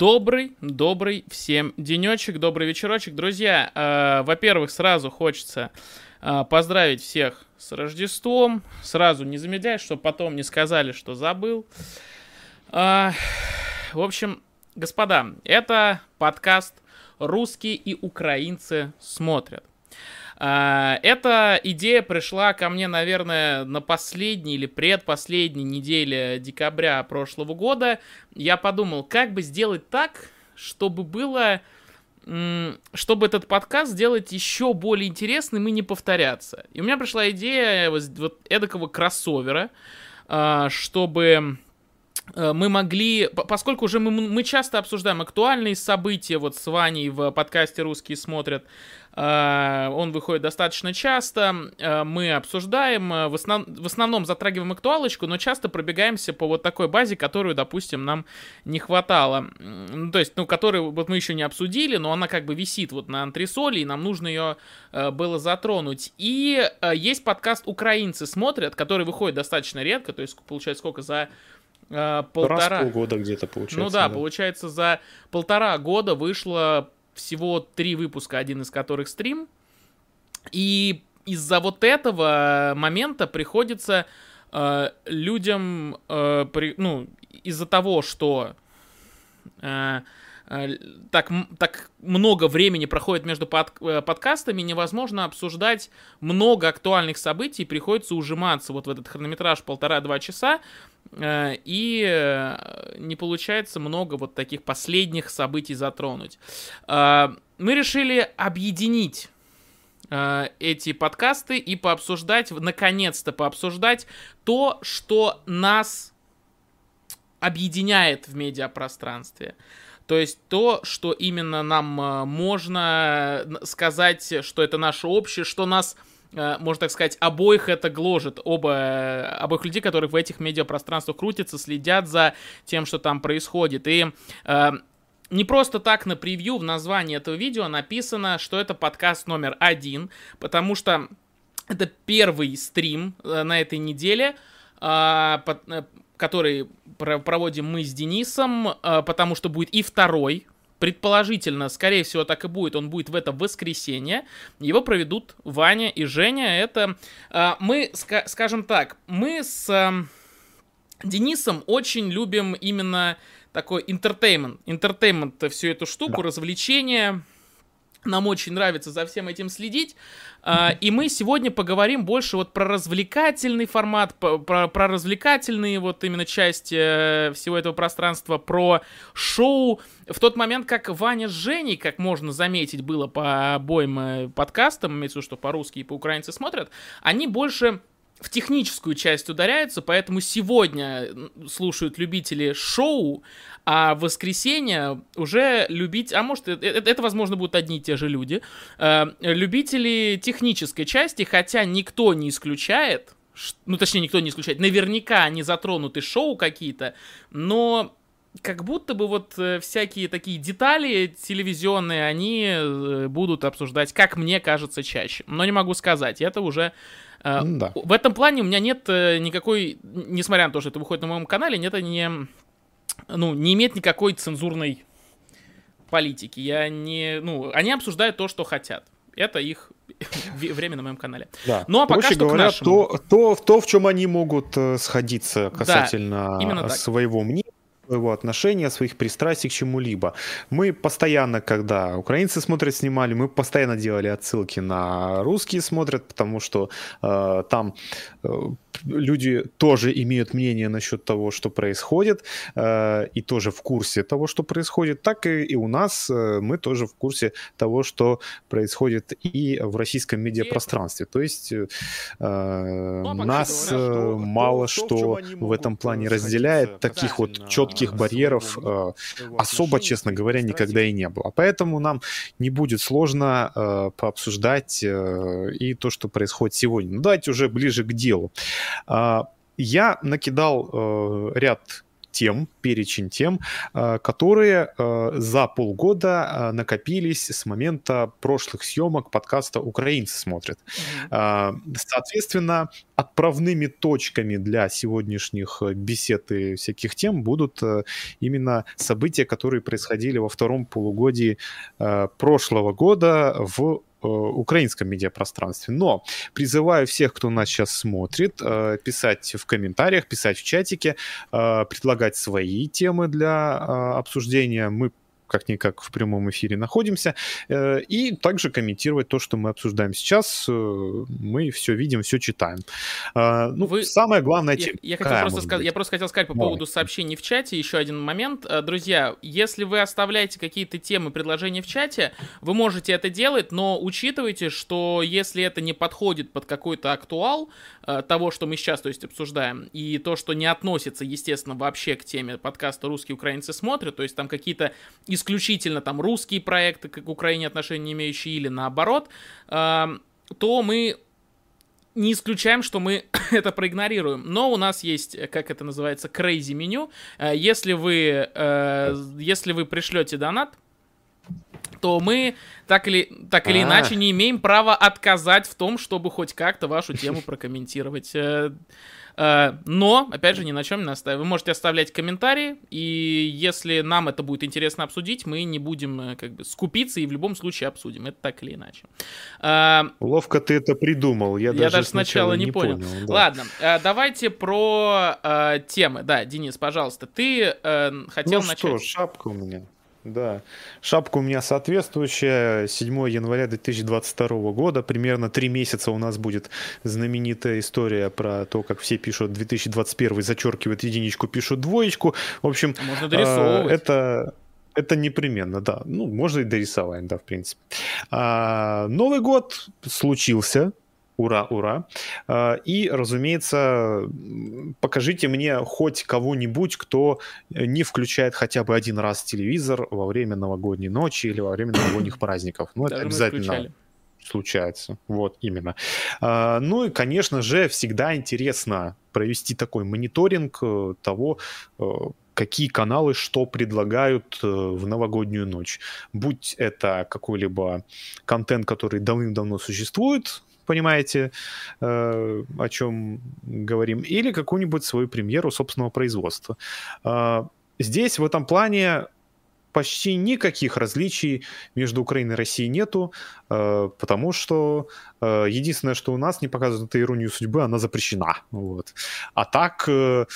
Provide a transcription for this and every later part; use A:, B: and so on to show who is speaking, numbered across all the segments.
A: Добрый, добрый всем денечек, добрый вечерочек. Друзья, э, во-первых, сразу хочется э, поздравить всех с Рождеством. Сразу не замедляй, чтобы потом не сказали, что забыл. Э, в общем, господа, это подкаст «Русские и украинцы смотрят». А, эта идея пришла ко мне, наверное, на последней или предпоследней неделе декабря прошлого года. Я подумал, как бы сделать так, чтобы было чтобы этот подкаст сделать еще более интересным и не повторяться. И у меня пришла идея вот, вот эдакого кроссовера, а, чтобы Э, мы могли, поскольку уже мы, мы часто обсуждаем актуальные события, вот с Ваней в подкасте «Русские смотрят», он выходит достаточно часто, э, мы обсуждаем, в, основ, в основном затрагиваем актуалочку, но часто пробегаемся по вот такой базе, которую, допустим, нам не хватало. То есть, ну, которую вот мы еще не обсудили, но она как бы висит вот на антресоле, и нам нужно ее было затронуть. И есть подкаст «Украинцы смотрят», который выходит достаточно редко, то есть, получается, сколько, за
B: э, полтора... Раз полгода где-то получается.
A: Ну да, да, получается, за полтора года вышло всего три выпуска, один из которых стрим. И из-за вот этого момента приходится э, людям, э, при, ну, из-за того, что э, Э, так, так много времени проходит между под, э, подкастами, невозможно обсуждать много актуальных событий, приходится ужиматься вот в этот хронометраж полтора-два часа, и не получается много вот таких последних событий затронуть. Мы решили объединить эти подкасты и пообсуждать, наконец-то пообсуждать то, что нас объединяет в медиапространстве. То есть то, что именно нам э, можно сказать, что это наше общее, что нас э, можно так сказать, обоих это гложет. Оба, обоих людей, которые в этих медиапространствах крутятся, следят за тем, что там происходит. И э, не просто так на превью в названии этого видео написано, что это подкаст номер один, потому что это первый стрим э, на этой неделе, э, который проводим мы с Денисом, э, потому что будет и второй, предположительно, скорее всего, так и будет, он будет в это воскресенье. Его проведут Ваня и Женя. Это э, мы, скажем так, мы с э, Денисом очень любим именно такой entertainment. Entertainment, всю эту штуку, да. развлечение. Нам очень нравится за всем этим следить. Э, и мы сегодня поговорим больше вот про развлекательный формат, про, про развлекательные вот именно части э, всего этого пространства, про шоу. В тот момент, как Ваня с Женей, как можно заметить, было по обоим э, подкастам, имеется в виду, что по-русски и по-украински смотрят, они больше в техническую часть ударяются, поэтому сегодня слушают любители шоу, а в воскресенье уже любить, а может это, это возможно будут одни и те же люди, э, любители технической части, хотя никто не исключает, ну точнее никто не исключает, наверняка не затронуты шоу какие-то, но как будто бы вот э, всякие такие детали телевизионные, они э, будут обсуждать, как мне кажется, чаще. Но не могу сказать, это уже Э, да. В этом плане у меня нет э, никакой, несмотря на то, что это выходит на моем канале, нет, не, ну, не имеет никакой цензурной политики. Я не, ну, они обсуждают то, что хотят. Это их время на моем канале.
B: Да. Ну а Проще пока что говоря, нашему... то, то, то, в чем они могут э, сходиться касательно да, своего мнения своего отношения, своих пристрастий к чему-либо. Мы постоянно, когда украинцы смотрят, снимали, мы постоянно делали отсылки на русские смотрят, потому что э, там э, люди тоже имеют мнение насчет того, что происходит, э, и тоже в курсе того, что происходит, так и, и у нас э, мы тоже в курсе того, что происходит и в российском медиапространстве. То есть э, ну, а нас говоря, что, мало что, что в этом плане разделяет, таких вот четких барьеров э, особо, честно говоря, никогда и не было. Поэтому нам не будет сложно э, пообсуждать э, и то, что происходит сегодня. Ну, давайте уже ближе к делу. А, я накидал э, ряд тем, перечень тем, э, которые э, за полгода накопились с момента прошлых съемок подкаста «Украинцы смотрят». Соответственно, отправными точками для сегодняшних бесед и всяких тем будут именно события, которые происходили во втором полугодии прошлого года в Э, украинском медиапространстве. Но призываю всех, кто нас сейчас смотрит, э, писать в комментариях, писать в чатике, э, предлагать свои темы для обсуждения. Мы как-никак в прямом эфире находимся, э, и также комментировать то, что мы обсуждаем сейчас. Э, мы все видим, все читаем. А, ну, Вы... самое главное...
A: Я, я, хотел просто сказать, я просто хотел сказать по Давай. поводу сообщений в чате еще один момент. Э, друзья, если вы оставляете какие-то темы, предложения в чате, вы можете это делать, но учитывайте, что если это не подходит под какой-то актуал того, что мы сейчас, то есть, обсуждаем, и то, что не относится, естественно, вообще к теме подкаста «Русские украинцы смотрят», то есть там какие-то исключительно там русские проекты к Украине отношения не имеющие или наоборот, то мы не исключаем, что мы это проигнорируем. Но у нас есть, как это называется, crazy меню. Э, если вы, э, если вы пришлете донат, то мы так или, так или иначе не имеем права отказать в том, чтобы хоть как-то вашу тему прокомментировать. Э, но, опять же, ни на чем не настаиваю. Вы можете оставлять комментарии, и если нам это будет интересно обсудить, мы не будем э, как бы скупиться и в любом случае обсудим. Это так или иначе.
B: Э, Ловко ты это придумал. Я, я даже, сначала, не понял. понял
A: да. Ладно, давайте про темы. Да, Денис, пожалуйста, ты хотел
B: ну
A: начать.
B: Ну что, шапка у меня. Да. Шапка у меня соответствующая. 7 января 2022 года. Примерно три месяца у нас будет знаменитая история про то, как все пишут 2021, зачеркивают единичку, пишут двоечку. В общем,
A: можно дорисовывать.
B: это это непременно, да. Ну, можно и дорисовать, да, в принципе. А, Новый год случился, Ура, ура. А, и, разумеется, покажите мне хоть кого-нибудь, кто не включает хотя бы один раз телевизор во время новогодней ночи или во время новогодних праздников. Ну, это обязательно случается. Вот, именно. А, ну и, конечно же, всегда интересно провести такой мониторинг э, того, э, какие каналы что предлагают э, в новогоднюю ночь. Будь это какой-либо контент, который давным-давно существует, понимаете, э, о чем говорим, или какую-нибудь свою премьеру собственного производства. Э, здесь в этом плане почти никаких различий между Украиной и Россией нету, э, потому что э, единственное, что у нас не показывают, это иронию судьбы, она запрещена. Вот. А так э,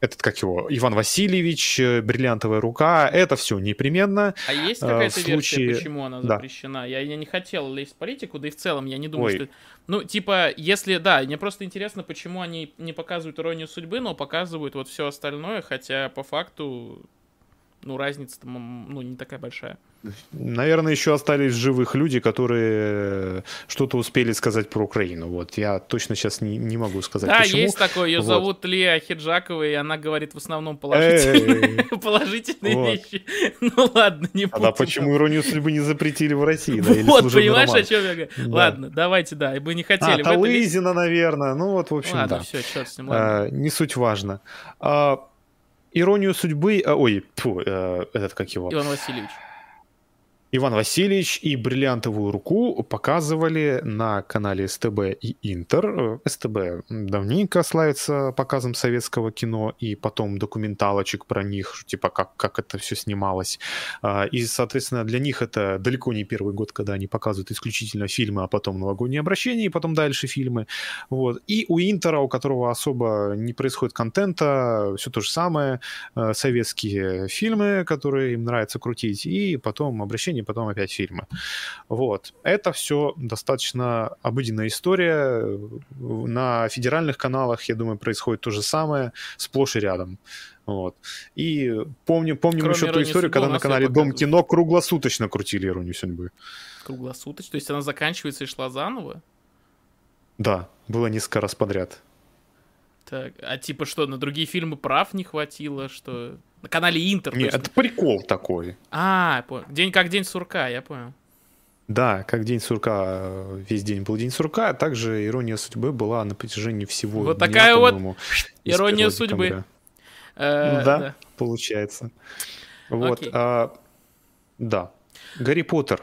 B: этот, как его, Иван Васильевич, э, бриллиантовая рука, это все непременно.
A: А есть э, какая-то случае... версия, почему она запрещена? Да. Я, я не хотел лезть в политику, да и в целом я не думаю, Ой. что... Ну, типа, если, да, мне просто интересно, почему они не показывают иронию судьбы, но показывают вот все остальное, хотя по факту, ну, разница там, ну, не такая большая.
B: Наверное, еще остались живых люди, которые что-то успели сказать про Украину. Вот я точно сейчас не, не могу сказать.
A: Да,
B: почему.
A: есть такое. Ее вот. зовут Лия Хиджакова, и она говорит в основном положительные, положительные вещи. Ну ладно, не
B: будем. А почему иронию судьбы не запретили в России?
A: Вот, понимаешь, о чем я говорю? Ладно, давайте, да, мы не хотели. А,
B: Талызина, наверное. Ну вот, в общем, да.
A: все, черт с ним,
B: а, Не суть важно. А, иронию судьбы... А, ой, э, этот как его?
A: Иван Васильевич.
B: Иван Васильевич и бриллиантовую руку показывали на канале СТБ и Интер. СТБ давненько славится показом советского кино и потом документалочек про них, типа как, как это все снималось. А, и, соответственно, для них это далеко не первый год, когда они показывают исключительно фильмы, а потом новогодние обращения, и потом дальше фильмы. Вот. И у Интера, у которого особо не происходит контента, все то же самое. А, советские фильмы, которые им нравится крутить, и потом обращения потом опять фильмы. Вот. Это все достаточно обыденная история. На федеральных каналах, я думаю, происходит то же самое, сплошь и рядом. Вот. И помню, помню еще ту историю, когда на канале Дом кино круглосуточно крутили «Иронию судьбы».
A: Круглосуточно? То есть она заканчивается и шла заново?
B: Да, было несколько раз подряд.
A: Так, а типа что, на другие фильмы прав не хватило, что... На канале Интер.
B: Нет, это прикол такой.
A: А, понял. День как день сурка, я понял.
B: Да, как день сурка, весь день был день сурка, а также ирония судьбы была на протяжении всего
A: Вот дня, такая вот ирония судьбы.
B: Э, да, да, получается. Вот, а, да. Гарри Поттер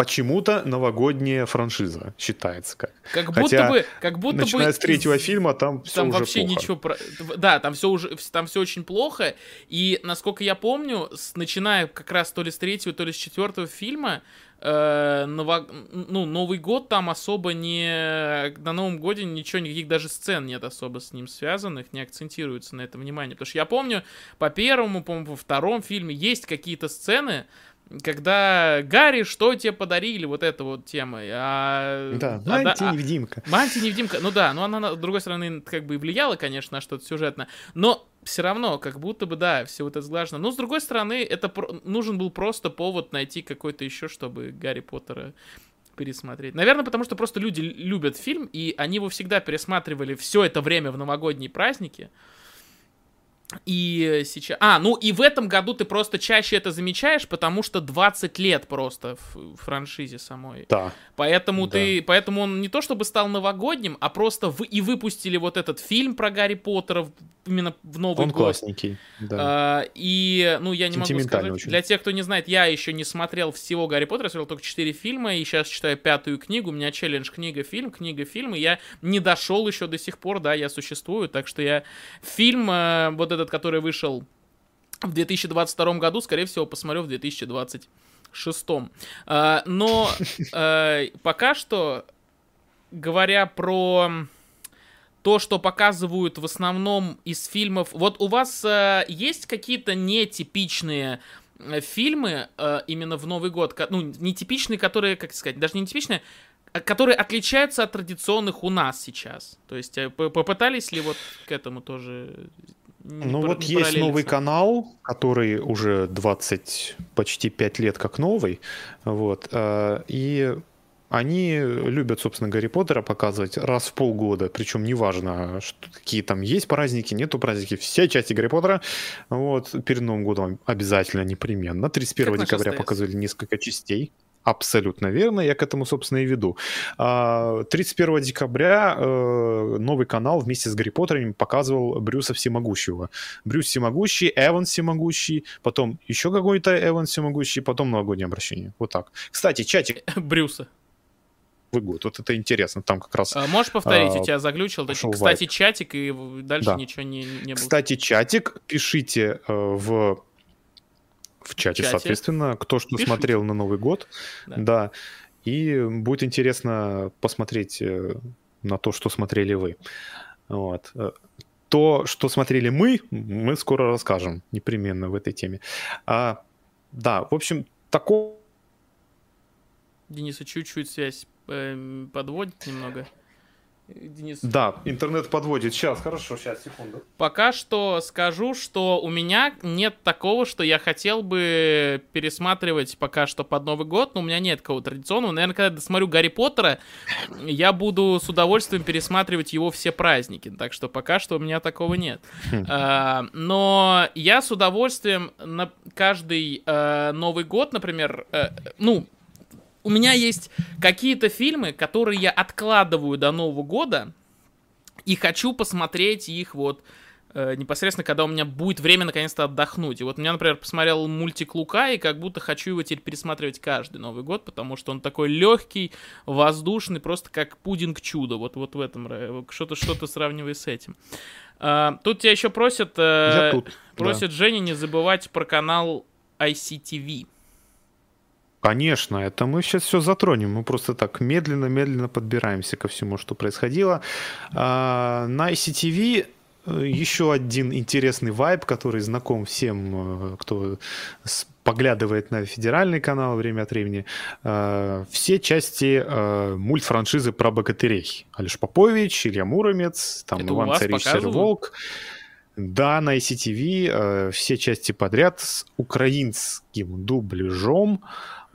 B: почему-то новогодняя франшиза считается как.
A: Как будто Хотя, бы, как будто
B: начиная
A: бы
B: с третьего фильма там все
A: там
B: уже
A: вообще
B: плохо.
A: ничего про... да, там все уже там все очень плохо и насколько я помню, с, начиная как раз то ли с третьего, то ли с четвертого фильма э, ново... ну Новый год там особо не на Новом годе ничего никаких даже сцен нет особо с ним связанных, не акцентируется на это внимание, потому что я помню по первому, по по второму фильме есть какие-то сцены когда Гарри, что тебе подарили, вот эта вот тема. А,
B: да, а, мантия-невидимка.
A: А, мантия-невидимка, ну да, но она, с другой стороны, как бы и влияла, конечно, на что-то сюжетное, но все равно, как будто бы, да, все вот это сглажено. Но, с другой стороны, это про- нужен был просто повод найти какой-то еще, чтобы Гарри Поттера пересмотреть. Наверное, потому что просто люди любят фильм, и они его всегда пересматривали все это время в новогодние праздники. И сейчас... А, ну и в этом году ты просто чаще это замечаешь, потому что 20 лет просто в франшизе самой.
B: Да.
A: Поэтому да. ты... Поэтому он не то чтобы стал новогодним, а просто вы и выпустили вот этот фильм про Гарри Поттера именно в Новый
B: он
A: год.
B: Он классненький, да.
A: А, и, ну, я не могу сказать... Очень. Для тех, кто не знает, я еще не смотрел всего Гарри Поттера, я смотрел только 4 фильма, и сейчас читаю пятую книгу. У меня челлендж книга-фильм, книга-фильм, и я не дошел еще до сих пор, да, я существую, так что я фильм э, вот этот, который вышел в 2022 году, скорее всего, посмотрю в 2026. А, но э, пока что, говоря про то, что показывают в основном из фильмов. Вот у вас э, есть какие-то нетипичные э, фильмы э, именно в Новый год, ну, нетипичные, которые, как сказать, даже не нетипичные, а которые отличаются от традиционных у нас сейчас. То есть э, попытались ли вот к этому тоже
B: ну вот есть новый канал, который уже 20, почти 5 лет как новый, вот, э, и они любят, собственно, Гарри Поттера показывать раз в полгода, причем неважно, что, какие там есть праздники, нету праздники, все части Гарри Поттера, вот, перед Новым годом обязательно, непременно. 31 как декабря показывали несколько частей. Абсолютно верно, я к этому, собственно, и веду. 31 а, декабря э, новый канал вместе с Гарри Поттером показывал Брюса Всемогущего. Брюс Всемогущий, Эван Всемогущий, потом еще какой-то Эван Всемогущий, потом новогоднее обращение. Вот так. Кстати, чатик...
A: Брюса.
B: Новый год. Вот это интересно, там как раз...
A: А, можешь повторить, а, у тебя заглючил? Кстати, вайп. чатик, и дальше да. ничего не, не было.
B: Кстати, чатик, пишите э, в в чате, чате. соответственно, кто что Пишите. смотрел на Новый год, да. да. И будет интересно посмотреть э, на то, что смотрели вы. Вот. Э, то, что смотрели мы, мы скоро расскажем непременно в этой теме. А, да, в общем, такого...
A: Дениса чуть-чуть связь э, подводит немного.
B: Денис. Да, интернет подводит. Сейчас, хорошо, сейчас, секунду.
A: Пока что скажу, что у меня нет такого, что я хотел бы пересматривать пока что под Новый год, но у меня нет такого традиционного. Наверное, когда я досмотрю Гарри Поттера, я буду с удовольствием пересматривать его все праздники. Так что пока что у меня такого нет. Хм. А, но я с удовольствием на каждый а, Новый год, например, а, ну, у меня есть какие-то фильмы, которые я откладываю до Нового года, и хочу посмотреть их вот э, непосредственно, когда у меня будет время наконец-то отдохнуть. И вот я, например, посмотрел мультик Лука, и как будто хочу его теперь пересматривать каждый Новый год, потому что он такой легкий, воздушный, просто как пудинг чудо. Вот, вот в этом что-то что-то сравнивай с этим. А, тут тебя еще просят, э, тут, просят да. Женя не забывать про канал ICTV.
B: Конечно, это мы сейчас все затронем. Мы просто так медленно-медленно подбираемся ко всему, что происходило. А, на ICTV э, еще один интересный вайб, который знаком всем, э, кто поглядывает на федеральный канал время от времени. А, все части а, мультфраншизы про богатырей. Алиш Попович, Илья Муромец, там Это Иван Царевич Серый Волк. Да, на ICTV все части подряд с украинским дубляжом.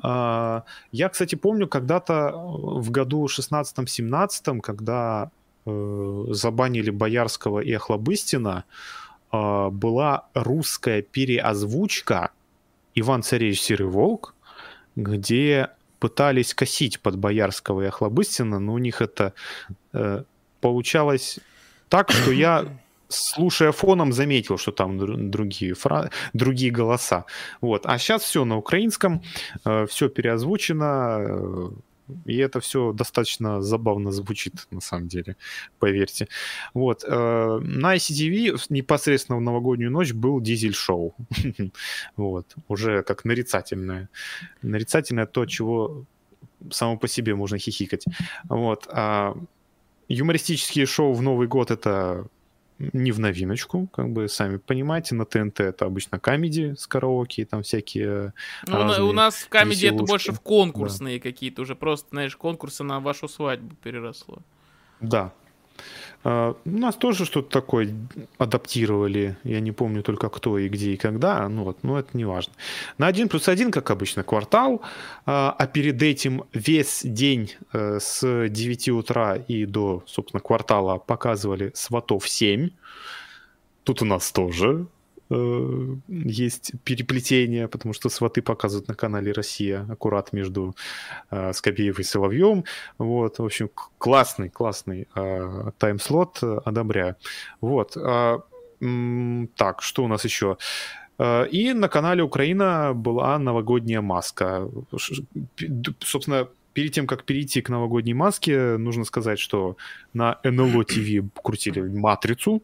B: Я, кстати, помню когда-то э, в году 16-17, когда э, забанили Боярского и Охлобыстина, э, была русская переозвучка «Иван Царевич Серый Волк», где пытались косить под Боярского и Охлобыстина, но у них это э, получалось так, что я слушая фоном, заметил, что там другие, фра... другие голоса. Вот. А сейчас все на украинском, э, все переозвучено, э, и это все достаточно забавно звучит, на самом деле, поверьте. Вот. Э, на ICTV непосредственно в новогоднюю ночь был дизель-шоу. вот. Уже как нарицательное. Нарицательное то, чего само по себе можно хихикать. Вот. А юмористические шоу в Новый год это не в новиночку, как бы сами понимаете, на ТНТ это обычно камеди с караоке, там всякие
A: ну, У нас в камеди это больше в конкурсные да. какие-то, уже просто, знаешь, конкурсы на вашу свадьбу переросло.
B: Да, у нас тоже что-то такое адаптировали. Я не помню только кто и где и когда. Ну вот, но это не важно. На 1 плюс 1, как обычно, квартал. Uh, а перед этим весь день uh, с 9 утра и до, собственно, квартала показывали «Сватов 7». Тут у нас тоже Э, есть переплетение, потому что сваты показывают на канале Россия аккурат между э, Скобеев и Соловьем. Вот, в общем, классный, классный э, тайм-слот, одобряю. Вот. Э, так, что у нас еще? Э, и на канале Украина была новогодняя маска. Собственно, перед тем, как перейти к новогодней маске, нужно сказать, что на НЛО ТВ крутили «Матрицу»,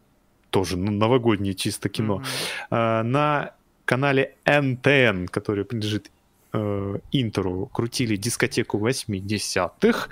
B: тоже новогоднее чисто кино. Mm-hmm. На канале НТН, который принадлежит э, Интеру, крутили дискотеку 80-х.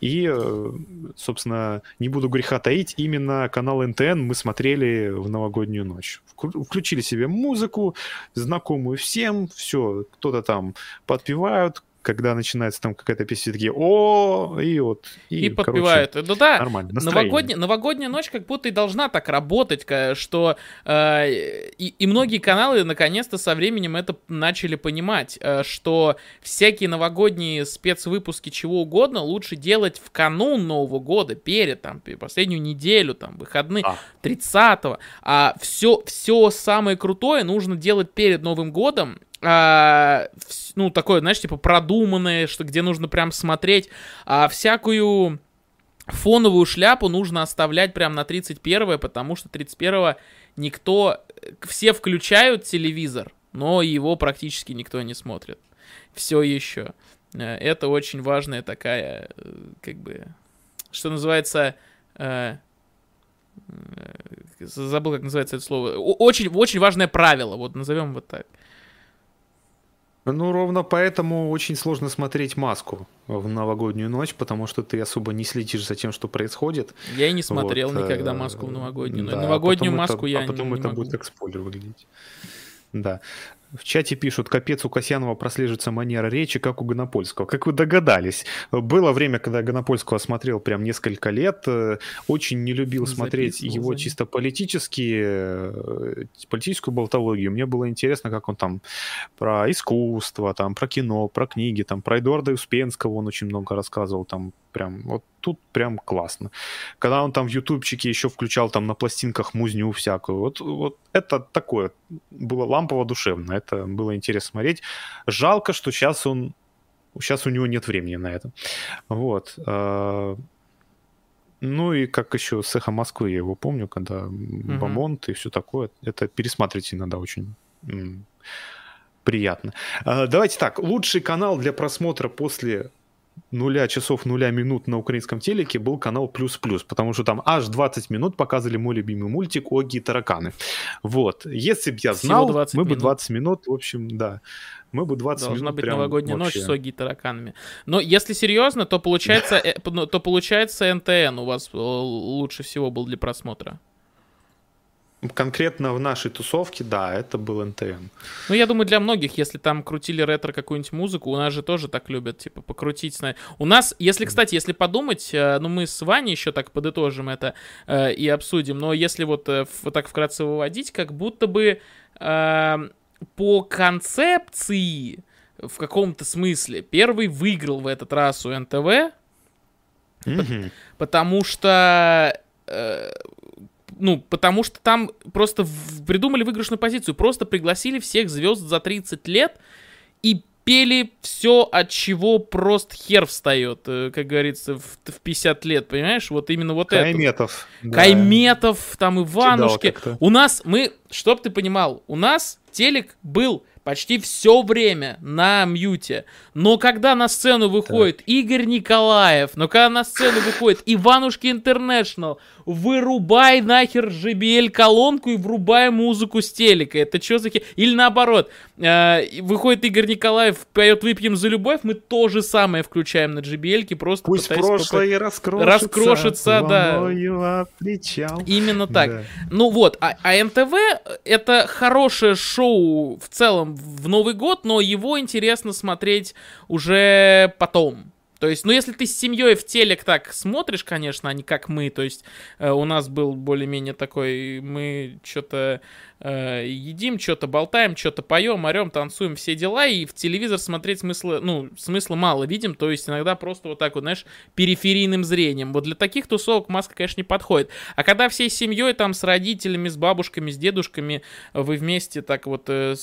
B: И, э, собственно, не буду греха таить, именно канал НТН мы смотрели в новогоднюю ночь. Включили себе музыку, знакомую всем, все, кто-то там подпевают, когда начинается там какая-то песня, такие о и вот.
A: И, и подпевают. Короче, ну да, нормально. Новогодняя, новогодняя ночь как будто и должна так работать, что э, и, и многие каналы наконец-то со временем это начали понимать, э, что всякие новогодние спецвыпуски чего угодно лучше делать в канун Нового года, перед там, последнюю неделю, там, выходные, а. 30-го. А все, все самое крутое нужно делать перед Новым годом, а, ну, такое, знаешь, типа продуманное, что где нужно прям смотреть, а всякую фоновую шляпу нужно оставлять прям на 31 потому что 31 никто, все включают телевизор, но его практически никто не смотрит. Все еще. Э, это очень важная такая, э, как бы, что называется, э, забыл, как называется это слово. Очень, очень важное правило, вот назовем вот так.
B: Ну, ровно поэтому очень сложно смотреть маску в новогоднюю ночь, потому что ты особо не следишь за тем, что происходит.
A: Я и не смотрел вот, никогда э, маску в новогоднюю. Да, новогоднюю а маску
B: это,
A: я
B: а потом не,
A: это
B: не будет как спойлер выглядеть. Да. В чате пишут, капец, у Касьянова прослеживается манера речи, как у Гонопольского. Как вы догадались, было время, когда Гонопольского смотрел прям несколько лет, очень не любил смотреть его чисто политические, э, политическую болтологию. Мне было интересно, как он там про искусство, там про кино, про книги, там про Эдуарда Успенского он очень много рассказывал, там прям вот тут прям классно. Когда он там в ютубчике еще включал там на пластинках музню всякую, вот, вот это такое было лампово душевно, это было интересно смотреть. Жалко, что сейчас он сейчас у него нет времени на это. Вот. А, ну и как еще с «Эхо Москвы» я его помню, когда mm-hmm. Бамонт и все такое. Это пересматривать иногда очень приятно. А, давайте так. Лучший канал для просмотра после нуля часов нуля минут на украинском телеке был канал Плюс Плюс, потому что там аж 20 минут показывали мой любимый мультик Оги и тараканы. Вот. Если бы я знал, мы бы 20 минут, в общем, да. Мы бы 20
A: Должна
B: минут
A: быть новогодняя вообще... ночь с Оги и тараканами. Но если серьезно, то получается, э, то получается НТН у вас э, лучше всего был для просмотра.
B: Конкретно в нашей тусовке, да, это был НТН.
A: Ну, я думаю, для многих, если там крутили ретро какую-нибудь музыку, у нас же тоже так любят, типа, покрутить. У нас, если, кстати, если подумать, э, ну, мы с Ваней еще так подытожим это э, и обсудим, но если вот, э, вот так вкратце выводить, как будто бы э, по концепции, в каком-то смысле, первый выиграл в этот раз у НТВ, mm-hmm. потому что э, ну, потому что там просто придумали выигрышную позицию, просто пригласили всех звезд за 30 лет и пели все, от чего просто хер встает, э, как говорится, в, в 50 лет, понимаешь? Вот именно вот
B: Кайметов,
A: это. Да. Кайметов, там Иванушки. У нас, мы, чтоб ты понимал, у нас телек был почти все время на мьюте. Но когда на сцену выходит так. Игорь Николаев, но когда на сцену выходит Иванушки Интернешнл, вырубай нахер JBL колонку и врубай музыку с телека. Это что за хи... Или наоборот, э, выходит Игорь Николаев, поет «Выпьем за любовь», мы то же самое включаем на JBL, просто
B: Пусть прошлое раскрошится,
A: раскрошится да. Именно так. Да. Ну вот, а, а НТВ это хорошее шоу в целом в Новый год, но его интересно смотреть уже потом. То есть, ну, если ты с семьей в телек так смотришь, конечно, а не как мы, то есть э, у нас был более-менее такой, мы что-то э, едим, что-то болтаем, что-то поем, орем, танцуем, все дела, и в телевизор смотреть смысла, ну, смысла мало видим, то есть иногда просто вот так вот, знаешь, периферийным зрением. Вот для таких тусовок маска, конечно, не подходит. А когда всей семьей, там, с родителями, с бабушками, с дедушками, вы вместе так вот э,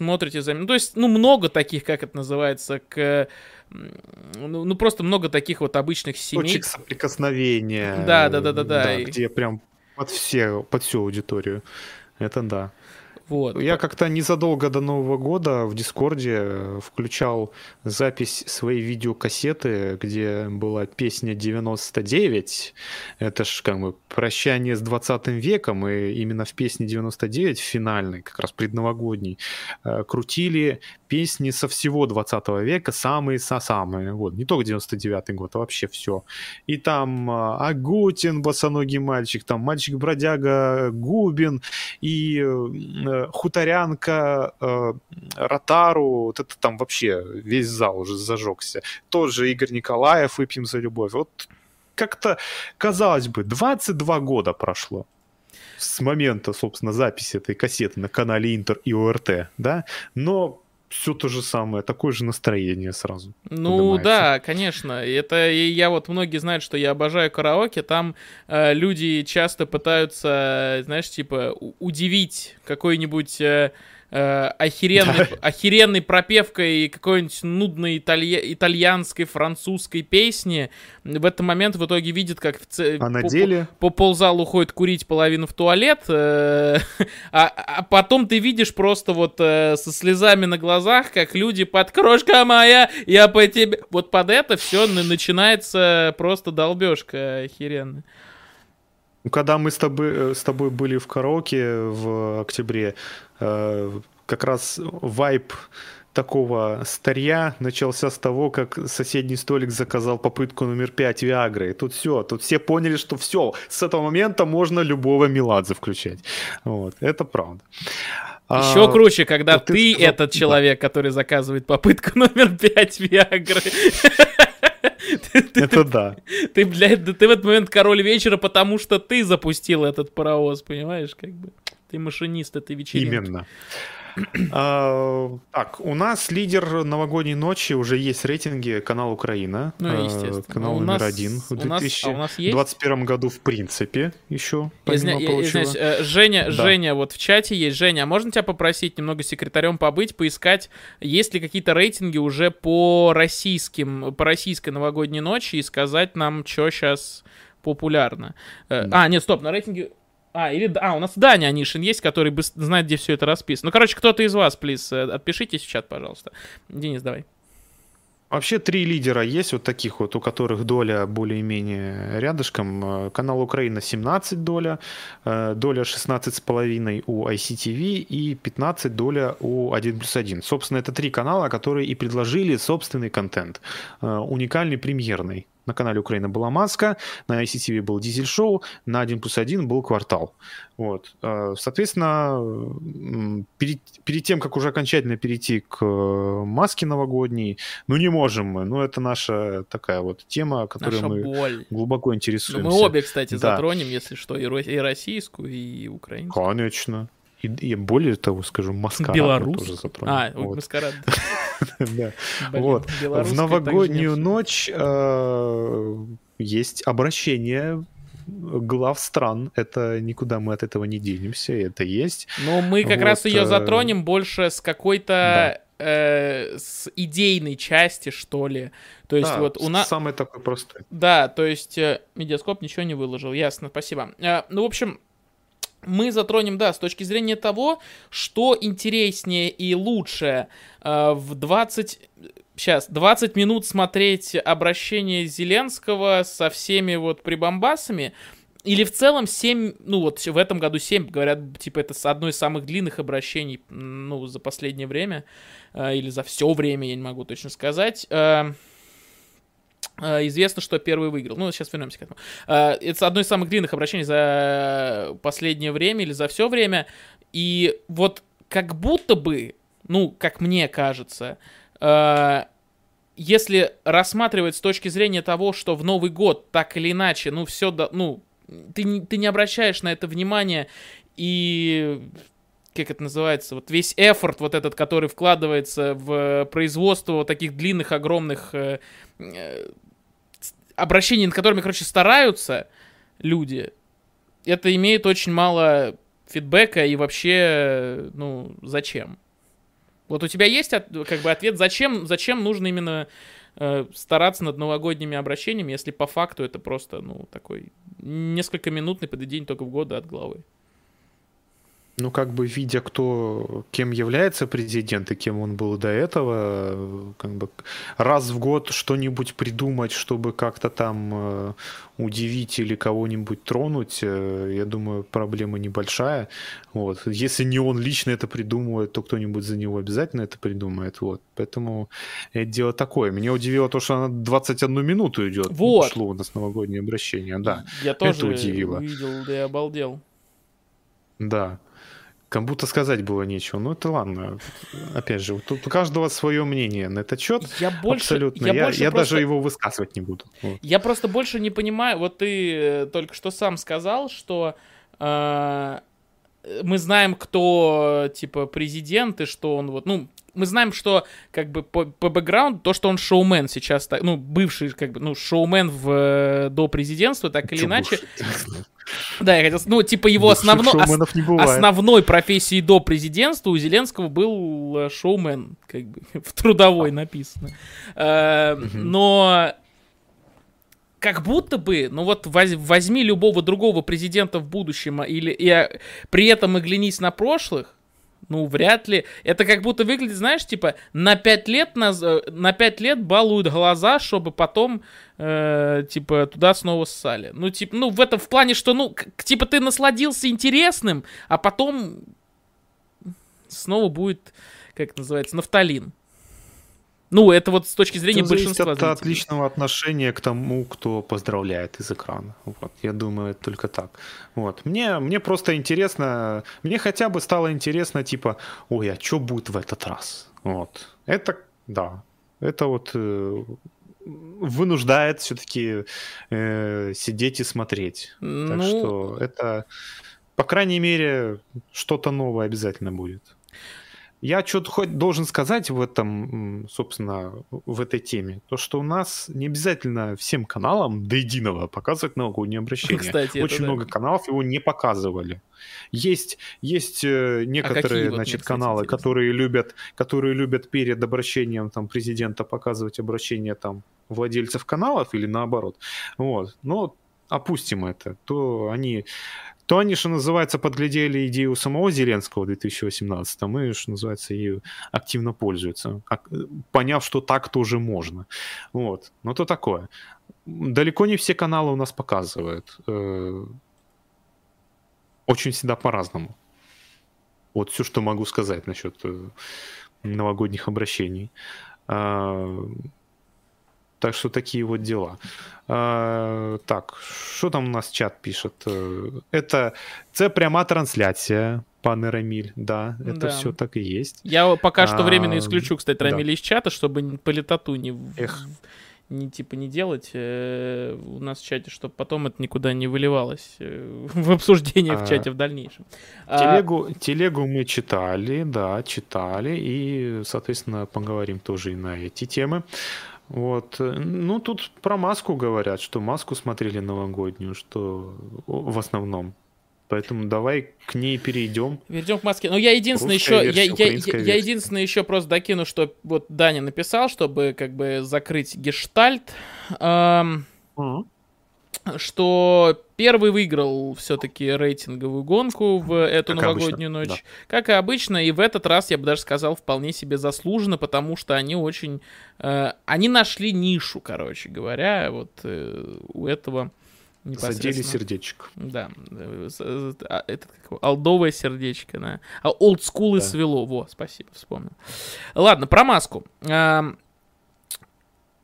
A: смотрите за... Ну, то есть, ну, много таких, как это называется, к ну, ну просто много таких вот обычных семей.
B: Точек соприкосновения.
A: Да, да, да, да, да.
B: да где прям под все, под всю аудиторию. Это да. Вот. Я как-то незадолго до Нового года в Дискорде э, включал запись своей видеокассеты, где была песня 99. Это ж как бы прощание с 20 веком, и именно в песне 99, финальной, как раз предновогодней, э, крутили песни со всего 20 века, самые-самые. Вот, не только 99 год, а вообще все. И там э, Агутин, босоногий мальчик, там мальчик-бродяга Губин, и хуторянка, э, Ротару, вот это там вообще весь зал уже зажегся. Тот же Игорь Николаев, выпьем за любовь. Вот как-то, казалось бы, 22 года прошло с момента, собственно, записи этой кассеты на канале Интер и ОРТ, да, но все то же самое, такое же настроение сразу.
A: Ну да, конечно. Это я вот многие знают, что я обожаю караоке. Там э, люди часто пытаются, знаешь, типа удивить какой-нибудь э, э, охеренной, да. охеренной пропевкой какой-нибудь нудной италья... итальянской, французской песни, в этот момент в итоге видит, как в
B: ц... а на деле?
A: по, по ползалу уходит курить половину в туалет, э, а, а потом ты видишь просто вот э, со слезами на глазах, как люди под крошка моя, я по тебе... Вот под это все начинается просто долбежка охеренная.
B: Ну, когда мы с тобой, э, с тобой были в караоке в октябре, э, как раз вайп такого старья начался с того, как соседний столик заказал попытку номер пять Виагры. Тут все, тут все поняли, что все, с этого момента можно любого Меладзе включать. Вот, это правда.
A: Еще а, круче, когда ты, ты этот человек, который заказывает попытку номер пять Виагры.
B: Это да.
A: Ты, блядь, ты в этот момент король вечера, потому что ты запустил этот паровоз, понимаешь, как бы. Ты машинист этой вечеринки.
B: Именно. А, так, у нас лидер новогодней ночи уже есть рейтинги канал Украина.
A: Ну, а, естественно.
B: Канал у номер один в 2021 а году в принципе еще.
A: Изня... Извиняюсь, э, Женя, да. Женя вот в чате есть. Женя, а можно тебя попросить немного секретарем побыть, поискать, есть ли какие-то рейтинги уже по российским, по российской новогодней ночи и сказать нам, что сейчас популярно. Э, да. А, нет, стоп, на рейтинге а, или... А, у нас Даня Анишин есть, который бы знает, где все это расписано. Ну, короче, кто-то из вас, плиз, э, отпишитесь в чат, пожалуйста. Денис, давай.
B: Вообще три лидера есть, вот таких вот, у которых доля более-менее рядышком. Э, канал Украина 17 доля, э, доля 16,5 у ICTV и 15 доля у 1 плюс 1. Собственно, это три канала, которые и предложили собственный контент, уникальный, премьерный. На канале Украина была Маска, на ICTV был Дизель Шоу, на 1 плюс 1 был Квартал. Вот. А, соответственно, перед, перед тем, как уже окончательно перейти к э, Маске новогодней, ну не можем мы. Ну это наша такая вот тема, которой мы боль. глубоко интересуемся.
A: Ну, мы обе, кстати, да. затронем, если что, и российскую, и украинскую.
B: Конечно. И, и более того, скажу, маскарад
A: Белорус? тоже затронем. А, вот. маскарад.
B: да. вот. В новогоднюю ночь э, есть обращение глав стран. Это никуда мы от этого не денемся, это есть.
A: Но мы как раз ее затронем больше с какой-то э, с идейной части, что ли. То есть да, вот у нас...
B: Самый такой простой.
A: Да, то есть э, медиаскоп ничего не выложил, ясно, спасибо. Э, ну, в общем, мы затронем, да, с точки зрения того, что интереснее и лучше э, в 20... Сейчас, 20 минут смотреть обращение Зеленского со всеми вот прибамбасами, или в целом 7, ну вот в этом году 7, говорят, типа это одно из самых длинных обращений, ну, за последнее время, э, или за все время, я не могу точно сказать. Э, известно, что первый выиграл. Ну, сейчас вернемся к этому. Э, это одно из самых длинных обращений за последнее время или за все время. И вот как будто бы, ну, как мне кажется, э, если рассматривать с точки зрения того, что в Новый год так или иначе, ну, все, ну, ты, ты не обращаешь на это внимания, и как это называется, вот весь эфорт вот этот, который вкладывается в производство вот таких длинных, огромных э, обращений, над которыми, короче, стараются люди, это имеет очень мало фидбэка и вообще, ну, зачем? Вот у тебя есть как бы ответ, зачем, зачем нужно именно э, стараться над новогодними обращениями, если по факту это просто, ну, такой несколько минутный подведение только в года от главы.
B: Ну, как бы видя, кто, кем является президент и кем он был до этого, как бы раз в год что-нибудь придумать, чтобы как-то там э, удивить или кого-нибудь тронуть, э, я думаю, проблема небольшая. Вот. Если не он лично это придумывает, то кто-нибудь за него обязательно это придумает. Вот. Поэтому это дело такое. Меня удивило то, что она 21 минуту идет.
A: Вот.
B: Шло у нас новогоднее обращение, да.
A: Я тоже это удивило. увидел, да и обалдел.
B: Да. Как будто сказать было нечего. Ну, это ладно. Опять же, тут у каждого свое мнение на этот счет. Я больше, Абсолютно. Я, я, больше я просто... даже его высказывать не буду.
A: Вот. Я просто больше не понимаю. Вот ты э, только что сам сказал, что э, мы знаем, кто, типа, президент, и что он вот, ну, мы знаем, что, как бы, по, по бэкграунду, то, что он шоумен сейчас, ну, бывший, как бы, ну, шоумен в, э, до президентства, так или иначе. Да, я хотел, ну, типа его основно, ос, основной профессией до президентства у Зеленского был э, шоумен, как бы, в трудовой написано. Э, но как будто бы, ну вот возьми любого другого президента в будущем, или и, при этом оглянись на прошлых, ну, вряд ли. Это как будто выглядит, знаешь, типа, на 5 лет, на, на 5 лет балуют глаза, чтобы потом, э, типа, туда снова ссали. Ну, типа, ну, в этом в плане, что, ну, типа, ты насладился интересным, а потом снова будет, как это называется, нафталин. Ну, это вот с точки зрения это большинства
B: от отличного отношения к тому, кто поздравляет из экрана. Вот, я думаю, это только так. Вот. Мне, мне просто интересно, мне хотя бы стало интересно, типа, ой, а что будет в этот раз? Вот. Это, да, это вот э, вынуждает все-таки э, сидеть и смотреть. Ну... Так что это, по крайней мере, что-то новое обязательно будет. Я что-то хоть должен сказать в этом, собственно, в этой теме. То, что у нас не обязательно всем каналам до единого показывать новогоднее обращение. Кстати, Очень много да. каналов его не показывали. Есть, есть э, некоторые, а значит, вот, каналы, которые любят, которые любят перед обращением там, президента показывать обращение там владельцев каналов или наоборот. Вот. Но опустим это. То они то они, что называется, подглядели идею самого Зеленского в 2018, и, что называется, ею активно пользуются, поняв, что так тоже можно. Вот. Ну, то такое. Далеко не все каналы у нас показывают. Э, очень всегда по-разному. Вот все, что могу сказать насчет э, новогодних обращений. Так что такие вот дела. А, так, что там у нас чат пишет? Это це пряма трансляция, пане Рамиль, да, это да. все так и есть.
A: Я пока что временно исключу, кстати, Рамиль да. из чата, чтобы по летоту не, Эх. не типа не делать э, у нас в чате, чтобы потом это никуда не выливалось э, в обсуждение в а, чате в дальнейшем.
B: А телегу, а... телегу мы читали, да, читали, и, соответственно, поговорим тоже и на эти темы. Вот. Ну, тут про маску говорят, что маску смотрели новогоднюю, что в основном. Поэтому давай к ней перейдем.
A: Перейдем к маске. Но я единственное еще, я, я, я, я единственное еще просто докину, что вот Даня написал, чтобы как бы закрыть гештальт. Эм, uh-huh что первый выиграл все-таки рейтинговую гонку в эту как новогоднюю обычно, ночь. Да. Как и обычно, и в этот раз, я бы даже сказал, вполне себе заслуженно, потому что они очень... Э, они нашли нишу, короче говоря, вот э, у этого...
B: Задели сердечко.
A: Да. Э, а, это как Алдовое сердечко, да. А олдскул да. свело. Во, спасибо, вспомнил. Ладно, про маску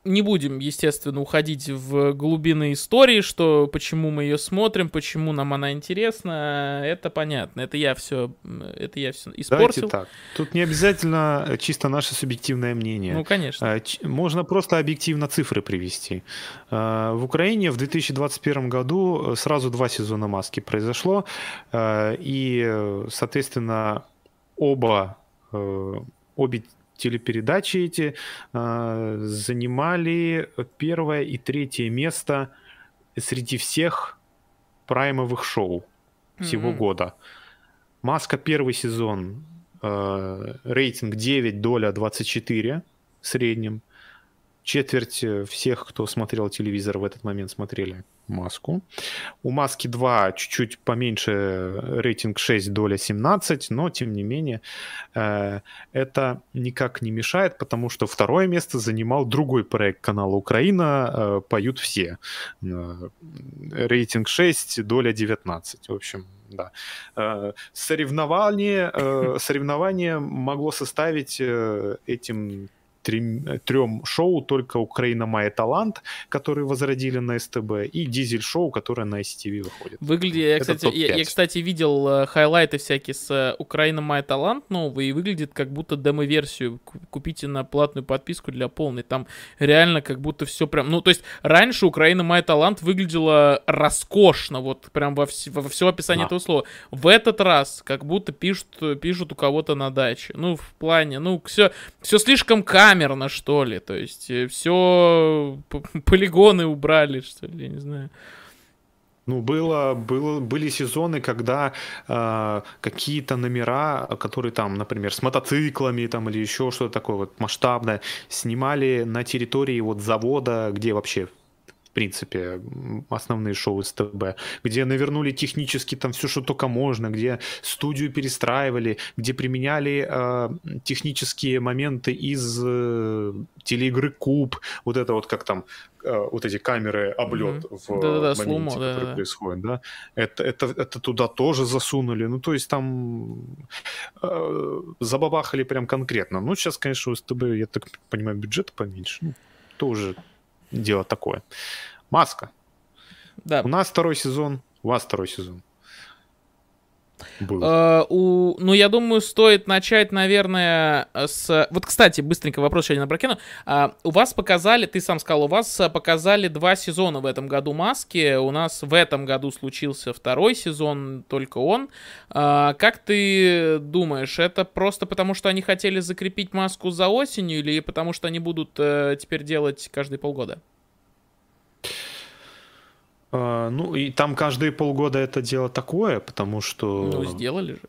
A: не будем, естественно, уходить в глубины истории, что почему мы ее смотрим, почему нам она интересна, это понятно. Это я все, это я все испортил.
B: Давайте так. Тут не обязательно чисто наше субъективное мнение.
A: Ну, конечно. А,
B: можно просто объективно цифры привести. А, в Украине в 2021 году сразу два сезона маски произошло, и, соответственно, оба э, обе телепередачи эти э, занимали первое и третье место среди всех праймовых шоу всего mm-hmm. года. Маска первый сезон, э, рейтинг 9, доля 24 в среднем. Четверть всех, кто смотрел телевизор в этот момент, смотрели маску. У маски 2 чуть-чуть поменьше рейтинг 6, доля 17, но тем не менее э, это никак не мешает, потому что второе место занимал другой проект канала Украина э, «Поют все». Э, рейтинг 6, доля 19. В общем, да. Соревнование, соревнование могло составить этим трем, трем шоу только «Украина Майя Талант», которые возродили на СТБ, и «Дизель-шоу», которое на STV выходит.
A: Выглядит, я, кстати, я, я, кстати, видел э, хайлайты всякие с э, «Украина Майя Талант» новые, и выглядит как будто демо-версию. Купите на платную подписку для полной. Там реально как будто все прям... Ну, то есть раньше «Украина Майя Талант» выглядела роскошно, вот прям во, вс- во все описание да. этого слова. В этот раз как будто пишут, пишут у кого-то на даче. Ну, в плане, ну, все, все слишком камерно камерно, что ли. То есть э, все полигоны убрали, что ли, я не знаю.
B: Ну, было, было, были сезоны, когда э, какие-то номера, которые там, например, с мотоциклами там, или еще что-то такое вот масштабное, снимали на территории вот завода, где вообще принципе, основные шоу СТБ, где навернули технически там все, что только можно, где студию перестраивали, где применяли э, технические моменты из э, телеигры Куб, вот это вот как там э, вот эти камеры облет mm-hmm. в да, да, моменте, слумо, который да, происходит, да, это, это, это туда тоже засунули, ну то есть там э, забабахали прям конкретно. Ну сейчас, конечно, у СТБ, я так понимаю, бюджета поменьше, ну, тоже дело такое. Маска. Да. У нас второй сезон, у вас второй сезон.
A: Был. Uh, у, ну, я думаю, стоит начать, наверное, с... Вот, кстати, быстренько вопрос еще один прокину. Uh, у вас показали, ты сам сказал, у вас показали два сезона в этом году маски. У нас в этом году случился второй сезон, только он. Uh, как ты думаешь, это просто потому, что они хотели закрепить маску за осенью или потому, что они будут uh, теперь делать каждые полгода?
B: А, ну, и там каждые полгода это дело такое, потому что...
A: Ну, сделали же.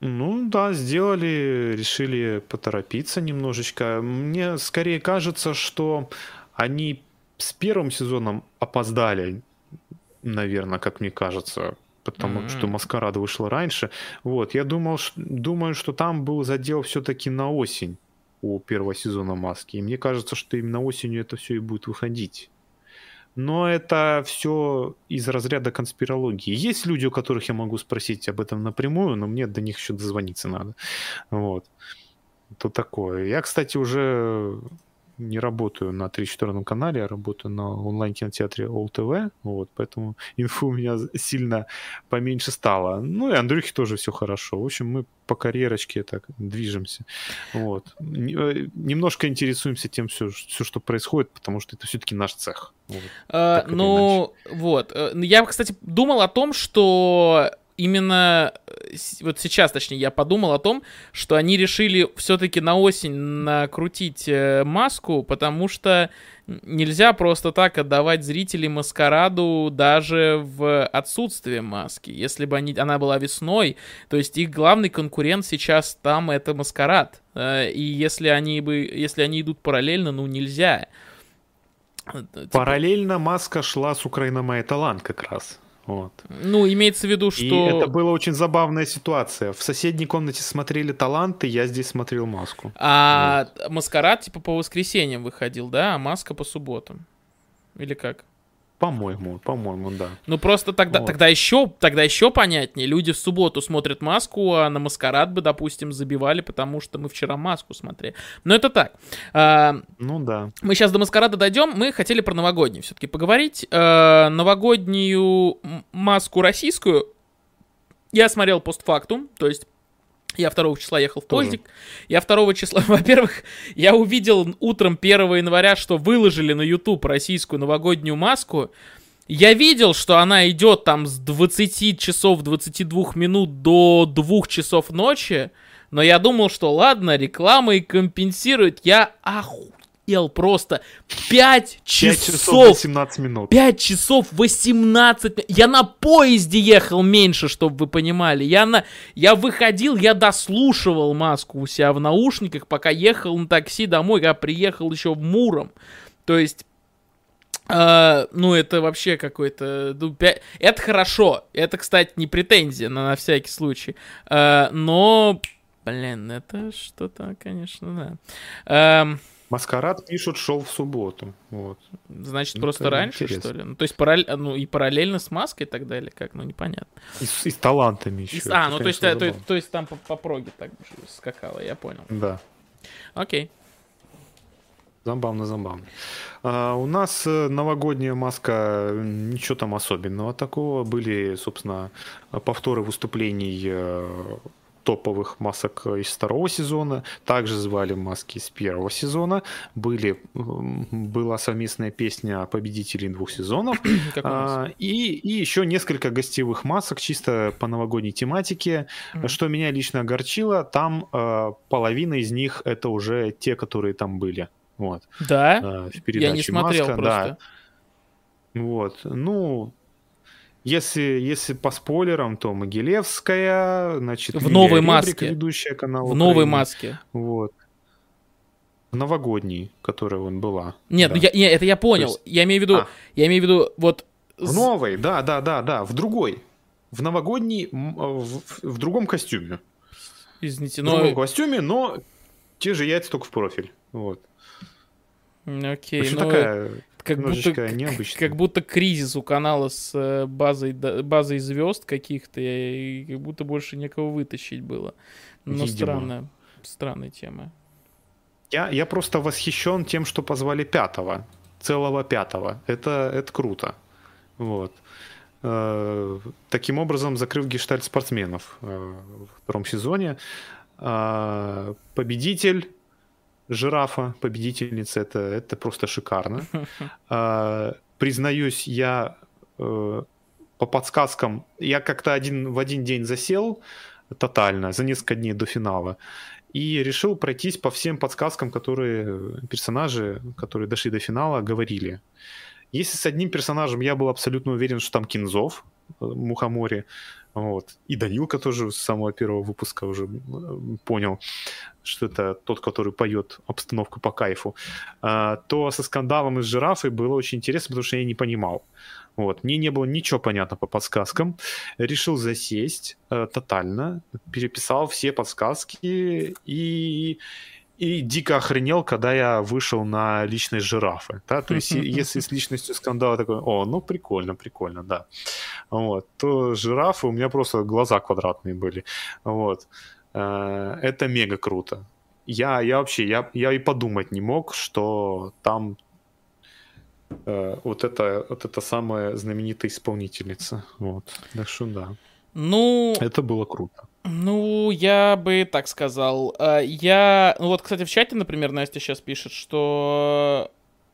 B: Ну да, сделали, решили поторопиться немножечко. Мне скорее кажется, что они с первым сезоном опоздали, наверное, как мне кажется, потому mm-hmm. что Маскарад вышла раньше. Вот, я думал, думаю, что там был задел все-таки на осень у первого сезона Маски. И мне кажется, что именно осенью это все и будет выходить но это все из разряда конспирологии. Есть люди, у которых я могу спросить об этом напрямую, но мне до них еще дозвониться надо. Вот. То такое. Я, кстати, уже не работаю на 34 канале, я работаю на онлайн-кинотеатре ОЛТВ, вот, поэтому инфу у меня сильно поменьше стало. Ну и Андрюхе тоже все хорошо. В общем, мы по карьерочке так движемся. Вот. Э, немножко интересуемся тем, все, все что происходит, потому что это все-таки наш цех. Вот,
A: а, ну, вот. Э, я, кстати, думал о том, что именно э, вот сейчас, точнее, я подумал о том, что они решили все-таки на осень накрутить э, маску, потому что нельзя просто так отдавать зрителей маскараду даже в отсутствие маски. Если бы они, она была весной, то есть их главный конкурент сейчас там это маскарад. Э, и если они бы, если они идут параллельно, ну нельзя.
B: Типа Параллельно маска шла с талант как раз. Вот.
A: Ну, имеется в виду, что... И
B: это была очень забавная ситуация. В соседней комнате смотрели таланты, я здесь смотрел маску.
A: А вот. маскарад типа по воскресеньям выходил, да? А маска по субботам? Или как?
B: По-моему, по-моему, да.
A: Ну просто тогда, вот. тогда еще, тогда еще понятнее. Люди в субботу смотрят маску, а на маскарад бы, допустим, забивали, потому что мы вчера маску смотрели. Но это так.
B: А, ну да.
A: Мы сейчас до маскарада дойдем. Мы хотели про новогодний все-таки поговорить. А, новогоднюю маску российскую я смотрел постфактум, то есть я 2 числа ехал в поездик. Я 2 числа, во-первых, я увидел утром 1 января, что выложили на YouTube российскую новогоднюю маску. Я видел, что она идет там с 20 часов 22 минут до 2 часов ночи. Но я думал, что ладно, реклама и компенсирует. Я оху ел просто 5 часов. 5 часов
B: 18 минут.
A: 5 часов 18 Я на поезде ехал меньше, чтобы вы понимали. Я, на... я выходил, я дослушивал маску у себя в наушниках, пока ехал на такси домой. Я приехал еще в Муром. То есть... Uh, ну, это вообще какой-то... Ну, 5... Это хорошо. Это, кстати, не претензия, на, на всякий случай. Uh, но, блин, это что-то, конечно, да. Uh,
B: Маскарад пишут, шел в субботу. Вот.
A: Значит, ну, просто раньше, интересно. что ли? Ну, то есть параллель, ну, и параллельно с маской и так далее, как, ну, непонятно.
B: И, с, и с талантами еще. И,
A: а, ну, то есть, то, то, то есть там по, по проге так скакало, я понял.
B: Да.
A: Окей.
B: Забавно, забавно. А, у нас э, новогодняя маска, ничего там особенного такого. Были, собственно, повторы выступлений э, топовых масок из второго сезона. Также звали маски из первого сезона. Были, была совместная песня победителей двух сезонов. а, и, и еще несколько гостевых масок чисто по новогодней тематике. Mm-hmm. Что меня лично огорчило, там а, половина из них это уже те, которые там были. Вот.
A: Да? А, в передаче Я не смотрел Маска, просто.
B: Да. Вот. Ну, если, если по спойлерам, то Могилевская, значит,
A: в новой Ребрик, маске,
B: ведущая канал
A: в Украины. новой маске,
B: вот, в новогодней, которая вон была.
A: Нет, да. я, я, это я понял. есть... Я имею в виду, а. я имею в виду вот.
B: В новой, да, да, да, да, в другой, в новогодней, в, в другом костюме.
A: Извините,
B: но... В другом костюме, но те же яйца только в профиль, вот.
A: Окей, ну... такая как будто, необычно. как будто кризис у канала с э, базой, базой звезд каких-то, и как будто больше некого вытащить было. Но странная, странная тема.
B: Я, я просто восхищен тем, что позвали пятого, целого пятого. Это, это круто. Вот. Э, таким образом, закрыв гештальт спортсменов э, во втором сезоне, э, победитель жирафа, победительница, это, это просто шикарно. А, признаюсь, я э, по подсказкам, я как-то один в один день засел тотально, за несколько дней до финала, и решил пройтись по всем подсказкам, которые персонажи, которые дошли до финала, говорили. Если с одним персонажем я был абсолютно уверен, что там Кинзов, э, Мухомори, вот. И Данилка тоже с самого первого выпуска уже понял, что это тот, который поет обстановку по кайфу. А, то со скандалом из жирафы было очень интересно, потому что я не понимал. Вот. Мне не было ничего понятно по подсказкам. Решил засесть э, тотально, переписал все подсказки и, и дико охренел, когда я вышел на личность жирафы. Да? То есть, если с личностью скандала такой, о, ну прикольно, прикольно, да. Вот, то жирафы у меня просто глаза квадратные были. Вот. Э, это мега круто. Я, я вообще, я, я и подумать не мог, что там э, вот это вот эта самая знаменитая исполнительница. Вот. Так что да.
A: Ну...
B: Это было круто.
A: Ну, я бы так сказал. Э, я... Ну вот, кстати, в чате, например, Настя сейчас пишет, что...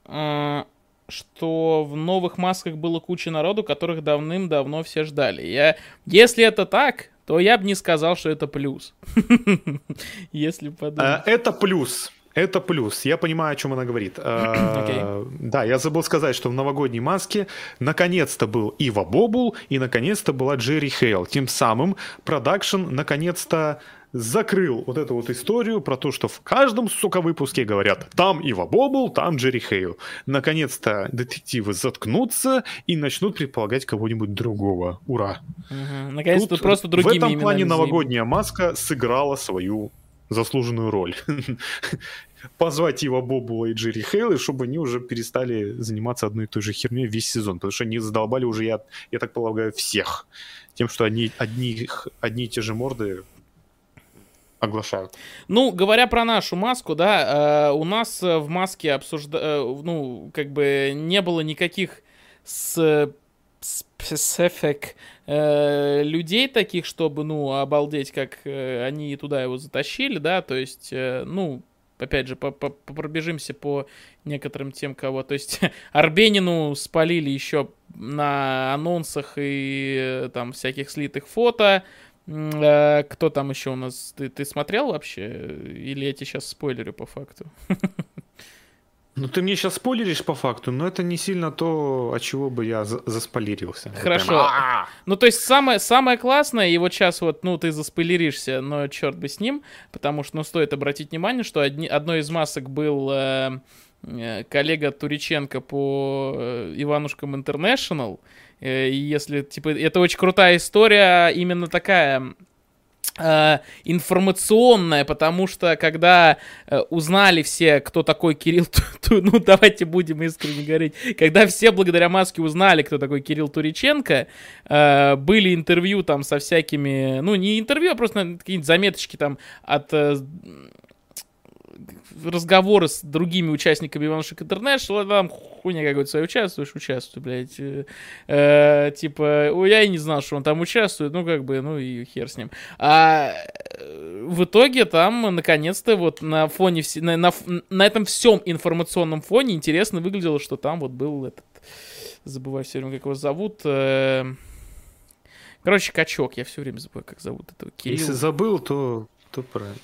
A: Э, что в новых масках было куча народу, которых давным-давно все ждали. Я, если это так, то я бы не сказал, что это плюс. Если
B: подумать. Э, это плюс. Это плюс. Я понимаю, о чем она говорит. Okay. Э, да, я забыл сказать, что в новогодней маске наконец-то был Ива Бобул и наконец-то была Джерри Хейл. Тем самым продакшн наконец-то закрыл вот эту вот историю про то, что в каждом, сука, выпуске говорят «там Ива Бобул, там Джерри Хейл». Наконец-то детективы заткнутся и начнут предполагать кого-нибудь другого. Ура!
A: Угу. Наконец-то просто другими
B: В этом плане новогодняя маска сыграла свою заслуженную роль. Позвать Ива Бобула и Джерри Хейла, чтобы они уже перестали заниматься одной и той же херней весь сезон, потому что они задолбали уже, я, я так полагаю, всех тем, что они одни, одни и те же морды оглашают.
A: Ну, говоря про нашу маску, да, э, у нас в маске обсужда... Э, ну, как бы не было никаких с специфик э, людей таких, чтобы, ну, обалдеть, как э, они туда его затащили, да, то есть, э, ну, опять же, по -по пробежимся по некоторым тем, кого, то есть, Арбенину спалили еще на анонсах и там всяких слитых фото, кто там еще у нас? Ты, ты смотрел вообще? Или я тебе сейчас спойлерю по факту?
B: Ну, ты мне сейчас спойлеришь по факту, но это не сильно то, от чего бы я заспойлерился.
A: Хорошо. Прям... Ну, то есть самое, самое классное, и вот сейчас вот, ну, ты заспойлеришься, но черт бы с ним, потому что, ну, стоит обратить внимание, что одни, одной из масок был э, э коллега Туриченко по э, Иванушкам Интернешнл, э, если, типа, это очень крутая история, именно такая информационная, потому что когда э, узнали все, кто такой Кирилл, ну давайте будем искренне говорить, когда все благодаря маске узнали, кто такой Кирилл Туриченко, э, были интервью там со всякими, ну не интервью, а просто какие-нибудь заметочки там от разговоры с другими участниками Иванушек Интернешнл, там хуйня какой-то своей участвуешь, участвуй, блядь. Э, э, типа, я и не знал, что он там участвует, ну, как бы, ну и хер с ним. А э, в итоге там, наконец-то, вот на фоне, на, на, на этом всем информационном фоне интересно выглядело, что там вот был этот, забываю все время, как его зовут, э... Короче, качок, я все время забываю, как зовут этого
B: Кирилл. Если забыл, то, то правильно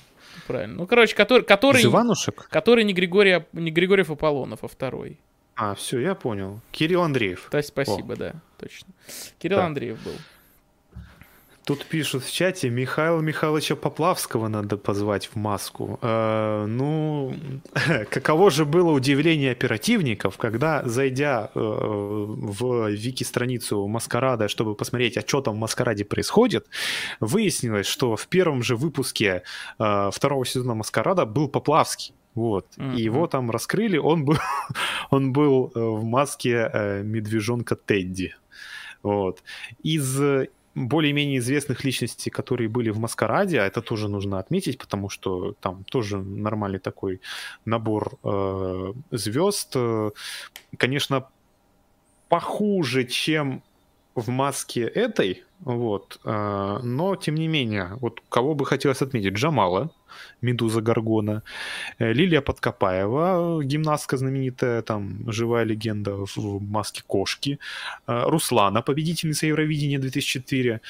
A: правильно. Ну, короче, который... который
B: Из Иванушек?
A: Который не, Григорий, не Григорьев Аполлонов, а второй.
B: А, все, я понял. Кирилл Андреев.
A: Да, спасибо, О. да, точно. Кирилл да. Андреев был.
B: Тут пишут в чате, Михаила Михайловича Поплавского надо позвать в маску. Э, ну, каково же было удивление оперативников, когда, зайдя э, в вики-страницу Маскарада, чтобы посмотреть, а что там в Маскараде происходит, выяснилось, что в первом же выпуске э, второго сезона Маскарада был Поплавский. Вот. Mm-hmm. И его там раскрыли, он был, он был э, в маске э, медвежонка Тедди. Вот. Из более-менее известных личностей, которые были в Маскараде, а это тоже нужно отметить, потому что там тоже нормальный такой набор э, звезд. Конечно, похуже, чем в маске этой, вот, э, но тем не менее, вот кого бы хотелось отметить, Джамала, Медуза Гаргона, э, Лилия Подкопаева, гимнастка знаменитая, там, живая легенда в маске кошки, э, Руслана, победительница Евровидения 2004,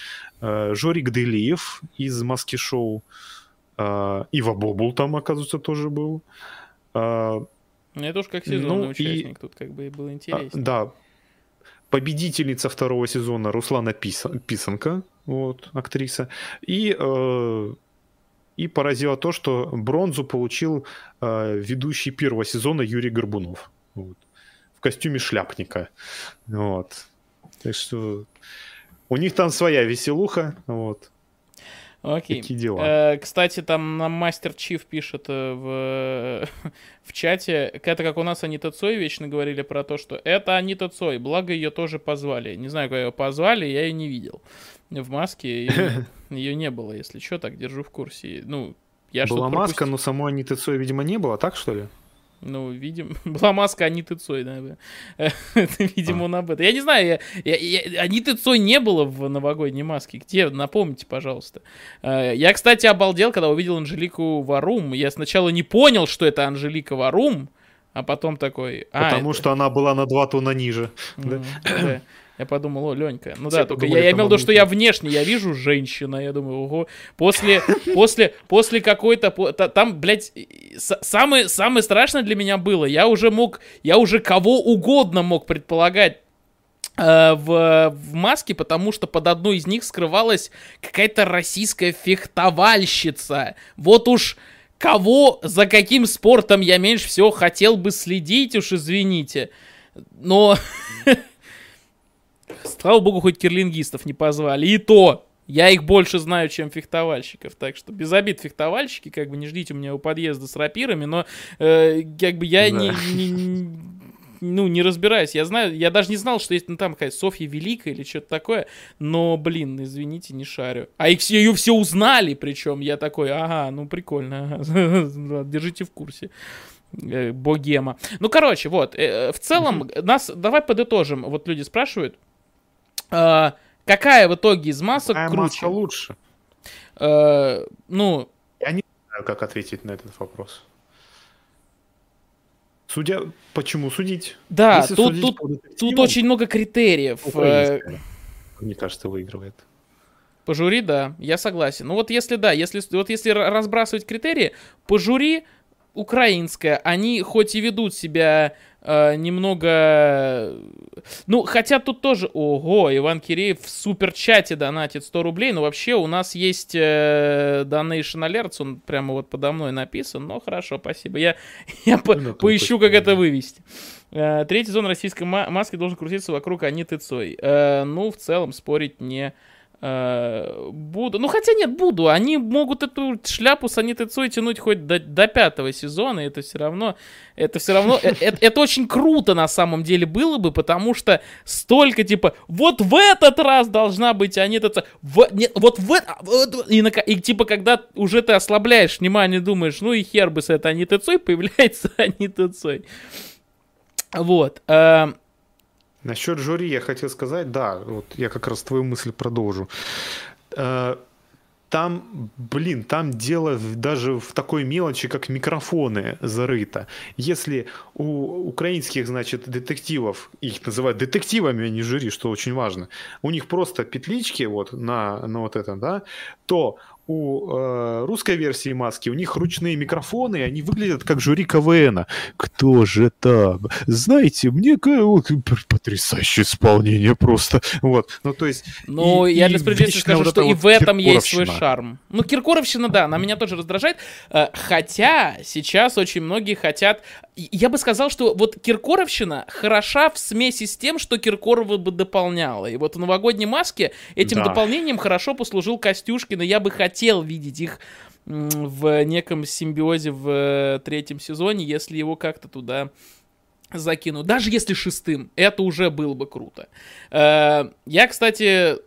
B: Жорик Делиев из маски шоу, Ива Бобул там, оказывается, тоже был.
A: Ну, это уж как сезонный ну, участник, и... тут как бы было интересно.
B: А, да, победительница второго сезона Руслана Писанка, вот, актриса, и, э, и поразило то, что бронзу получил э, ведущий первого сезона Юрий Горбунов, вот, в костюме шляпника, вот, так что у них там своя веселуха, вот,
A: Окей. Такие дела. Э, кстати, там нам Мастер Чиф пишет э, в, в чате. Это как у нас Анита Цой вечно говорили про то, что это Анита Цой. Благо ее тоже позвали. Не знаю, как ее позвали, я ее не видел. В маске ее, ее не было, если что, так держу в курсе. Ну,
B: я Была маска, но самой Аниты Цой, видимо, не было, так что ли?
A: Ну, видим, была маска Аниты Цой, наверное. видимо, он об этом. Я не знаю, я, я, я, Аниты Цой не было в новогодней маске. Где? Напомните, пожалуйста. Э, я, кстати, обалдел, когда увидел Анжелику Варум. Я сначала не понял, что это Анжелика Варум, а потом такой...
B: А, Потому это... что она была на два тона ниже.
A: Mm-hmm. Да. Я подумал, о, Ленька. Ну Все да, только я, я имел в виду, что я внешне, я вижу женщина, я думаю, ого. После, после, после какой-то, там, блядь, самое, самое страшное для меня было, я уже мог, я уже кого угодно мог предполагать э, в, в маске, потому что под одной из них скрывалась какая-то российская фехтовальщица. Вот уж кого, за каким спортом я меньше всего хотел бы следить, уж извините. Но Слава богу, хоть кирлингистов не позвали. И то, я их больше знаю, чем фехтовальщиков. Так что без обид фехтовальщики, как бы не ждите у меня у подъезда с рапирами, но э, как бы я да. не, не, ну, не разбираюсь. Я знаю, я даже не знал, что есть ну, там какая-то Софья Великая или что-то такое. Но, блин, извините, не шарю. А их, ее все узнали, причем я такой, ага, ну прикольно, ага. держите в курсе. Э, богема. Ну, короче, вот, э, в целом, нас, давай подытожим. Вот люди спрашивают, э, какая в итоге из масок какая круче? маска
B: лучше?
A: Э, ну...
B: Я не знаю, как ответить на этот вопрос. Судя, почему судить?
A: Да, Если тут, тут, тут очень много критериев.
B: Мне кажется, выигрывает.
A: По жюри, да, я согласен. Ну вот если да, если вот если разбрасывать критерии, по жюри украинская, они хоть и ведут себя э, немного... Ну, хотя тут тоже... Ого, Иван Киреев в суперчате донатит 100 рублей, но вообще у нас есть э, Donation Alerts, он прямо вот подо мной написан, но хорошо, спасибо. Я, я по, ну, поищу, как это вывести. Э, третий сезон российской маски должен крутиться вокруг Аниты Цой. Э, ну, в целом, спорить не Э, буду. Ну, хотя нет, буду. Они могут эту шляпу с Анитой тянуть хоть до, до пятого сезона, это все равно, это все равно, это, э, это очень круто на самом деле было бы, потому что столько, типа, вот в этот раз должна быть Анита в, нет, вот в вот, и, и, типа, когда уже ты ослабляешь внимание, думаешь, ну и хер бы с этой Анитой появляется Анита. Вот. Э,
B: Насчет жюри я хотел сказать, да, вот я как раз твою мысль продолжу. Э, там, блин, там дело даже в такой мелочи, как микрофоны зарыто. Если у украинских, значит, детективов, их называют детективами, а не жюри, что очень важно, у них просто петлички вот на, на вот это, да, то у э, русской версии маски у них ручные микрофоны, и они выглядят как жюри КВН. Кто же там? Знаете, мне вот, потрясающее исполнение просто. Вот. Ну, то есть...
A: Ну, и, я для справедливости скажу, вот что и в этом есть свой шарм. Ну, Киркоровщина, да, она меня тоже раздражает. Э, хотя сейчас очень многие хотят... Я бы сказал, что вот Киркоровщина хороша в смеси с тем, что Киркорова бы дополняла. И вот в новогодней маске этим да. дополнением хорошо послужил Костюшкин, и я бы хотел хотел видеть их в неком симбиозе в э, третьем сезоне, если его как-то туда закину. Даже если шестым, это уже было бы круто. Э, я, кстати,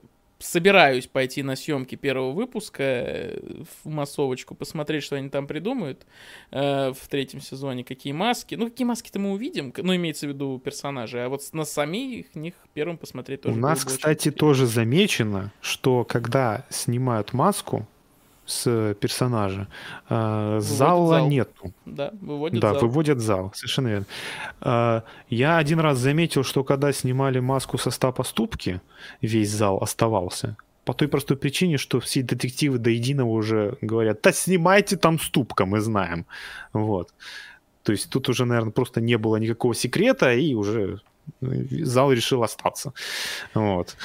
A: собираюсь пойти на съемки первого выпуска э, в массовочку, посмотреть, что они там придумают в третьем сезоне, какие маски. Ну, какие маски-то мы увидим, ну, имеется в виду персонажи, а вот на самих них первым посмотреть тоже.
B: У нас, кстати, тоже замечено, что когда снимают маску, с персонажа. А, зала зал. нету.
A: Да, выводят
B: да,
A: зал.
B: выводят зал, совершенно верно. А, я один раз заметил, что когда снимали маску со ста поступки, весь зал оставался. По той простой причине, что все детективы до единого уже говорят, да снимайте там ступка, мы знаем. Вот. То есть тут уже, наверное, просто не было никакого секрета, и уже э, зал решил остаться. Вот.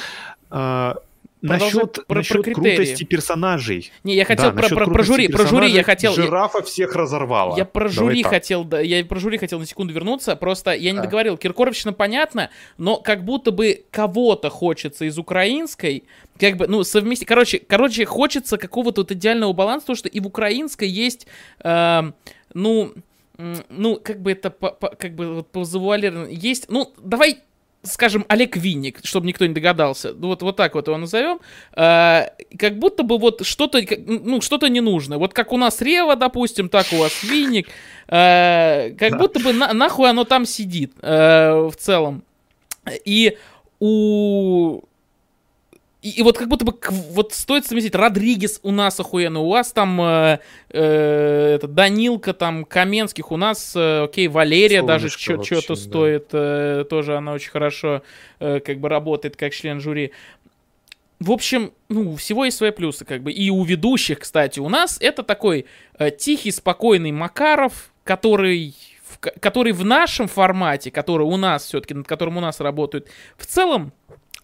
B: Насчет, про, насчет про крутости персонажей.
A: Не, я хотел да, про, про, про жюри, про жюри я хотел.
B: Жирафа всех разорвала.
A: Я про жюри хотел, да, я про жюри хотел на секунду вернуться. Просто я не да. договорил. Киркоровщина понятно, но как будто бы кого-то хочется из украинской, как бы, ну, совместить. Короче, короче, хочется какого-то вот идеального баланса, потому что и в украинской есть, э, ну, ну, как бы это, по, по, как бы вот по завуалированно, есть, ну, давай скажем, Олег Винник, чтобы никто не догадался, вот, вот так вот его назовем, э, как будто бы вот что-то, ну, что-то не нужно. Вот как у нас Рева, допустим, так у вас Винник, э, как да. будто бы на, нахуй оно там сидит э, в целом. И у и, и вот как будто бы вот стоит совместить Родригес у нас охуенно, у вас там э, э, это, Данилка, там Каменских, у нас, э, окей, Валерия Солнышко даже что-то да. стоит, э, тоже она очень хорошо э, как бы работает как член жюри. В общем, ну, у всего есть свои плюсы, как бы. И у ведущих, кстати, у нас это такой э, тихий, спокойный Макаров, который в, который в нашем формате, который у нас все-таки, над которым у нас работают, в целом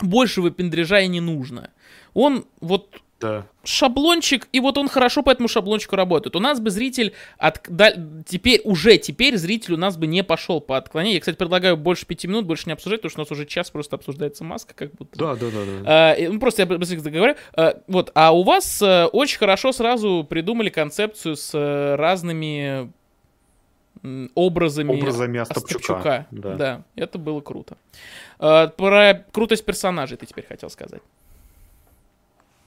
A: больше выпендрежа и не нужно. Он вот да. шаблончик, и вот он хорошо по этому шаблончику работает. У нас бы зритель от, да, теперь, уже теперь зритель у нас бы не пошел по отклонению. Я, кстати, предлагаю больше пяти минут, больше не обсуждать, потому что у нас уже час просто обсуждается маска, как будто.
B: Да, да, да. да.
A: А, ну, просто я быстренько говорю. А, вот, а у вас а, очень хорошо сразу придумали концепцию с а, разными образами,
B: образами Остапчука. Остапчука.
A: Да. да, это было круто. А, про крутость персонажей ты теперь хотел сказать.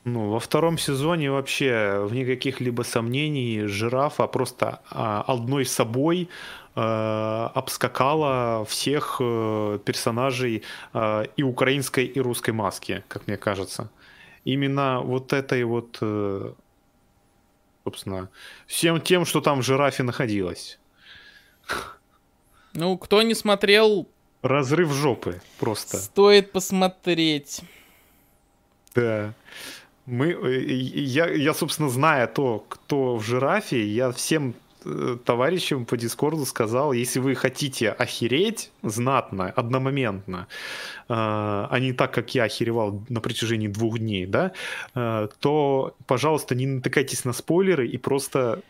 B: Ну, во втором сезоне вообще в никаких либо сомнений жирафа просто а, одной собой а, обскакала всех а, персонажей а, и украинской, и русской маски, как мне кажется. Именно вот этой вот, а, собственно, всем тем, что там в жирафе находилось.
A: Ну, кто не смотрел...
B: Разрыв жопы просто.
A: Стоит посмотреть.
B: Да. Мы, э, я, я, собственно, зная то, кто в жирафе, я всем э, товарищам по Дискорду сказал, если вы хотите охереть знатно, одномоментно, э, а не так, как я охеревал на протяжении двух дней, да, э, то, пожалуйста, не натыкайтесь на спойлеры и просто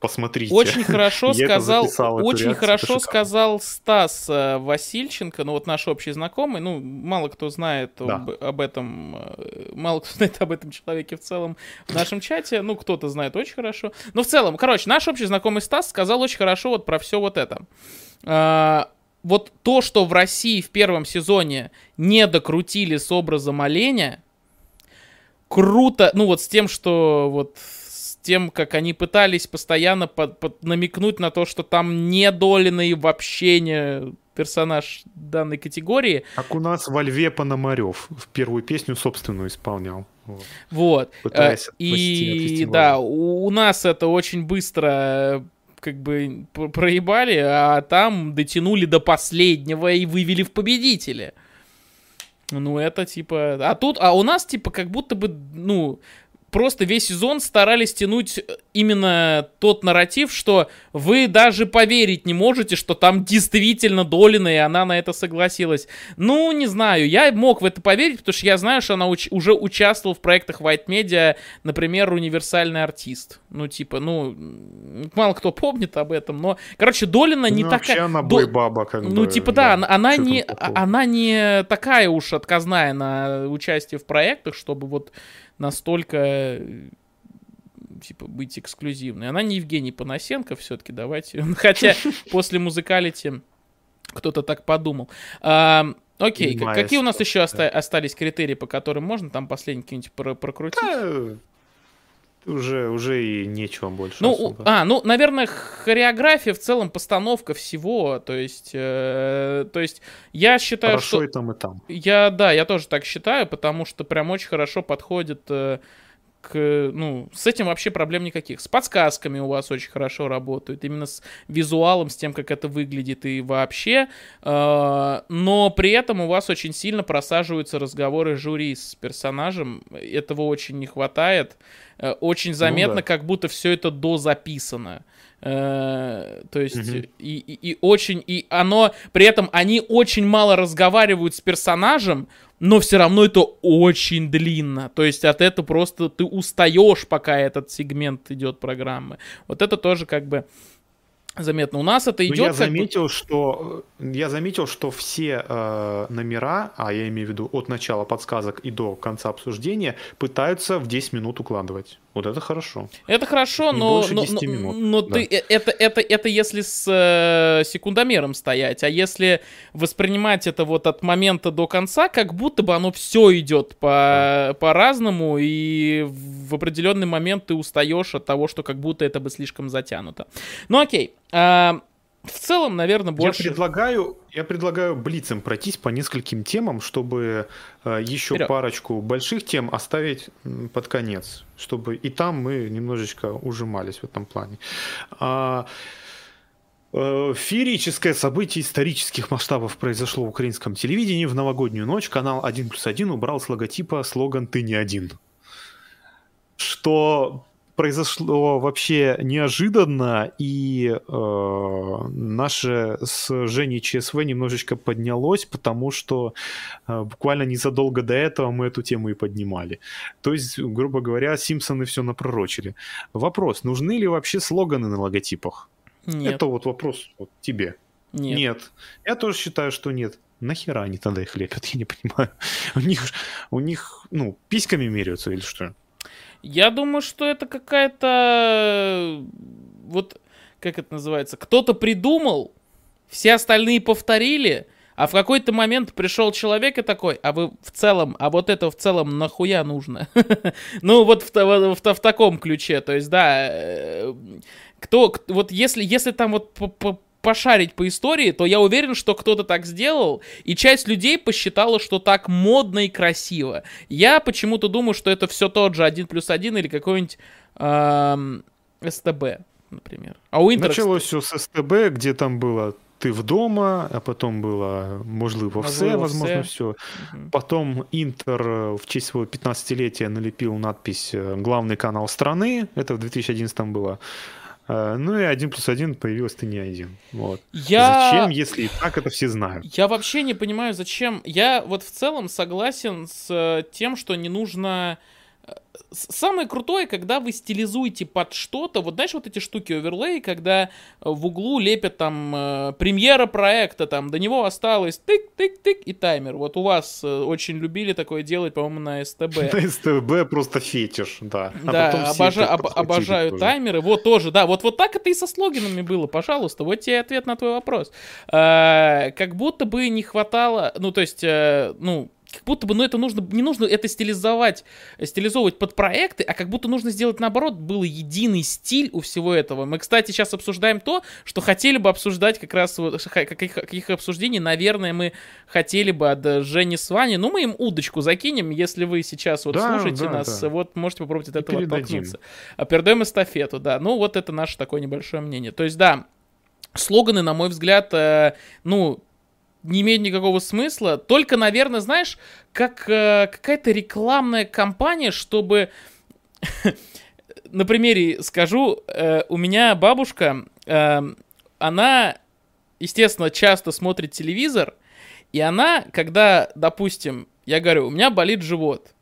B: посмотрите.
A: Очень хорошо сказал, очень хорошо сказал Стас э, Васильченко, ну вот наш общий знакомый, ну мало кто знает да. об, об этом, э, мало кто знает об этом человеке в целом в нашем чате, ну кто-то знает очень хорошо, но в целом, короче, наш общий знакомый Стас сказал очень хорошо вот про все вот это. А, вот то, что в России в первом сезоне не докрутили с образом оленя, круто, ну вот с тем, что вот тем, как они пытались постоянно под, под, намекнуть на то, что там недоленный вообще не персонаж данной категории.
B: Как у нас во Льве Пономарев в первую песню собственную исполнял.
A: Вот. вот. И да, у, у нас это очень быстро как бы проебали, а там дотянули до последнего и вывели в победителя. Ну, это типа... А тут, а у нас типа как будто бы, ну, просто весь сезон старались тянуть э, именно тот нарратив, что вы даже поверить не можете, что там действительно Долина, и она на это согласилась. Ну, не знаю, я мог в это поверить, потому что я знаю, что она уч- уже участвовала в проектах White Media, например, «Универсальный артист». Ну, типа, ну, мало кто помнит об этом, но, короче, Долина не ну, такая...
B: она До... баба, как
A: Ну, бы, типа, да, да она, не, она не такая уж отказная на участие в проектах, чтобы вот настолько типа быть эксклюзивной. Она не Евгений Панасенко все-таки, давайте. Хотя после музыкалити кто-то так подумал. А, окей, Понимаешь, какие у нас еще оста- остались критерии, по которым можно там последний какие-нибудь про- прокрутить?
B: Уже, уже и нечего больше.
A: Ну, особо. а, ну, наверное, хореография в целом, постановка всего, то есть, э, то есть, я считаю,
B: хорошо
A: что...
B: и там, и там.
A: Я, да, я тоже так считаю, потому что прям очень хорошо подходит э, к, ну, с этим вообще проблем никаких. С подсказками у вас очень хорошо работают, именно с визуалом, с тем, как это выглядит и вообще. Э, но при этом у вас очень сильно просаживаются разговоры жюри с персонажем. Этого очень не хватает. Э, очень заметно, ну, да. как будто все это дозаписано. Э, то есть угу. и, и, и очень и оно при этом они очень мало разговаривают с персонажем, но все равно это очень длинно. То есть от этого просто ты устаешь, пока этот сегмент идет программы. Вот это тоже как бы заметно. У нас это идет. Ну,
B: я заметил, что я заметил, что все э, номера, а я имею в виду от начала подсказок и до конца обсуждения, пытаются в 10 минут укладывать. Вот это хорошо.
A: Это хорошо, но, но, но, но да. ты, э, это, это, это если с э, секундомером стоять, а если воспринимать это вот от момента до конца, как будто бы оно все идет по, да. по-разному, и в определенный момент ты устаешь от того, что как будто это бы слишком затянуто. Ну окей. А, в целом, наверное, больше...
B: Я предлагаю, Я предлагаю блицем пройтись по нескольким темам, чтобы э, еще Вперед. парочку больших тем оставить под конец, чтобы и там мы немножечко ужимались в этом плане. А, э, Феерическое событие исторических масштабов произошло в украинском телевидении. В новогоднюю ночь канал 1 плюс 1 убрал с логотипа слоган «Ты не один». Что произошло вообще неожиданно, и э, наше с Женей ЧСВ немножечко поднялось, потому что э, буквально незадолго до этого мы эту тему и поднимали. То есть, грубо говоря, Симпсоны все напророчили. Вопрос, нужны ли вообще слоганы на логотипах? Нет. Это вот вопрос вот тебе. Нет. Нет. Я тоже считаю, что нет. Нахера они тогда их лепят, я не понимаю. У них, у них ну, письками меряются или что?
A: Я думаю, что это какая-то... Вот, как это называется? Кто-то придумал, все остальные повторили, а в какой-то момент пришел человек и такой, а вы в целом, а вот это в целом нахуя нужно? ну, вот в таком ключе, то есть, да, э, кто, вот если, если там вот пошарить по истории, то я уверен, что кто-то так сделал, и часть людей посчитала, что так модно и красиво. Я почему-то думаю, что это все тот же 1 плюс 1 или какой-нибудь эм, СТБ, например.
B: А у Интер... Началось все с СТБ, где там было ты в дома, а потом было можливо все, возможно, все. Угу. Потом Интер в честь своего 15-летия налепил надпись «Главный канал страны». Это в 2011 было. А, ну и один плюс один появилось ты не один. Вот. Я... Зачем, если и так это все знают?
A: Я вообще не понимаю, зачем. Я вот в целом согласен с э, тем, что не нужно Самое крутое, когда вы стилизуете под что-то, вот знаешь, вот эти штуки оверлей, когда в углу лепят там э, премьера проекта, там до него осталось тык-тык-тык и таймер. Вот у вас э, очень любили такое делать, по-моему, на СТБ.
B: На СТБ просто фетиш, да.
A: А да, обожа- об- обожаю тоже. таймеры. Вот тоже, да, вот, вот так это и со слоганами было, пожалуйста. Вот тебе ответ на твой вопрос. Э, как будто бы не хватало, ну, то есть, э, ну, как будто бы, ну, это нужно, не нужно это стилизовать, стилизовывать под проекты, а как будто нужно сделать наоборот, был единый стиль у всего этого. Мы, кстати, сейчас обсуждаем то, что хотели бы обсуждать как раз, каких, каких обсуждений, наверное, мы хотели бы от Жени с Ваней, ну, мы им удочку закинем, если вы сейчас вот да, слушаете да, нас, да. вот можете попробовать от этого передадим. оттолкнуться. А передаем эстафету, да, ну, вот это наше такое небольшое мнение. То есть, да, слоганы, на мой взгляд, э, ну, не имеет никакого смысла. Только, наверное, знаешь, как э, какая-то рекламная кампания, чтобы... На примере скажу, э, у меня бабушка, э, она, естественно, часто смотрит телевизор, и она, когда, допустим, я говорю, у меня болит живот,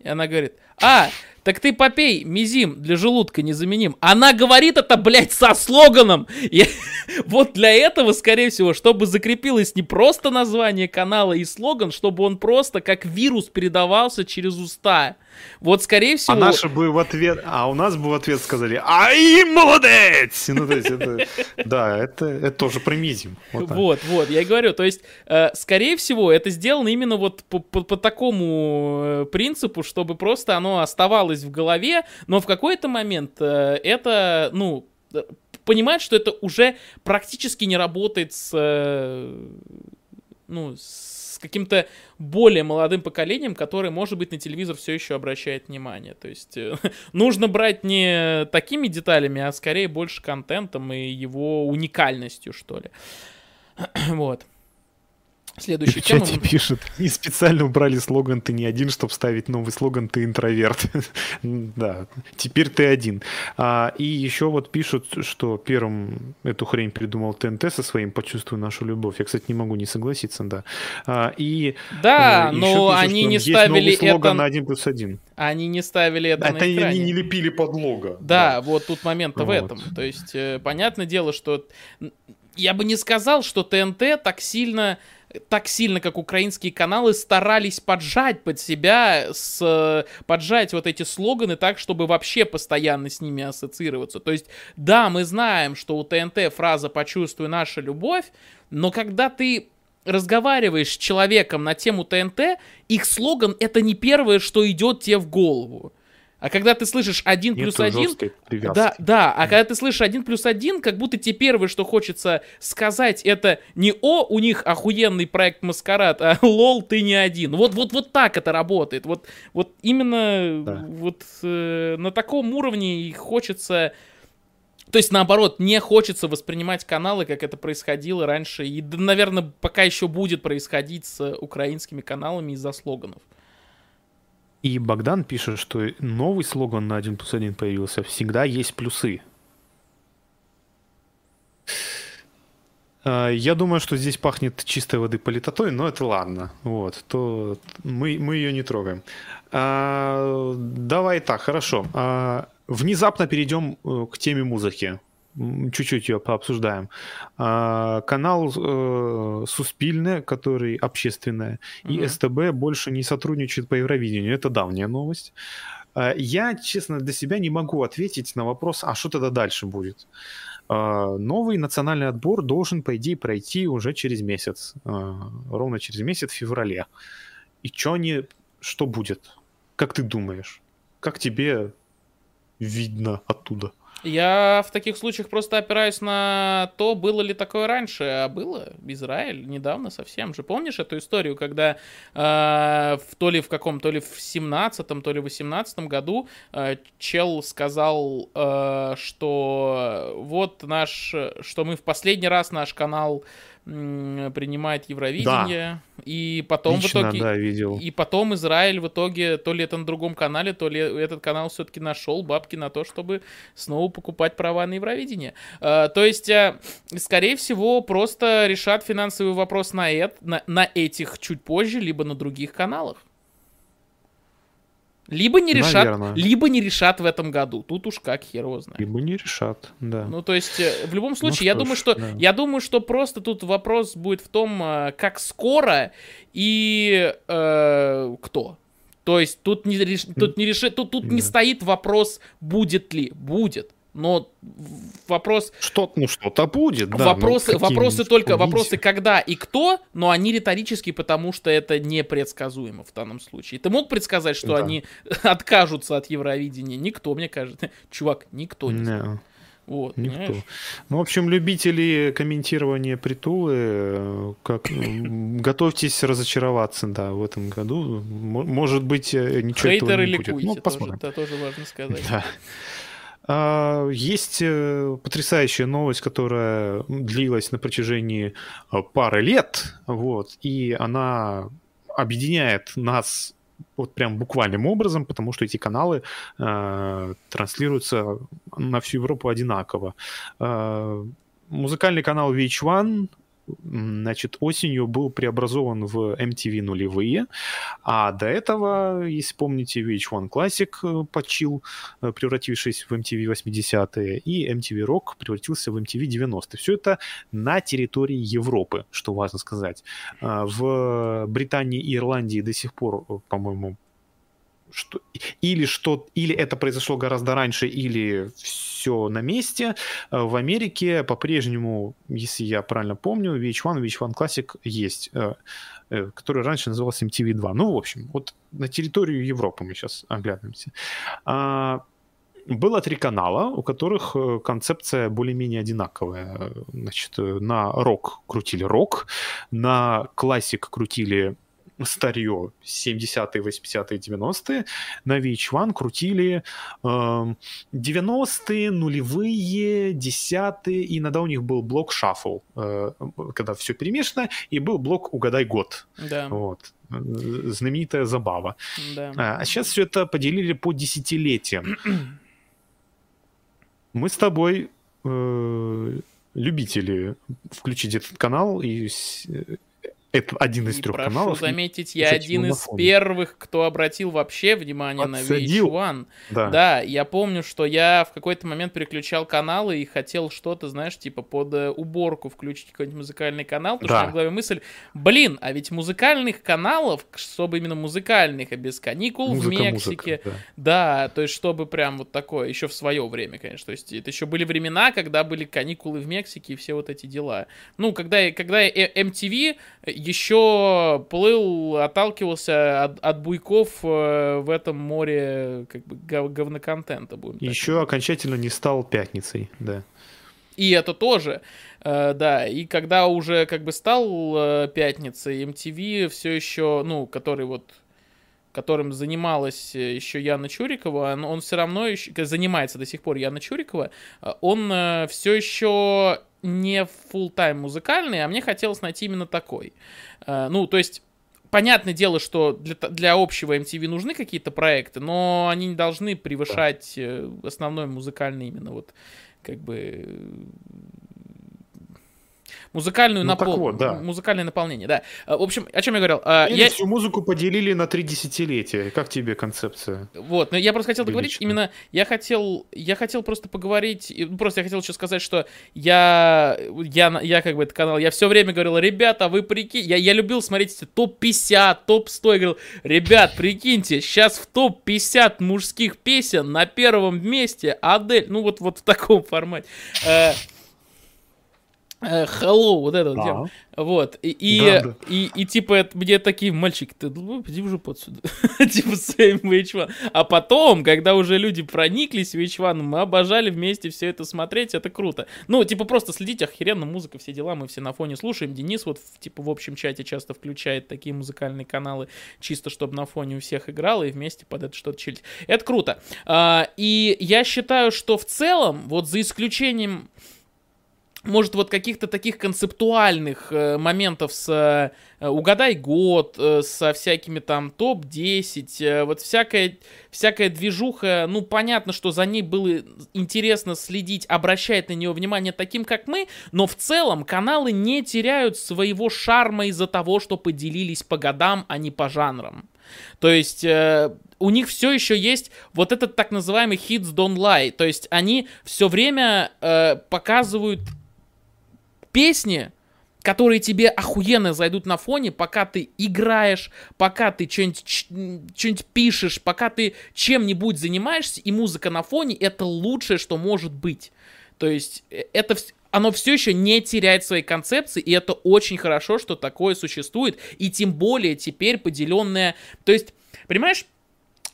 A: и она говорит, а, так ты попей мизим для желудка незаменим. Она говорит это, блядь, со слоганом. И вот для этого, скорее всего, чтобы закрепилось не просто название канала и слоган, чтобы он просто как вирус передавался через уста. Вот, скорее всего... А
B: наши бы в ответ... А у нас бы в ответ сказали «Ай, молодец!» Ну, то есть это... Да, это, это тоже примизим.
A: Вот, вот, вот, я говорю. То есть, э, скорее всего, это сделано именно вот по, по, по такому э, принципу, чтобы просто оно оставалось в голове, но в какой-то момент э, это, ну, понимать, что это уже практически не работает с... Ну, с каким-то более молодым поколением, которое, может быть, на телевизор все еще обращает внимание. То есть э, нужно брать не такими деталями, а скорее больше контентом и его уникальностью, что ли. вот.
B: Следующий в чате тема... пишут, и специально убрали слоган «ты не один», чтобы ставить новый слоган «ты интроверт». да, теперь ты один. А, и еще вот пишут, что первым эту хрень придумал ТНТ со своим «Почувствуй нашу любовь». Я, кстати, не могу не согласиться, да. А, и,
A: да, э, но пишут, они не ставили
B: это... слоган на 1 плюс 1.
A: Они не ставили это,
B: это на экране. они не лепили под лого.
A: Да, да. вот тут момент вот. в этом. То есть, э, понятное дело, что я бы не сказал, что ТНТ так сильно так сильно, как украинские каналы, старались поджать под себя, с, поджать вот эти слоганы так, чтобы вообще постоянно с ними ассоциироваться. То есть, да, мы знаем, что у ТНТ фраза «почувствуй нашу любовь», но когда ты разговариваешь с человеком на тему ТНТ, их слоган — это не первое, что идет тебе в голову. А когда ты слышишь 1 плюс 1... Да, да, а когда ты слышишь 1 плюс 1, как будто тебе первое, что хочется сказать, это не «О, у них охуенный проект Маскарад», а «Лол, ты не один». Вот, вот, вот так это работает. Вот, вот именно да. вот э, на таком уровне хочется... То есть, наоборот, не хочется воспринимать каналы, как это происходило раньше. И, наверное, пока еще будет происходить с украинскими каналами из-за слоганов.
B: И Богдан пишет, что новый слоган на 1 плюс 1 появился. Всегда есть плюсы. А, я думаю, что здесь пахнет чистой воды политотой, но это ладно. Вот, то мы, мы ее не трогаем. А, давай так, хорошо. А, внезапно перейдем э, к теме музыки чуть-чуть ее пообсуждаем. А, канал э, Суспильне, который общественная, угу. и СТБ больше не сотрудничают по Евровидению. Это давняя новость. А, я, честно, для себя не могу ответить на вопрос, а что тогда дальше будет? А, новый национальный отбор должен, по идее, пройти уже через месяц. Ровно через месяц, в феврале. И что они... Что будет? Как ты думаешь? Как тебе видно оттуда?
A: Я в таких случаях просто опираюсь на то, было ли такое раньше. А было Израиль недавно совсем же. Помнишь эту историю, когда э, в, то ли в каком, то ли в 17-м, то ли в 18 году э, чел сказал, э, что вот наш, что мы в последний раз наш канал принимает Евровидение, да. и потом Лично, в итоге,
B: да, видел.
A: и потом Израиль в итоге то ли это на другом канале, то ли этот канал все-таки нашел бабки на то, чтобы снова покупать права на Евровидение. А, то есть, а, скорее всего, просто решат финансовый вопрос на, это, на, на этих чуть позже, либо на других каналах. Либо не решат, Наверное. либо не решат в этом году. Тут уж как хер его знает.
B: Либо не решат, да.
A: Ну, то есть, э, в любом ну случае, ну, я ж, думаю, что да. я думаю, что просто тут вопрос будет в том, э, как скоро и э, кто. То есть тут не, тут не решит, тут, тут да. не стоит вопрос, будет ли. Будет но вопрос...
B: Что, ну, что-то будет, да.
A: Вопросы, вопросы только, увидите. вопросы когда и кто, но они риторические, потому что это непредсказуемо в данном случае. Ты мог предсказать, что да. они откажутся от Евровидения? Никто, мне кажется. Чувак, никто не знает. Вот,
B: Никто. Понимаешь? Ну, в общем, любители комментирования притулы, как, готовьтесь разочароваться, да, в этом году. Может быть, э, ничего Хейтеры этого не будет. Ну,
A: посмотрим. Тоже, это тоже важно сказать.
B: Да. А, есть э, потрясающая новость, которая длилась на протяжении э, пары лет, вот, и она объединяет нас вот прям буквальным образом, потому что эти каналы э, транслируются на всю Европу одинаково. Э, музыкальный канал VH1 значит, осенью был преобразован в MTV нулевые, а до этого, если помните, VH1 Classic э, почил, э, превратившись в MTV 80-е, и MTV Rock превратился в MTV 90-е. Все это на территории Европы, что важно сказать. А, в Британии и Ирландии до сих пор, э, по-моему, что, или, что, или это произошло гораздо раньше, или все на месте. Э, в Америке по-прежнему, если я правильно помню, VH1, VH1 Classic есть, э, э, который раньше назывался MTV2. Ну, в общем, вот на территорию Европы мы сейчас оглядываемся. А, было три канала, у которых концепция более-менее одинаковая. Значит, на рок крутили рок, на классик крутили старье 70-е, 80-е, 90-е. На VH1 крутили э, 90-е, нулевые, десятые, и иногда у них был блок шаффл, э, когда все перемешано, и был блок «Угадай год».
A: Да.
B: Вот знаменитая забава.
A: Да.
B: А сейчас все это поделили по десятилетиям. Мы с тобой э, любители включить этот канал и это один из и трех прошу каналов.
A: Прошу заметить, я один из первых, кто обратил вообще внимание Отсадил. на VH1. Да. да, я помню, что я в какой-то момент переключал каналы и хотел что-то, знаешь, типа под э, уборку включить какой-нибудь музыкальный канал, потому да. что в голове мысль, блин, а ведь музыкальных каналов, чтобы именно музыкальных, а без каникул музыка, в Мексике, музыка, да. да, то есть чтобы прям вот такое, еще в свое время, конечно, то есть это еще были времена, когда были каникулы в Мексике и все вот эти дела. Ну, когда, когда MTV еще плыл, отталкивался от, от буйков э, в этом море как бы гов, говноконтента. Будем
B: еще так. окончательно не стал пятницей, да.
A: И это тоже, э, да. И когда уже как бы стал э, пятницей, MTV все еще, ну, который вот которым занималась еще Яна Чурикова, он, он все равно еще, занимается до сих пор Яна Чурикова, он все еще не full тайм музыкальный, а мне хотелось найти именно такой. Ну, то есть понятное дело, что для, для общего MTV нужны какие-то проекты, но они не должны превышать основной музыкальный именно вот как бы Музыкальную ну, напол... вот, да. Музыкальное наполнение, да. А, в общем, о чем я говорил?
B: А, Или я... всю музыку поделили на три десятилетия. Как тебе концепция?
A: Вот, но я просто хотел договорить, именно я хотел, я хотел просто поговорить, просто я хотел еще сказать, что я, я, я как бы этот канал, я все время говорил, ребята, вы прикиньте, я, я любил смотреть топ-50, топ-100, я говорил, ребят, прикиньте, сейчас в топ-50 мужских песен на первом месте Адель, ну вот, вот в таком формате. Э, Э, hello, вот это вот. Да. Вот. И, и, да, да. И, и, типа, мне такие, мальчики, ты ну, иди в жопу отсюда. типа, своим VH1. А потом, когда уже люди прониклись в VH1, мы обожали вместе все это смотреть, это круто. Ну, типа, просто следить, охеренно, музыка, все дела, мы все на фоне слушаем. Денис вот, типа, в общем чате часто включает такие музыкальные каналы, чисто чтобы на фоне у всех играло, и вместе под это что-то чилить. Это круто. А, и я считаю, что в целом, вот за исключением может, вот каких-то таких концептуальных э, моментов с э, «Угадай год», э, со всякими там топ-10, э, вот всякая, всякая движуха, ну, понятно, что за ней было интересно следить, обращать на нее внимание таким, как мы, но в целом каналы не теряют своего шарма из-за того, что поделились по годам, а не по жанрам. То есть э, у них все еще есть вот этот так называемый hits don't lie. То есть они все время э, показывают песни, которые тебе охуенно зайдут на фоне, пока ты играешь, пока ты что-нибудь пишешь, пока ты чем-нибудь занимаешься, и музыка на фоне это лучшее, что может быть. То есть э, это оно все еще не теряет своей концепции, и это очень хорошо, что такое существует, и тем более теперь поделенное. То есть, понимаешь,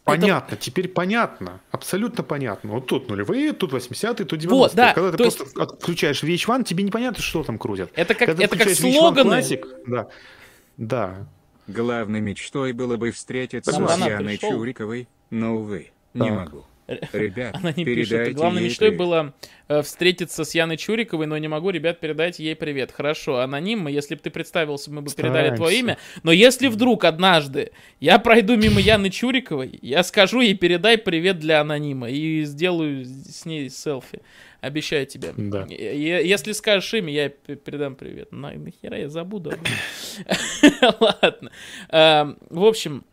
B: Понятно, это... теперь понятно, абсолютно понятно. Вот тут нулевые, тут 80-е, тут 90-е. Вот, да, Когда ты просто есть... отключаешь VH1, тебе непонятно, что там крутят.
A: Это как, это как слоганы.
B: Классик, да, да.
C: Главной мечтой было бы встретиться с Яной Чуриковой, но, увы, не могу. Ребят,
A: Она не пишет. Главной мечтой привет. было э, встретиться с Яной Чуриковой, но не могу, ребят, передать ей привет. Хорошо, аноним, если бы ты представился, мы бы Стараемся. передали твое имя. Но если вдруг однажды я пройду мимо Яны Чуриковой, я скажу ей передай привет для анонима и сделаю с ней селфи. Обещаю тебе. Да. Если скажешь имя, я передам привет. Нахера я забуду. Ладно. Эм, в общем,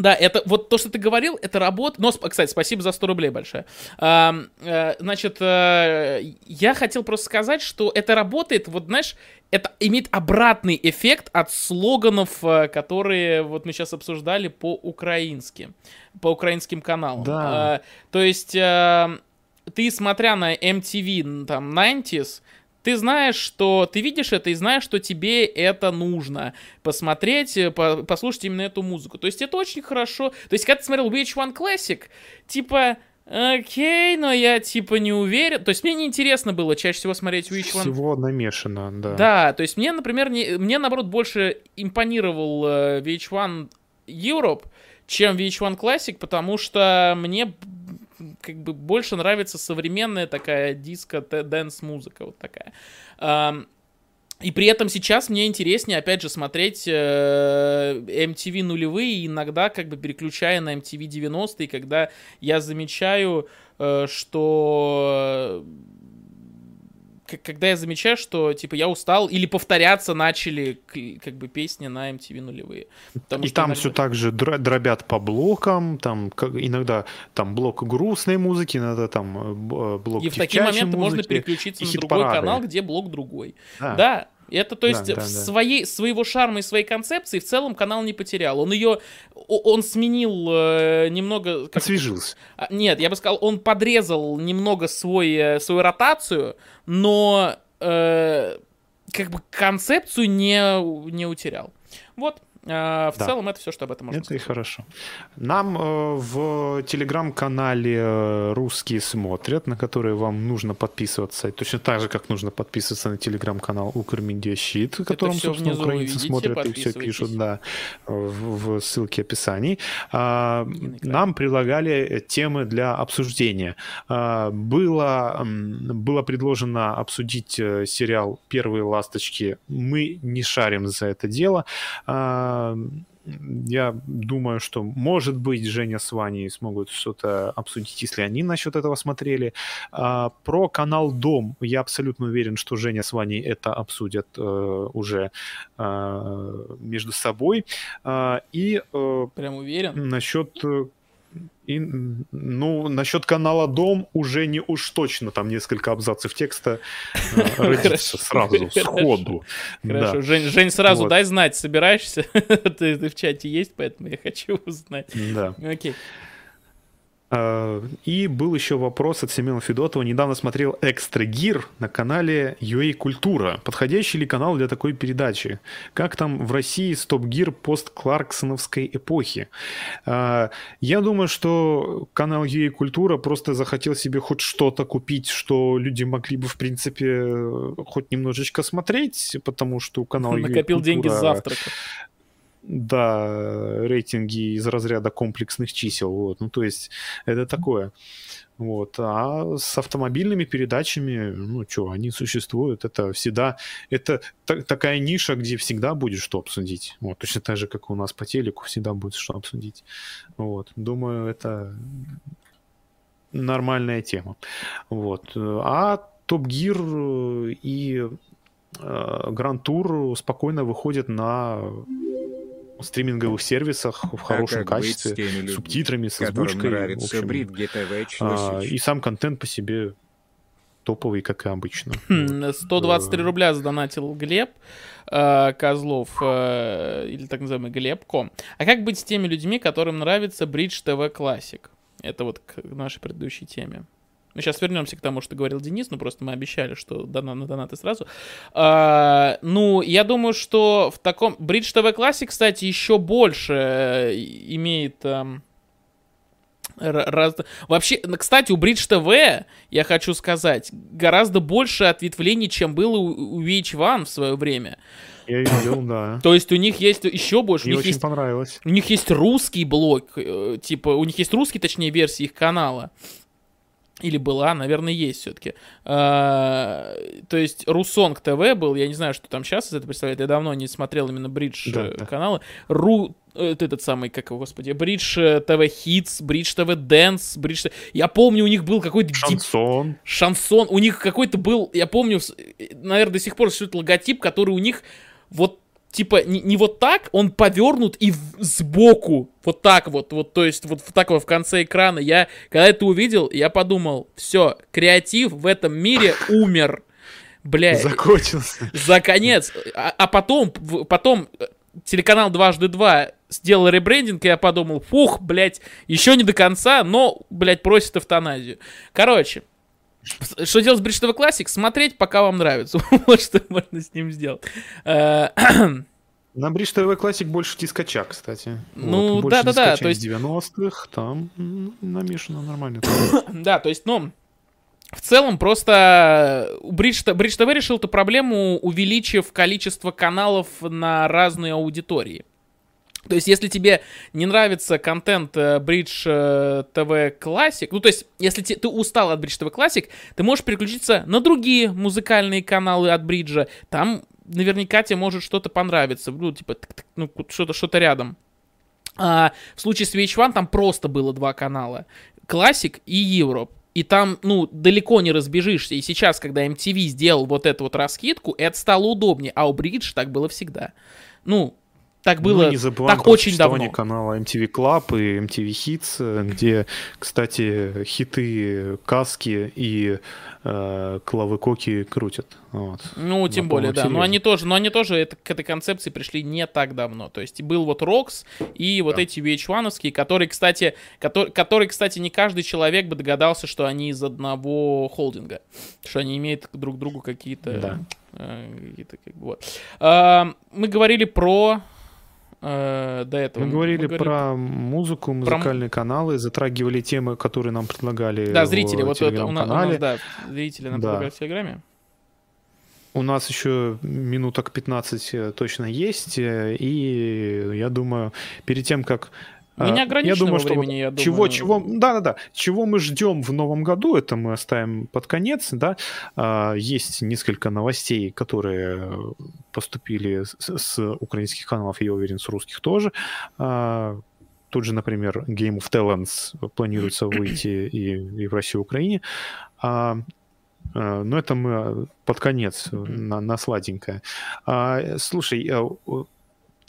A: да, это вот то, что ты говорил, это работа. Но, кстати, спасибо за 100 рублей большое. А, а, значит, а, я хотел просто сказать, что это работает, вот знаешь, это имеет обратный эффект от слоганов, которые вот мы сейчас обсуждали по-украински, по украинским каналам. Да. А, то есть, а, ты, смотря на MTV, там, 90s, ты знаешь, что ты видишь это и знаешь, что тебе это нужно посмотреть, э, по, послушать именно эту музыку. То есть это очень хорошо. То есть, когда ты смотрел VH1 Classic, типа, окей, но я типа не уверен. То есть мне неинтересно было чаще всего смотреть VH1.
B: Всего намешано, да.
A: Да, то есть мне, например, не, мне наоборот больше импонировал uh, VH1 Europe, чем VH1 Classic, потому что мне как бы больше нравится современная такая диско- dance -музыка вот такая. И при этом сейчас мне интереснее, опять же, смотреть э, MTV нулевые, иногда как бы переключая на MTV 90-е, когда я замечаю, э, что когда я замечаю, что, типа, я устал, или повторяться начали, как бы, песни на MTV нулевые.
B: Потому и там иногда... все так же дробят по блокам, там, как, иногда там блок грустной музыки, иногда там э, э, блок
A: И в такие моменты музыки, можно переключиться на другой канал, где блок другой. Да. да. Это, то есть, да, да, в. Своей, своего шарма и своей концепции в целом канал не потерял. Он ее, он сменил э, немного...
B: Как... Освежился.
A: А, нет, я бы сказал, он подрезал немного свой, э, свою ротацию, но... Э, как бы концепцию не, не утерял. Вот, в да. целом это все, что об этом можно
B: это сказать. Это и хорошо. Нам э, в телеграм-канале э, «Русские смотрят», на который вам нужно подписываться, точно так же, как нужно подписываться на телеграм-канал «Укрмедиа Щит», в котором, собственно, украинцы видите, смотрят и все пишут, да, в, в ссылке описании. А, нам предлагали темы для обсуждения. А, было, было предложено обсудить э, сериал «Первые ласточки». Мы не шарим за это дело. А, я думаю, что, может быть, Женя с Ваней смогут что-то обсудить, если они насчет этого смотрели. А, про канал Дом я абсолютно уверен, что Женя с Ваней это обсудят э, уже э, между собой. А, и
A: э, Прям уверен?
B: Насчет и, ну, насчет канала Дом уже не уж точно, там несколько абзацев текста э, родится сразу, сходу.
A: Хорошо, Жень, Жень, сразу дай знать, собираешься? ты, ты в чате есть, поэтому я хочу узнать.
B: Да. Окей. А, и был еще вопрос от Семена Федотова. Недавно смотрел «Экстра Гир» на канале UA Культура. Подходящий ли канал для такой передачи? Как там в России стоп-гир пост-кларксоновской эпохи? А, я думаю, что канал UA Культура просто захотел себе хоть что-то купить, что люди могли бы, в принципе, хоть немножечко смотреть, потому что канал
A: Накопил UA деньги с завтрака
B: да, рейтинги из разряда комплексных чисел. Вот. Ну, то есть это такое. Вот. А с автомобильными передачами, ну что, они существуют. Это всегда, это та- такая ниша, где всегда будет что обсудить. Вот. Точно так же, как у нас по телеку, всегда будет что обсудить. Вот. Думаю, это нормальная тема. Вот. А Топ Гир и Гранд Тур спокойно выходят на стриминговых сервисах в хорошем а качестве, с, субтитрами, с озвучкой. Нравится в общем, ТВ, а, и сам контент по себе топовый, как и обычно.
A: 123 хм, рубля задонатил Глеб э, Козлов, э, или так называемый Глебко. А как быть с теми людьми, которым нравится Bridge TV Classic? Это вот к нашей предыдущей теме. Мы сейчас вернемся к тому, что говорил Денис, но просто мы обещали, что дана на донаты сразу. А, ну, я думаю, что в таком... Bridge TV Classic, кстати, еще больше э, имеет... Эм, раз... Вообще, кстати, у Bridge TV, я хочу сказать, гораздо больше ответвлений, чем было у VH1 в свое время.
B: Я видел, да.
A: То есть у них есть еще больше.
B: Мне
A: очень есть,
B: понравилось.
A: У них есть русский блок, э, типа, у них есть русский, точнее, версии их канала. Или была, наверное, есть все-таки. А, то есть Rusong TV был, я не знаю, что там сейчас это представляет, я давно не смотрел именно Bridge да, да. каналы. Ру, этот самый, как его, господи, Bridge TV Hits, Bridge TV Dance, Bridge Я помню, у них был какой-то...
B: Шансон. Deep...
A: Шансон. У них какой-то был, я помню, наверное, до сих пор существует логотип, который у них вот типа не, не вот так, он повернут и в, сбоку, вот так вот, вот, то есть вот так вот в конце экрана. Я, когда это увидел, я подумал, все, креатив в этом мире умер. Блядь.
B: Закончился.
A: За конец. А, а потом, потом э, телеканал дважды два сделал ребрендинг, и я подумал, фух, блядь, еще не до конца, но, блядь, просит эвтаназию. Короче, что делать с Bridge TV Classic? Смотреть, пока вам нравится. вот что можно с ним сделать. Э,
B: На Bridge TV Classic больше дискача, кстати.
A: Ну, да-да-да.
B: То есть 90-х там намешано нормально.
A: да, то есть, ну, в целом просто Bridge, Bridge TV решил эту проблему, увеличив количество каналов на разные аудитории. То есть, если тебе не нравится контент э, Bridge э, TV Classic, ну, то есть, если ты, устал от Bridge TV Classic, ты можешь переключиться на другие музыкальные каналы от Bridge. Там наверняка тебе может что-то понравиться. Ну, типа, ну, что-то что рядом. А в случае с VH1 там просто было два канала. Classic и Europe. И там, ну, далеко не разбежишься. И сейчас, когда MTV сделал вот эту вот раскидку, это стало удобнее. А у Bridge так было всегда. Ну, Так было, ну, не забываем так очень давно.
B: канала MTV Club и MTV Hits, где, кстати, хиты Каски и э, Клавы крутят. Вот.
A: Ну, тем На более, да. Но они тоже, но они тоже это, к этой концепции пришли не так давно. То есть был вот Рокс и вот да. эти VH1, которые, кстати, которые, которые, кстати, не каждый человек бы догадался, что они из одного холдинга. Что они имеют друг другу какие-то... Да. Э, какие-то, как бы, вот. мы говорили про э, до этого.
B: Мы говорили, мы говорили про музыку, музыкальные про... каналы, затрагивали темы, которые нам предлагали
A: Да, зрители, вот это у нас, у нас, да, зрители нам да. предлагали в Телеграме.
B: У нас еще минуток 15 э, точно есть, э, и я думаю, перед тем, как
A: не ограничены я думаю, что времени, я
B: думаю. Чего, чего, да, да, да. Чего мы ждем в новом году, это мы оставим под конец, да. А, есть несколько новостей, которые поступили с, с украинских каналов, я уверен, с русских тоже. А, тут же, например, Game of Talents планируется выйти и, и в России, и в Украине. А, а но это мы под конец на, на сладенькое. А, слушай,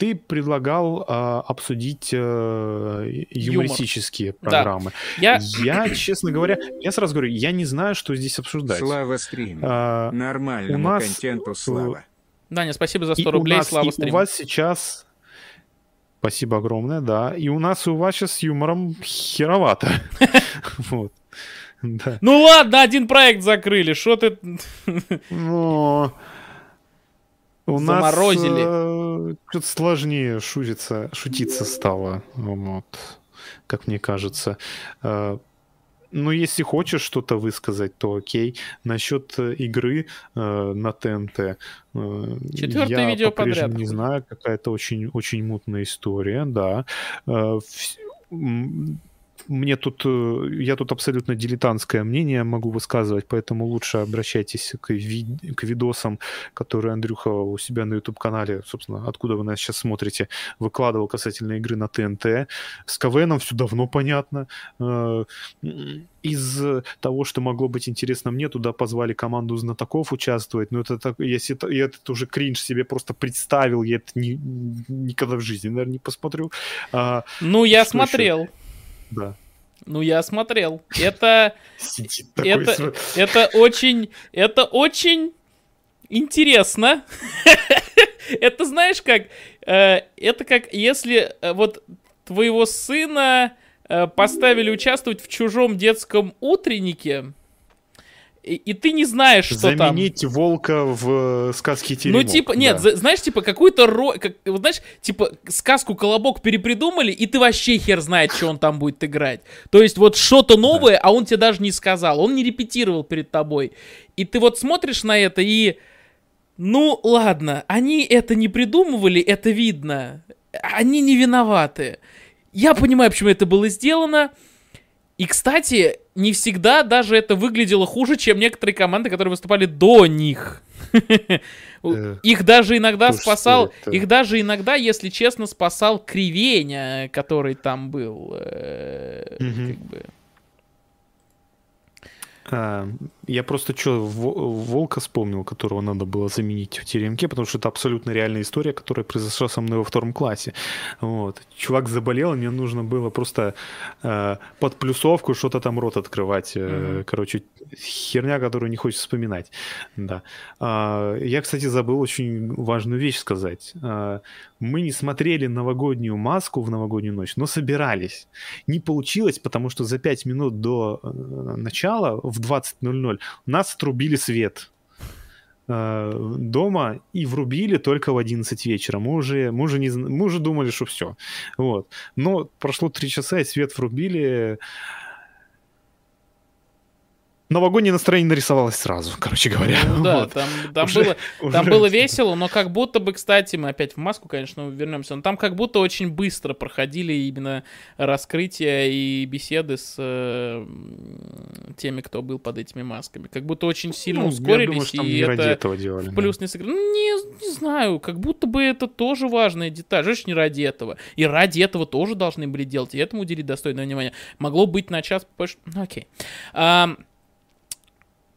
B: ты предлагал а, обсудить а, юмористические Юмор. программы. Да. Я... я, честно говоря, я сразу говорю, я не знаю, что здесь обсуждать.
C: Слава стрим. А, Нормальному нас... контенту слава.
A: Даня, спасибо за 100 и рублей, нас, слава стрим.
B: у вас сейчас... Спасибо огромное, да. И у нас у вас сейчас с юмором херовато. Вот.
A: Да. Ну ладно, один проект закрыли, что ты...
B: Ну, у заморозили. нас э, что-то сложнее шутиться, шутиться стало, вот, как мне кажется. Э, ну, если хочешь что-то высказать, то окей. Насчет э, игры э, на ТНТ. Э,
A: Четвертое видео
B: я
A: подряд.
B: не знаю, какая-то очень, очень мутная история, да. Э, мне тут, э, я тут абсолютно дилетантское мнение могу высказывать, поэтому лучше обращайтесь к, ви, к видосам, которые Андрюха у себя на YouTube-канале, собственно, откуда вы нас сейчас смотрите, выкладывал касательно игры на ТНТ. С КВНом все давно понятно. Э, из того, что могло быть интересно мне, туда позвали команду знатоков участвовать, но это так, если это, я это уже кринж себе просто представил, я это ни, никогда в жизни, наверное, не посмотрю.
A: А, ну, я смотрел. Еще?
B: Да.
A: Ну, я смотрел. Это... Это, это очень... Это очень интересно. это знаешь как? Э, это как если э, вот твоего сына э, поставили участвовать в чужом детском утреннике, и, и ты не знаешь, что
B: Заменить там. Заменить волка в э, сказке Теремок.
A: Ну, типа, нет, да. знаешь, типа, какую-то ро... Как, вот, знаешь, типа, сказку Колобок перепридумали, и ты вообще хер знает, что он там будет играть. То есть, вот что-то новое, да. а он тебе даже не сказал. Он не репетировал перед тобой. И ты вот смотришь на это и... Ну, ладно, они это не придумывали, это видно. Они не виноваты. Я понимаю, почему это было сделано. И, кстати, не всегда даже это выглядело хуже, чем некоторые команды, которые выступали до них. Их даже иногда спасал, их даже иногда, если честно, спасал Кривеня, который там был. Э, как бы.
B: А, я просто что, волка вспомнил, которого надо было заменить в теремке, потому что это абсолютно реальная история, которая произошла со мной во втором классе. Вот. Чувак заболел, мне нужно было просто э, под плюсовку что-то там рот открывать. Э, mm-hmm. Короче, херня, которую не хочется вспоминать. Да. А, я, кстати, забыл очень важную вещь сказать. А, мы не смотрели новогоднюю маску в новогоднюю ночь, но собирались. Не получилось, потому что за 5 минут до э, начала в 20.00 у нас отрубили свет э, дома и врубили только в 11 вечера. Мы уже, мы уже, не, мы уже думали, что все. Вот. Но прошло 3 часа, и свет врубили новогоднее настроение нарисовалось сразу, короче говоря.
A: Ну, да, вот. там, там, уже, было, уже... там было весело, но как будто бы, кстати, мы опять в маску, конечно, вернемся, но там как будто очень быстро проходили именно раскрытия и беседы с э, теми, кто был под этими масками. Как будто очень сильно ну, ускорились, думаю, и не это этого делали, плюс да. не сыграли. Ну, не, не знаю, как будто бы это тоже важная деталь. Же не ради этого. И ради этого тоже должны были делать, и этому уделить достойное внимание. Могло быть на час позже. Ну, окей. А,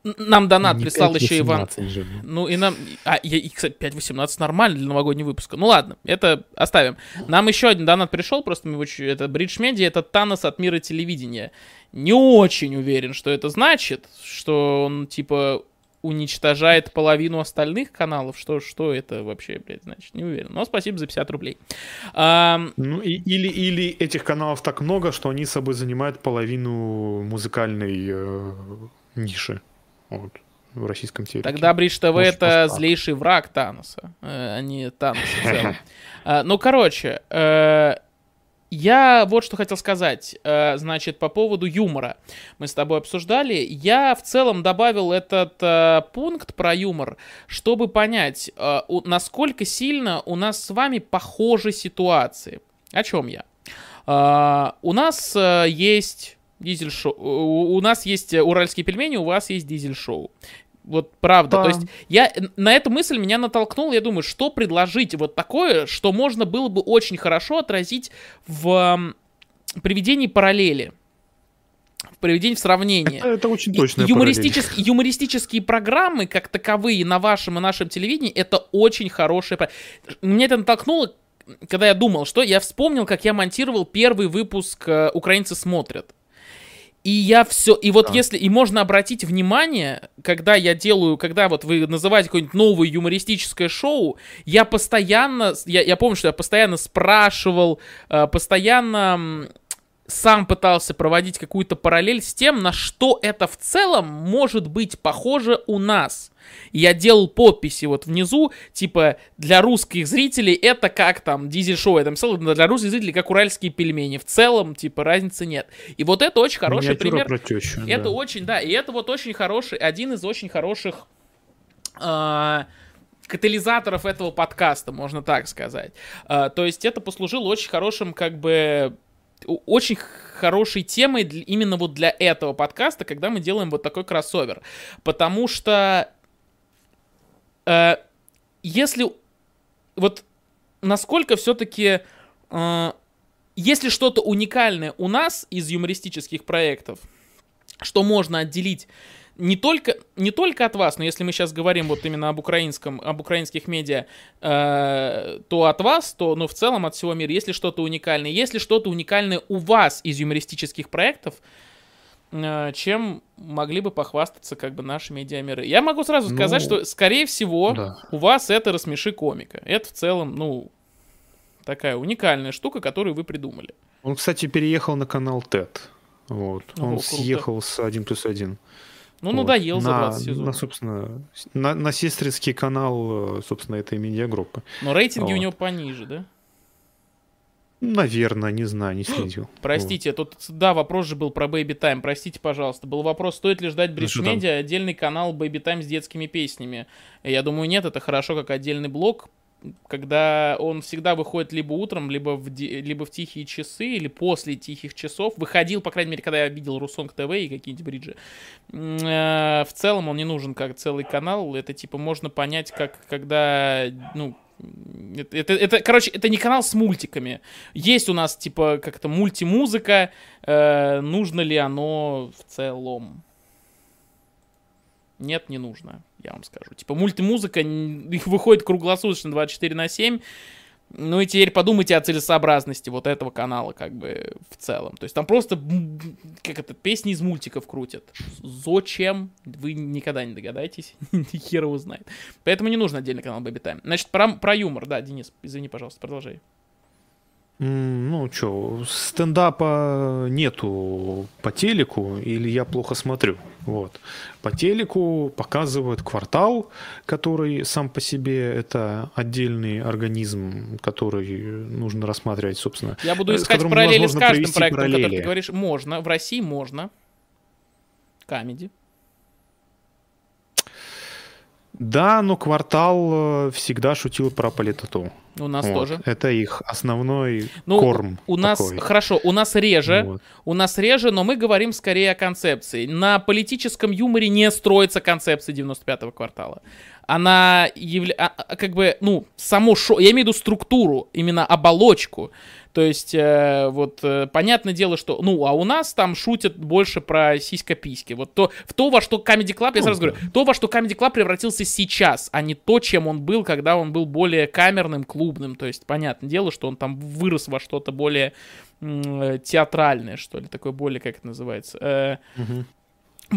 A: Нам донат не прислал еще Иван. Же. Ну и нам... А, я, и, кстати, 5.18 нормально для новогоднего выпуска. Ну ладно, это оставим. Нам еще один донат пришел, просто мы его... Это Бридж Медиа, это Танос от мира телевидения. Не очень уверен, что это значит, что он, типа, уничтожает половину остальных каналов. Что, что это вообще, блядь, значит? Не уверен. Но спасибо за 50 рублей.
B: А... Ну, и, или, или этих каналов так много, что они собой занимают половину музыкальной э, ниши. Вот в российском телеке.
A: Тогда Бридж ТВ это злейший враг Таноса, э, а не Таноса в целом. А, ну, короче, э, я вот что хотел сказать, э, значит, по поводу юмора. Мы с тобой обсуждали. Я в целом добавил этот пункт про юмор, чтобы понять, насколько сильно у нас с вами похожи ситуации. О чем я? У нас есть дизель-шоу. У нас есть э, уральские пельмени, у вас есть дизель-шоу. Вот правда. Да. То есть я на эту мысль меня натолкнул. Я думаю, что предложить вот такое, что можно было бы очень хорошо отразить в приведении параллели. В приведении в сравнение.
B: Это, это очень точно.
A: Юмористические, юмористические программы, как таковые, на вашем и нашем телевидении, это очень хорошее. Меня это натолкнуло, когда я думал, что я вспомнил, как я монтировал первый выпуск э, «Украинцы смотрят». И я все, и вот да. если, и можно обратить внимание, когда я делаю, когда вот вы называете какое-нибудь новое юмористическое шоу, я постоянно, я, я помню, что я постоянно спрашивал, э, постоянно сам пытался проводить какую-то параллель с тем, на что это в целом может быть похоже у нас. Я делал подписи вот внизу, типа, для русских зрителей это как там дизель-шоу, я там писал, для русских зрителей как уральские пельмени. В целом, типа, разницы нет. И вот это очень хороший Миниатюра пример. Про тещу, это да. очень, да, и это вот очень хороший, один из очень хороших... Э- катализаторов этого подкаста, можно так сказать. Uh, то есть это послужило очень хорошим, как бы, очень хорошей темой для, именно вот для этого подкаста, когда мы делаем вот такой кроссовер. Потому что э, если вот насколько все-таки э, если что-то уникальное у нас из юмористических проектов, что можно отделить не только, не только от вас, но если мы сейчас говорим вот именно об украинском, об украинских медиа, э, то от вас, то, ну, в целом от всего мира, если что-то уникальное, если что-то уникальное у вас из юмористических проектов, чем могли бы похвастаться как бы наши медиамеры. Я могу сразу ну, сказать, что, скорее всего, да. у вас это «Рассмеши комика». Это в целом, ну, такая уникальная штука, которую вы придумали.
B: Он, кстати, переехал на канал TED. Вот. О, Он круто. съехал с 1 плюс 1.
A: Ну, вот. надоел за 20 сезонов.
B: На, собственно, на, на сестринский канал, собственно, этой медиагруппы.
A: Но рейтинги вот. у него пониже, да?
B: Наверное, не знаю, не следил.
A: Простите, вот. тут, да, вопрос же был про Baby Time. Простите, пожалуйста. Был вопрос, стоит ли ждать Бридж ну, Медиа отдельный канал Baby Time с детскими песнями. Я думаю, нет, это хорошо как отдельный блок когда он всегда выходит либо утром, либо в, либо в тихие часы, или после тихих часов. Выходил, по крайней мере, когда я видел Русонг ТВ и какие-нибудь бриджи. Э, в целом он не нужен как целый канал. Это, типа, можно понять, как, когда, ну, это, это, это, короче, это не канал с мультиками. Есть у нас, типа, как-то мультимузыка. Э, нужно ли оно в целом? Нет, не нужно я вам скажу. Типа мультимузыка их выходит круглосуточно 24 на 7. Ну и теперь подумайте о целесообразности вот этого канала, как бы, в целом. То есть там просто, как это, песни из мультиков крутят. Зачем? Вы никогда не догадаетесь. Хер его знает. Поэтому не нужно отдельный канал Baby Time. Значит, про, про юмор, да, Денис, извини, пожалуйста, продолжай.
B: Ну, что, стендапа нету по телеку, или я плохо смотрю. Вот. По телеку показывают квартал, который сам по себе это отдельный организм, который нужно рассматривать, собственно.
A: Я буду искать параллели с каждым проектом, параллели. который ты говоришь. Можно, в России можно. Камеди.
B: Да, но квартал э, всегда шутил про политоту.
A: У нас вот. тоже.
B: Это их основной ну, корм.
A: У нас такой. хорошо, у нас реже, вот. у нас реже, но мы говорим скорее о концепции. На политическом юморе не строится концепция 95-го квартала. Она явля... А, а, как бы, ну, само шоу, я имею в виду структуру, именно оболочку. То есть, э, вот, э, понятное дело, что, ну, а у нас там шутят больше про сиська-письки. Вот то, в то, во что Comedy Club, я сразу говорю, то, во что Comedy Club превратился сейчас, а не то, чем он был, когда он был более камерным, клубным. То есть, понятное дело, что он там вырос во что-то более э, театральное, что ли, такое более, как это называется, э, угу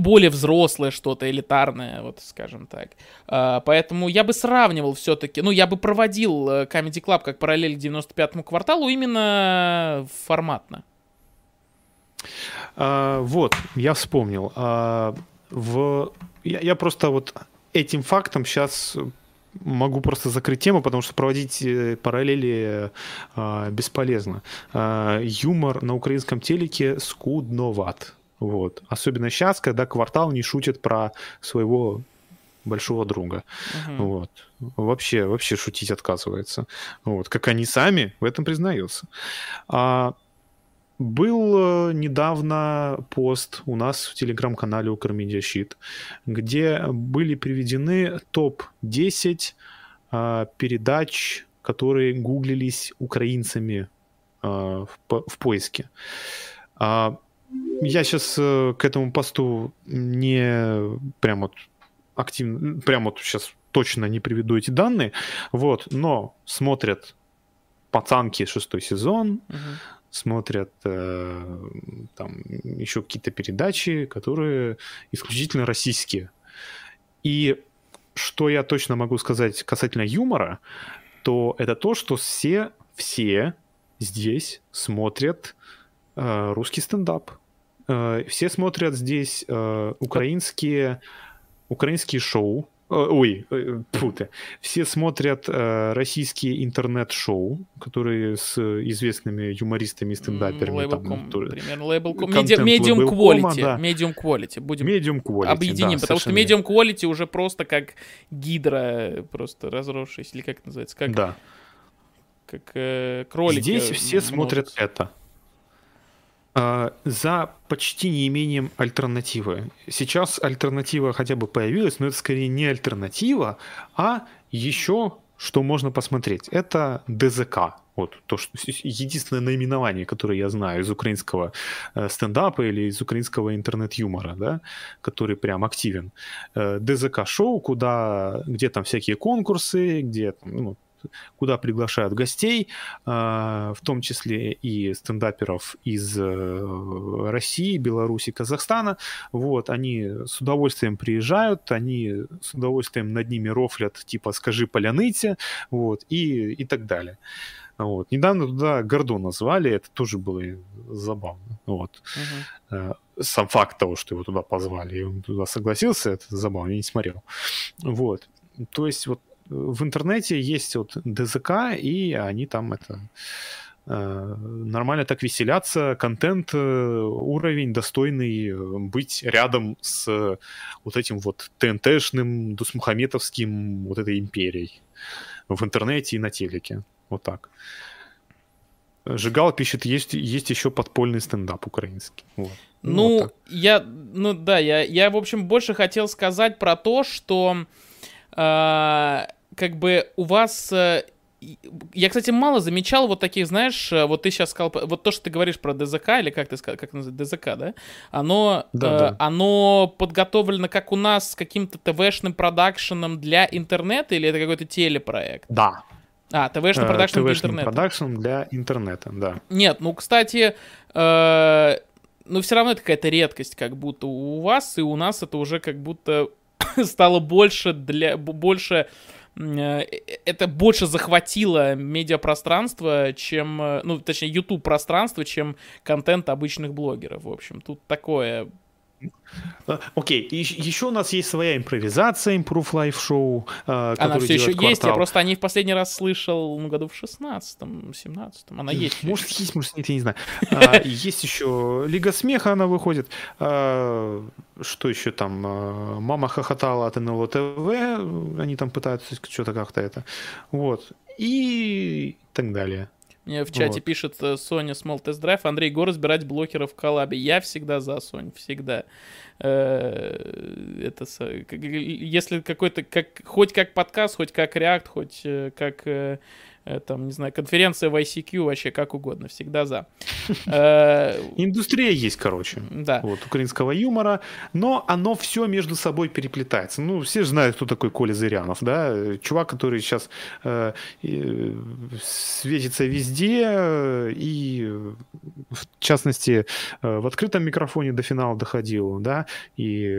A: более взрослое что-то, элитарное, вот скажем так. Uh, поэтому я бы сравнивал все-таки, ну, я бы проводил uh, Comedy Club как параллель к 95-му кварталу именно форматно.
B: Uh, вот, я вспомнил. Uh, в... я, я просто вот этим фактом сейчас могу просто закрыть тему, потому что проводить э, параллели э, бесполезно. Э, юмор на украинском телеке скудноват. Вот. Особенно сейчас, когда квартал не шутит про своего большого друга. Угу. Вот. Вообще, вообще шутить отказывается. Вот. Как они сами в этом признаются. А, был э, недавно пост у нас в телеграм-канале Укрмедиа Щит, где были приведены топ-10 а, передач, которые гуглились украинцами а, в, в поиске. А, я сейчас э, к этому посту не прям вот активно, прям вот сейчас точно не приведу эти данные, вот, но смотрят пацанки шестой сезон, угу. смотрят э, там еще какие-то передачи, которые исключительно российские. И что я точно могу сказать касательно юмора, то это то, что все, все здесь смотрят э, русский стендап. Э, все смотрят здесь э, украинские, украинские шоу. Э, ой, фу ты. Все смотрят российские интернет-шоу, которые с известными юмористами и стендаперами.
A: Label.com, примерно. Medium, quality. Medium quality. Будем
B: medium quality,
A: объединим, да, потому что medium quality уже просто как гидра, просто разросшись, или как это называется? Как,
B: да.
A: Как э, кролики.
B: Здесь все смотрят это. А, за почти неимением альтернативы. Сейчас альтернатива хотя бы появилась, но это скорее не альтернатива, а еще что можно посмотреть. Это ДЗК. Вот то, что единственное наименование, которое я знаю из украинского э, стендапа или из украинского интернет-юмора, да, который прям активен. Э, ДЗК-шоу, куда, где там всякие конкурсы, где ну, куда приглашают гостей, а, в том числе и стендаперов из э, России, Беларуси, Казахстана. Вот, они с удовольствием приезжают, они с удовольствием над ними рофлят, типа «скажи поляныте», вот, и, и так далее. Вот. Недавно туда Гордона звали, это тоже было забавно. Вот. Uh-huh. Сам факт того, что его туда позвали, и он туда согласился, это забавно, я не смотрел. Вот. То есть вот в интернете есть вот ДЗК, и они там это э, нормально так веселятся, контент, э, уровень достойный э, быть рядом с вот этим вот ТНТшным, Дусмухаметовским вот этой империей в интернете и на телеке. Вот так. Жигал пишет, есть, есть еще подпольный стендап украинский. Вот.
A: Ну, вот я, ну да, я, я, в общем, больше хотел сказать про то, что э, как бы у вас... Э, я, кстати, мало замечал вот таких, знаешь, э, вот ты сейчас сказал, вот то, что ты говоришь про ДЗК, или как ты сказал, как называется, ДЗК, да? Оно, да, э, да. оно подготовлено как у нас с каким-то ТВшным продакшеном для интернета, или это какой-то телепроект?
B: Да.
A: А, ТВшный э, продакшн для интернета.
B: продакшн для интернета, да.
A: Нет, ну, кстати, э, ну, все равно это какая-то редкость, как будто у вас, и у нас это уже как будто стало больше для... больше Э, это больше захватило медиапространство, чем, э, ну, точнее, YouTube пространство, чем контент обычных блогеров. В общем, тут такое
B: окей, okay. еще у нас есть своя импровизация, Improve Life Show,
A: Она все еще квартал. есть, я просто о ней в последний раз слышал ну, году в 16-м, 17-м. Она есть.
B: Может, есть, может, нет, я не знаю. А, есть еще Лига Смеха, она выходит. А, что еще там? Мама хохотала от НЛО ТВ, они там пытаются что-то как-то это. Вот. И так далее.
A: Мне в чате вот. пишет Соня Small Test Drive. Андрей, го разбирать блокеров в коллабе. Я всегда за, Сонь, всегда. Это, если какой-то, как, хоть как подкаст, хоть как реакт, хоть как Э, там, не знаю, конференция в ICQ, вообще как угодно, всегда за.
B: Э, Индустрия есть, короче. Да. Вот, украинского юмора, но оно все между собой переплетается. Ну, все же знают, кто такой Коля Зырянов, да? Чувак, который сейчас э, светится везде и, в частности, э, в открытом микрофоне до финала доходил, да, и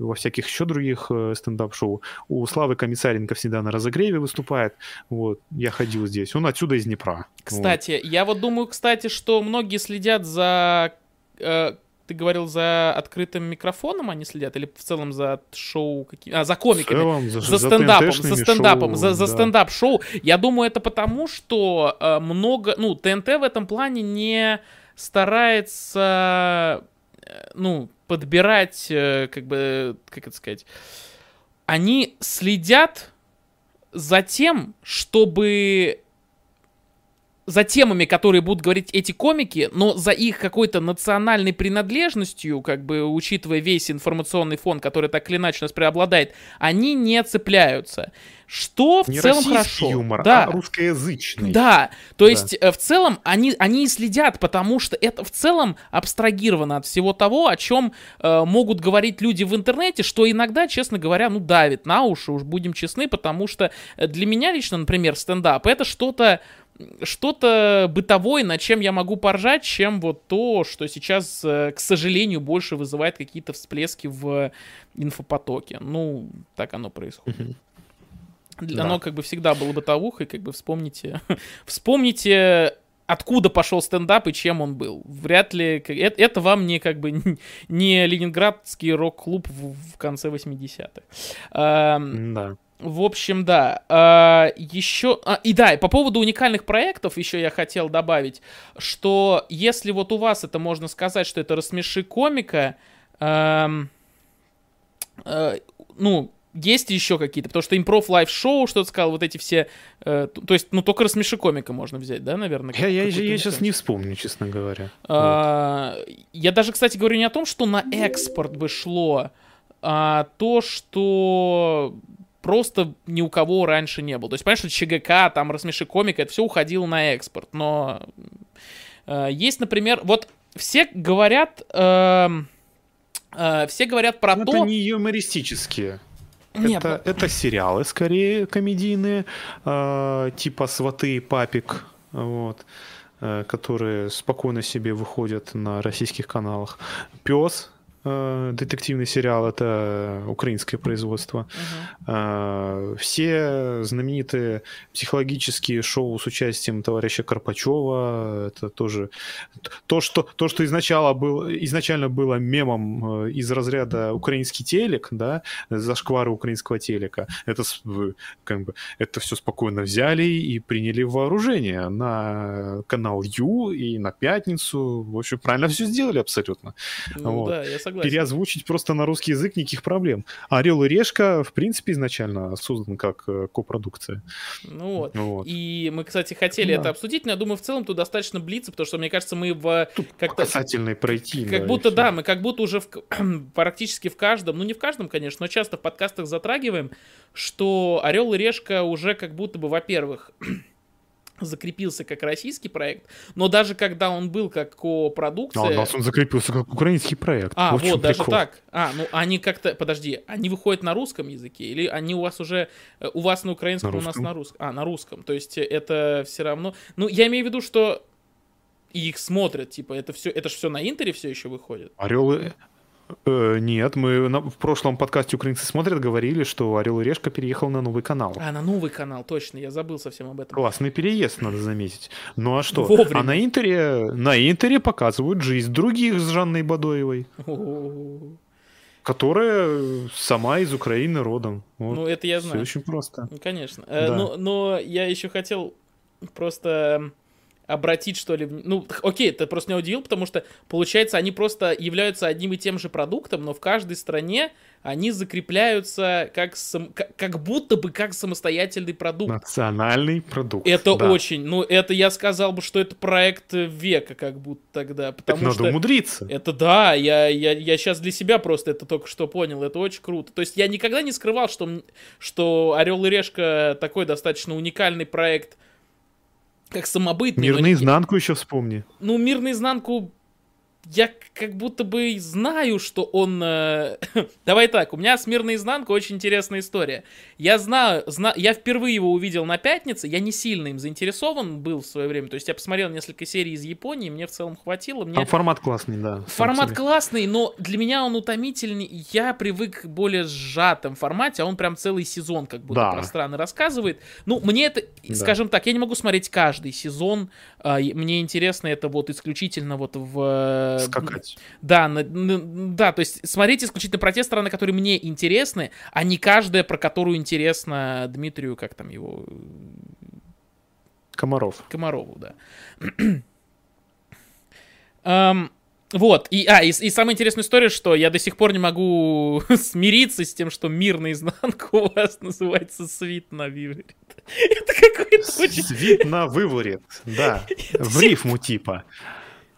B: во всяких еще других стендап-шоу. У Славы Комиссаренко всегда на разогреве выступает. Вот, я ходил ходил здесь. Он отсюда из Днепра.
A: Кстати, вот. я вот думаю, кстати, что многие следят за... Э, ты говорил за открытым микрофоном они следят или в целом за шоу какими а за комиками целом, за, за стендапом за стендапом шоу, за, за да. стендап шоу я думаю это потому что э, много ну ТНТ в этом плане не старается э, ну подбирать э, как бы как это сказать они следят за тем, чтобы за темами, которые будут говорить эти комики, но за их какой-то национальной принадлежностью, как бы учитывая весь информационный фон, который так или иначе у нас преобладает, они не цепляются. Что в не целом хорошо.
B: юмор, да. а русскоязычный.
A: Да, то да. есть э, в целом они, они и следят, потому что это в целом абстрагировано от всего того, о чем э, могут говорить люди в интернете, что иногда, честно говоря, ну давит на уши, уж будем честны, потому что э, для меня лично, например, стендап это что-то что-то бытовое, над чем я могу поржать, чем вот то, что сейчас, э, к сожалению, больше вызывает какие-то всплески в инфопотоке. Ну, так оно происходит. Для да. Оно как бы всегда было бытовухой, как бы вспомните. вспомните откуда пошел стендап и чем он был. Вряд ли... Это, это вам не как бы не ленинградский рок-клуб в, в конце 80-х. А, да. В общем, да. А, еще... А, и да, по поводу уникальных проектов еще я хотел добавить, что если вот у вас это можно сказать, что это рассмеши комика, а, а, ну, есть еще какие-то, потому что Improv Live Show, что ты сказал, вот эти все, э, то есть, ну, только рассмеши комика можно взять, да, наверное?
B: Я, я, я сейчас не вспомню, честно говоря.
A: А, вот. Я даже, кстати, говорю не о том, что на экспорт бы шло, а то, что просто ни у кого раньше не было. То есть, понимаешь, что ЧГК, там, рассмеши комика, это все уходило на экспорт. Но э, есть, например, вот все говорят, э, э, все говорят про
B: но
A: то...
B: Это не юмористические. Нет, это, ну... это сериалы скорее комедийные, э, типа «Сваты», «Папик», вот, э, которые спокойно себе выходят на российских каналах. «Пес», детективный сериал, это украинское производство. Uh-huh. Все знаменитые психологические шоу с участием товарища Карпачева, это тоже то, что, то, что изначально, был, изначально было мемом из разряда украинский телек, да, зашквары украинского телека, это, как бы, это все спокойно взяли и приняли в вооружение на канал Ю и на Пятницу. В общем, правильно все сделали абсолютно. Ну, вот. да, я согласен согласен. Переозвучить просто на русский язык никаких проблем. Орел и решка, в принципе, изначально создан как э, копродукция.
A: Ну вот. вот. И мы, кстати, хотели да. это обсудить, но я думаю, в целом тут достаточно блица, потому что, мне кажется, мы в...
B: как-то... Касательный пройти.
A: Как да, будто, да, мы как будто уже в, практически в каждом, ну не в каждом, конечно, но часто в подкастах затрагиваем, что Орел и решка уже как будто бы, во-первых, закрепился как российский проект, но даже когда он был как ко-продукция... А
B: у нас он закрепился как украинский проект.
A: А, вот, вот даже так. А, ну они как-то... Подожди, они выходят на русском языке? Или они у вас уже... Э, у вас на украинском, на у нас на русском? А, на русском. То есть это все равно... Ну, я имею в виду, что их смотрят, типа, это все, это же все на Интере все еще выходит.
B: Орел, Э, нет, мы на, в прошлом подкасте «Украинцы смотрят» говорили, что «Орел и решка» переехал на новый канал.
A: А, на новый канал, точно, я забыл совсем об этом.
B: Классный переезд, надо заметить. Ну а что? Вовремя. А на Интере, на Интере показывают жизнь других с Жанной Бадоевой. Которая сама из Украины родом.
A: Вот. Ну, это я знаю.
B: Все очень просто.
A: Ну, конечно. Э, да. Э, но, но я еще хотел просто обратить, что ли, ну, окей, это просто меня удивил, потому что, получается, они просто являются одним и тем же продуктом, но в каждой стране они закрепляются как, сам, как, как будто бы как самостоятельный продукт.
B: Национальный продукт.
A: Это да. очень, ну, это я сказал бы, что это проект века, как будто тогда. Потому
B: это
A: что
B: надо умудриться.
A: Это да, я, я, я сейчас для себя просто это только что понял, это очень круто. То есть я никогда не скрывал, что, что Орел и Решка такой достаточно уникальный проект, как самобытный.
B: Мир наизнанку еще вспомни.
A: Ну, мир наизнанку я как будто бы знаю, что он... Э... Давай так, у меня с «Мир наизнанку» очень интересная история. Я знаю, зна... я впервые его увидел на пятнице, я не сильно им заинтересован был в свое время, то есть я посмотрел несколько серий из Японии, мне в целом хватило. Мне...
B: Там формат классный, да.
A: Формат классный, но для меня он утомительный, я привык к более сжатом формате, а он прям целый сезон как будто да. про страны рассказывает. Ну, мне это, да. скажем так, я не могу смотреть каждый сезон, а, мне интересно это вот исключительно вот в...
B: Скакать.
A: Да, на, на, да, то есть смотреть исключительно про те страны, которые мне интересны, а не каждая, про которую интересно Дмитрию, как там его...
B: Комаров.
A: Комарову, да. um, Вот, и, а, и, и самая интересная история, что я до сих пор не могу смириться с тем, что мир наизнанку у вас называется свит на виворит.
B: Это какой-то очень... Свит на выворит, да, в рифму типа.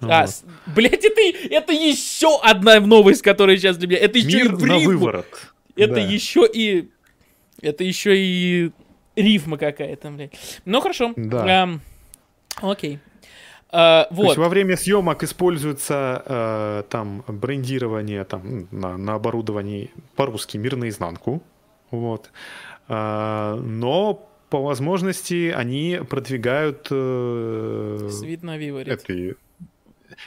A: А, вот. блядь, это, это еще одна новость, которая сейчас для меня... Это еще
B: Мир и в на выворот.
A: Это да. еще и... Это еще и рифма какая-то, блядь. Ну, хорошо.
B: Да.
A: Эм, окей. Uh, вот. То есть
B: во время съемок используется uh, там брендирование там, на, на оборудовании по-русски «Мир наизнанку». Вот. Uh, но по возможности они продвигают... Uh,
A: Свит на Этой...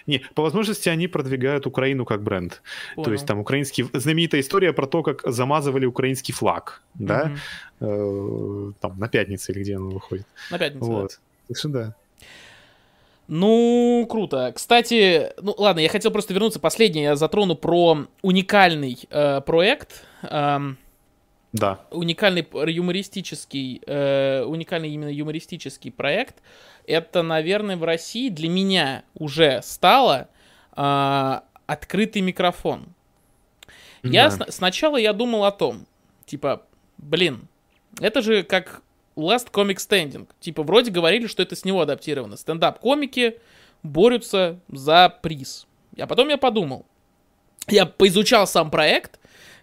B: Не, по возможности они продвигают Украину как бренд. Понял. То есть там украинский... Знаменитая история про то, как замазывали украинский флаг, да? Uh-huh. Там на пятнице или где он выходит.
A: На пятницу,
B: вот. да. Так что да.
A: Ну, круто. Кстати, ну ладно, я хотел просто вернуться. Последнее я затрону про уникальный э, проект. Эм,
B: да.
A: Уникальный юмористический, э, уникальный именно юмористический проект. Это, наверное, в России для меня уже стало э, открытый микрофон. Да. Я с- сначала я думал о том, типа, блин, это же как Last Comic Standing. Типа, вроде говорили, что это с него адаптировано. Стендап-комики борются за приз. А потом я подумал. Я поизучал сам проект,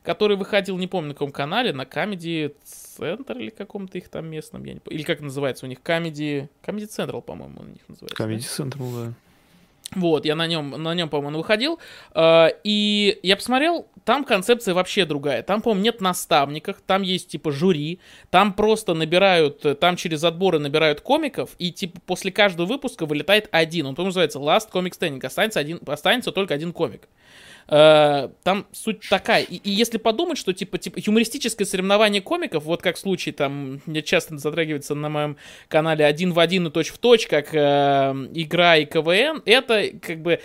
A: который выходил, не помню на каком канале, на Comedy Center или каком-то их там местном, я не помню. Или как называется у них? Comedy... Comedy Central, по-моему, у них называется.
B: Comedy Central, да.
A: Вот, я на нем, на нем, по-моему, выходил. Э, и я посмотрел, там концепция вообще другая. Там, по-моему, нет наставников, там есть, типа, жюри. Там просто набирают, там через отборы набирают комиков, и, типа, после каждого выпуска вылетает один. Он, по-моему, называется Last Comic Standing. Останется, один, останется только один комик. Э, там суть такая. И, и если подумать, что типа, типа юмористическое соревнование комиков, вот как случай там, мне часто затрагивается на моем канале один в один и точь в точь, как э, игра и КВН, это как бы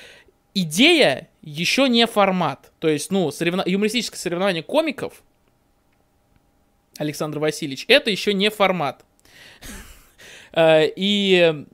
A: идея еще не формат. То есть, ну, соревно... юмористическое соревнование комиков, Александр Васильевич, это еще не формат. Э, и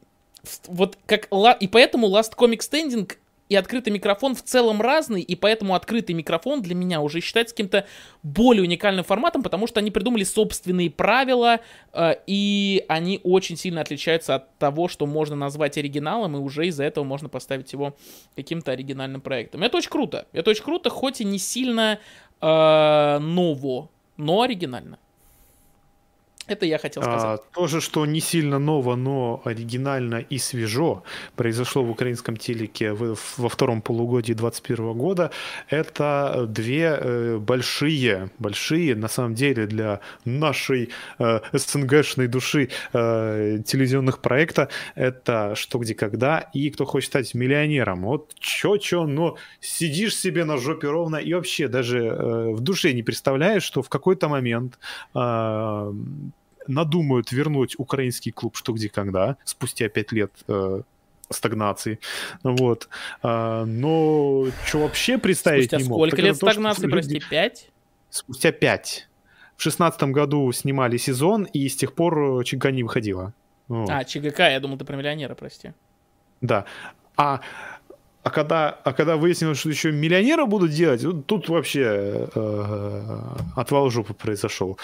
A: вот как и поэтому Last Comic Standing и открытый микрофон в целом разный, и поэтому открытый микрофон для меня уже считается каким-то более уникальным форматом, потому что они придумали собственные правила, э, и они очень сильно отличаются от того, что можно назвать оригиналом, и уже из-за этого можно поставить его каким-то оригинальным проектом. Это очень круто. Это очень круто, хоть и не сильно э, ново, но оригинально. Это я хотел сказать. А,
B: то же, что не сильно ново, но оригинально и свежо, произошло в украинском телеке в, во втором полугодии 2021 года, это две э, большие, большие, на самом деле, для нашей э, СНГшной души э, телевизионных проекта, это «Что, где, когда» и «Кто хочет стать миллионером». Вот чё-чё, но сидишь себе на жопе ровно и вообще даже э, в душе не представляешь, что в какой-то момент э, надумают вернуть украинский клуб «Что, где, когда» спустя пять лет э, стагнации. Вот. А, но что вообще представить
A: Спустя
B: не
A: мог? сколько лет стагнации, то, прости, пять?
B: Спустя пять. В шестнадцатом году снимали сезон, и с тех пор ЧГК не выходила.
A: Вот. А, ЧГК, я думал, ты про миллионера, прости.
B: Да. А а когда, а когда выяснилось, что еще миллионеры будут делать, тут вообще э, отвал жопы произошел.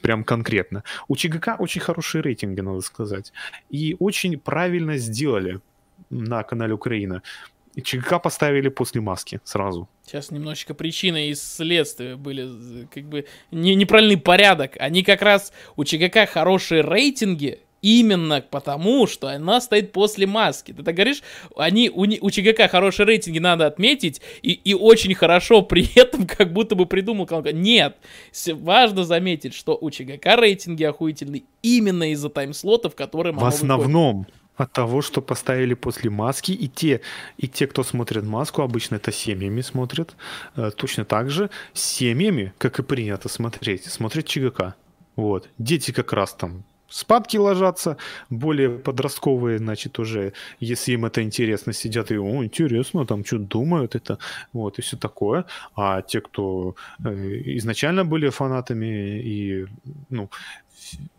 B: Прям конкретно. У ЧГК очень хорошие рейтинги, надо сказать. И очень правильно сделали на канале Украина. ЧГК поставили после маски сразу.
A: Сейчас немножечко причины и следствия были как бы не, неправильный порядок. Они как раз у ЧГК хорошие рейтинги, Именно потому, что она стоит после маски. Ты так говоришь, они, у, у ЧГК хорошие рейтинги надо отметить, и, и очень хорошо при этом как будто бы придумал Нет, важно заметить, что у ЧГК рейтинги охуительные именно из-за таймслотов, которые...
B: В основном. Выходит. От того, что поставили после маски, и те, и те, кто смотрит маску, обычно это семьями смотрят, э, точно так же с семьями, как и принято смотреть, смотрят ЧГК. Вот. Дети как раз там спадки ложатся, более подростковые, значит, уже, если им это интересно, сидят и, о, интересно, там что думают это, вот, и все такое. А те, кто э, изначально были фанатами и, ну,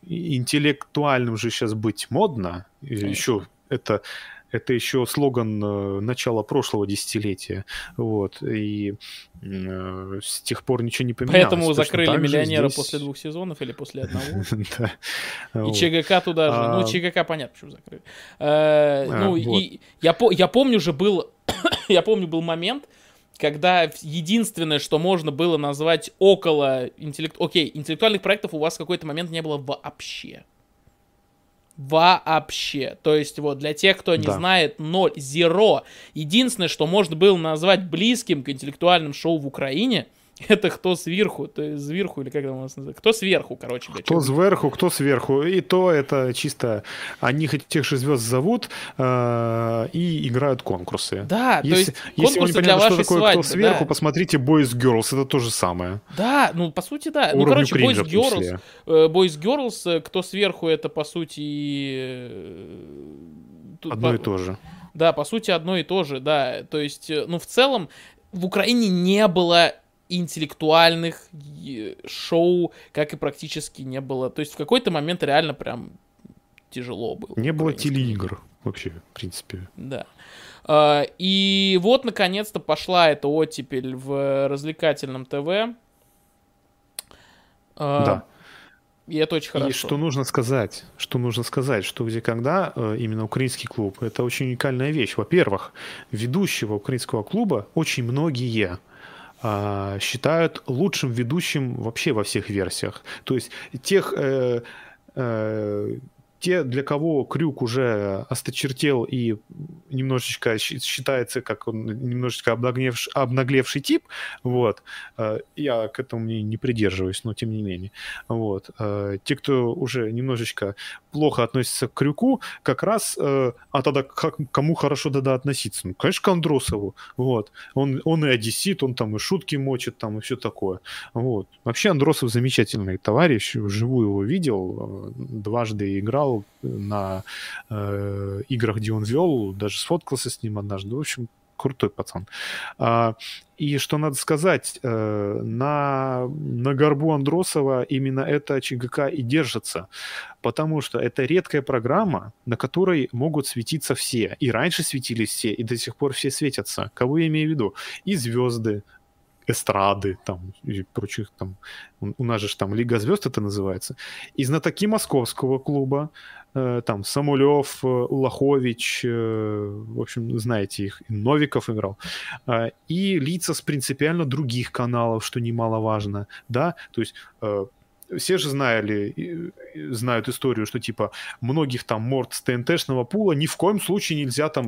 B: интеллектуальным же сейчас быть модно, еще это это еще слоган э, начала прошлого десятилетия. Вот. И э, с тех пор ничего не поменялось.
A: Поэтому закрыли миллионера здесь... после двух сезонов или после одного. И ЧГК туда же. Ну, а ЧГК понятно, почему закрыли. Э, а, ну, и я помню же был... Я помню был момент, когда единственное, что можно было назвать около интеллект... Окей, интеллектуальных проектов у вас в какой-то момент не было вообще. Вообще. То есть, вот, для тех, кто не да. знает, ноль, zero. Единственное, что можно было назвать близким к интеллектуальным шоу в Украине, это кто сверху, то есть сверху, или как это у нас называется? Кто сверху, короче.
B: Блядь, кто сверху, кто сверху. И то это чисто они хоть тех же звезд зовут э, и играют конкурсы.
A: Да,
B: если,
A: то есть
B: если конкурсы для вашей что такое, свадьбы. Кто сверху, да. посмотрите Boys Girls, это то же самое.
A: Да, ну по сути да. Ну короче, Boys Girls, э, Boys Girls, э, кто сверху, это по сути... Э,
B: тут одно по... и то же.
A: Да, по сути одно и то же, да. То есть, ну в целом в Украине не было интеллектуальных шоу, как и практически не было. То есть в какой-то момент реально прям тяжело было.
B: Не было телеигр вообще, в принципе.
A: Да. А, и вот, наконец-то, пошла эта оттепель в развлекательном ТВ.
B: А, да.
A: И это очень хорошо. И
B: что нужно сказать, что нужно сказать, что где когда э, именно украинский клуб, это очень уникальная вещь. Во-первых, ведущего украинского клуба очень многие считают лучшим ведущим вообще во всех версиях. То есть тех э, э, те, для кого крюк уже осточертел и немножечко считается как он немножечко обнаглевший, обнаглевший тип, вот, э, я к этому не, придерживаюсь, но тем не менее, вот, э, те, кто уже немножечко плохо относится к крюку, как раз, э, а тогда как, кому хорошо тогда относиться? Ну, конечно, к Андросову, вот, он, он и одессит, он там и шутки мочит, там и все такое, вот. Вообще Андросов замечательный товарищ, вживую его видел, дважды играл, играл на э, играх, где он вел, даже сфоткался с ним однажды. В общем, крутой пацан. А, и что надо сказать, э, на, на горбу Андросова именно это ЧГК и держится, потому что это редкая программа, на которой могут светиться все. И раньше светились все, и до сих пор все светятся. Кого я имею в виду? И звезды, эстрады там и прочих там. У нас же там Лига звезд это называется. И знатоки московского клуба, э, там Самулев, э, Лохович, э, в общем, знаете их, Новиков играл. Э, и лица с принципиально других каналов, что немаловажно, да, то есть все же знали, знают историю, что типа многих там морд с ТНТшного пула ни в коем случае нельзя там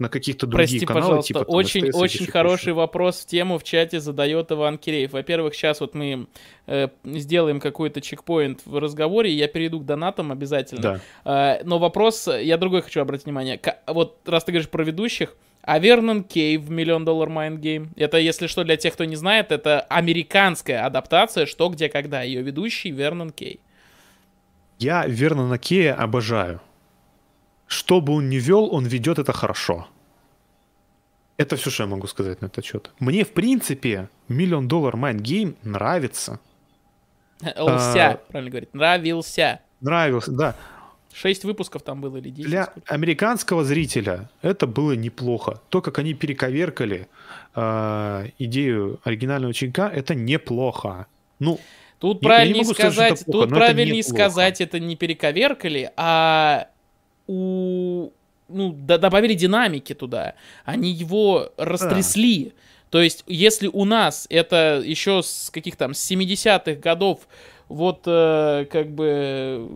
B: на каких-то других Прости, каналах.
A: Пожалуйста, типа, очень, очень хороший вопрос в тему в чате задает Иван Киреев. Во-первых, сейчас вот мы э, сделаем какой-то чекпоинт в разговоре, и я перейду к донатам обязательно. Да. Э, но вопрос, я другой хочу обратить внимание. К, вот раз ты говоришь про ведущих, а Вернон Кей в Million Dollar Mind Game. Это, если что, для тех, кто не знает, это американская адаптация «Что, где, когда». Ее ведущий Вернон Кей.
B: Я Вернона Кея обожаю. Что бы он ни вел, он ведет это хорошо. Это все, что я могу сказать на этот счет. Мне, в принципе, миллион доллар Mind Game нравится.
A: Нравился, а, правильно говорить. Нравился.
B: Нравился, да.
A: Шесть выпусков там было или 10?
B: Для сколько? американского зрителя это было неплохо. То, как они перековеркали э, идею оригинального ученика, это неплохо. Ну,
A: тут правильнее сказать, сказать плохо, тут правильнее сказать, это не перековеркали, а у ну, добавили динамики туда. Они его растрясли. Да. То есть, если у нас это еще с каких там, с 70-х годов вот э, как бы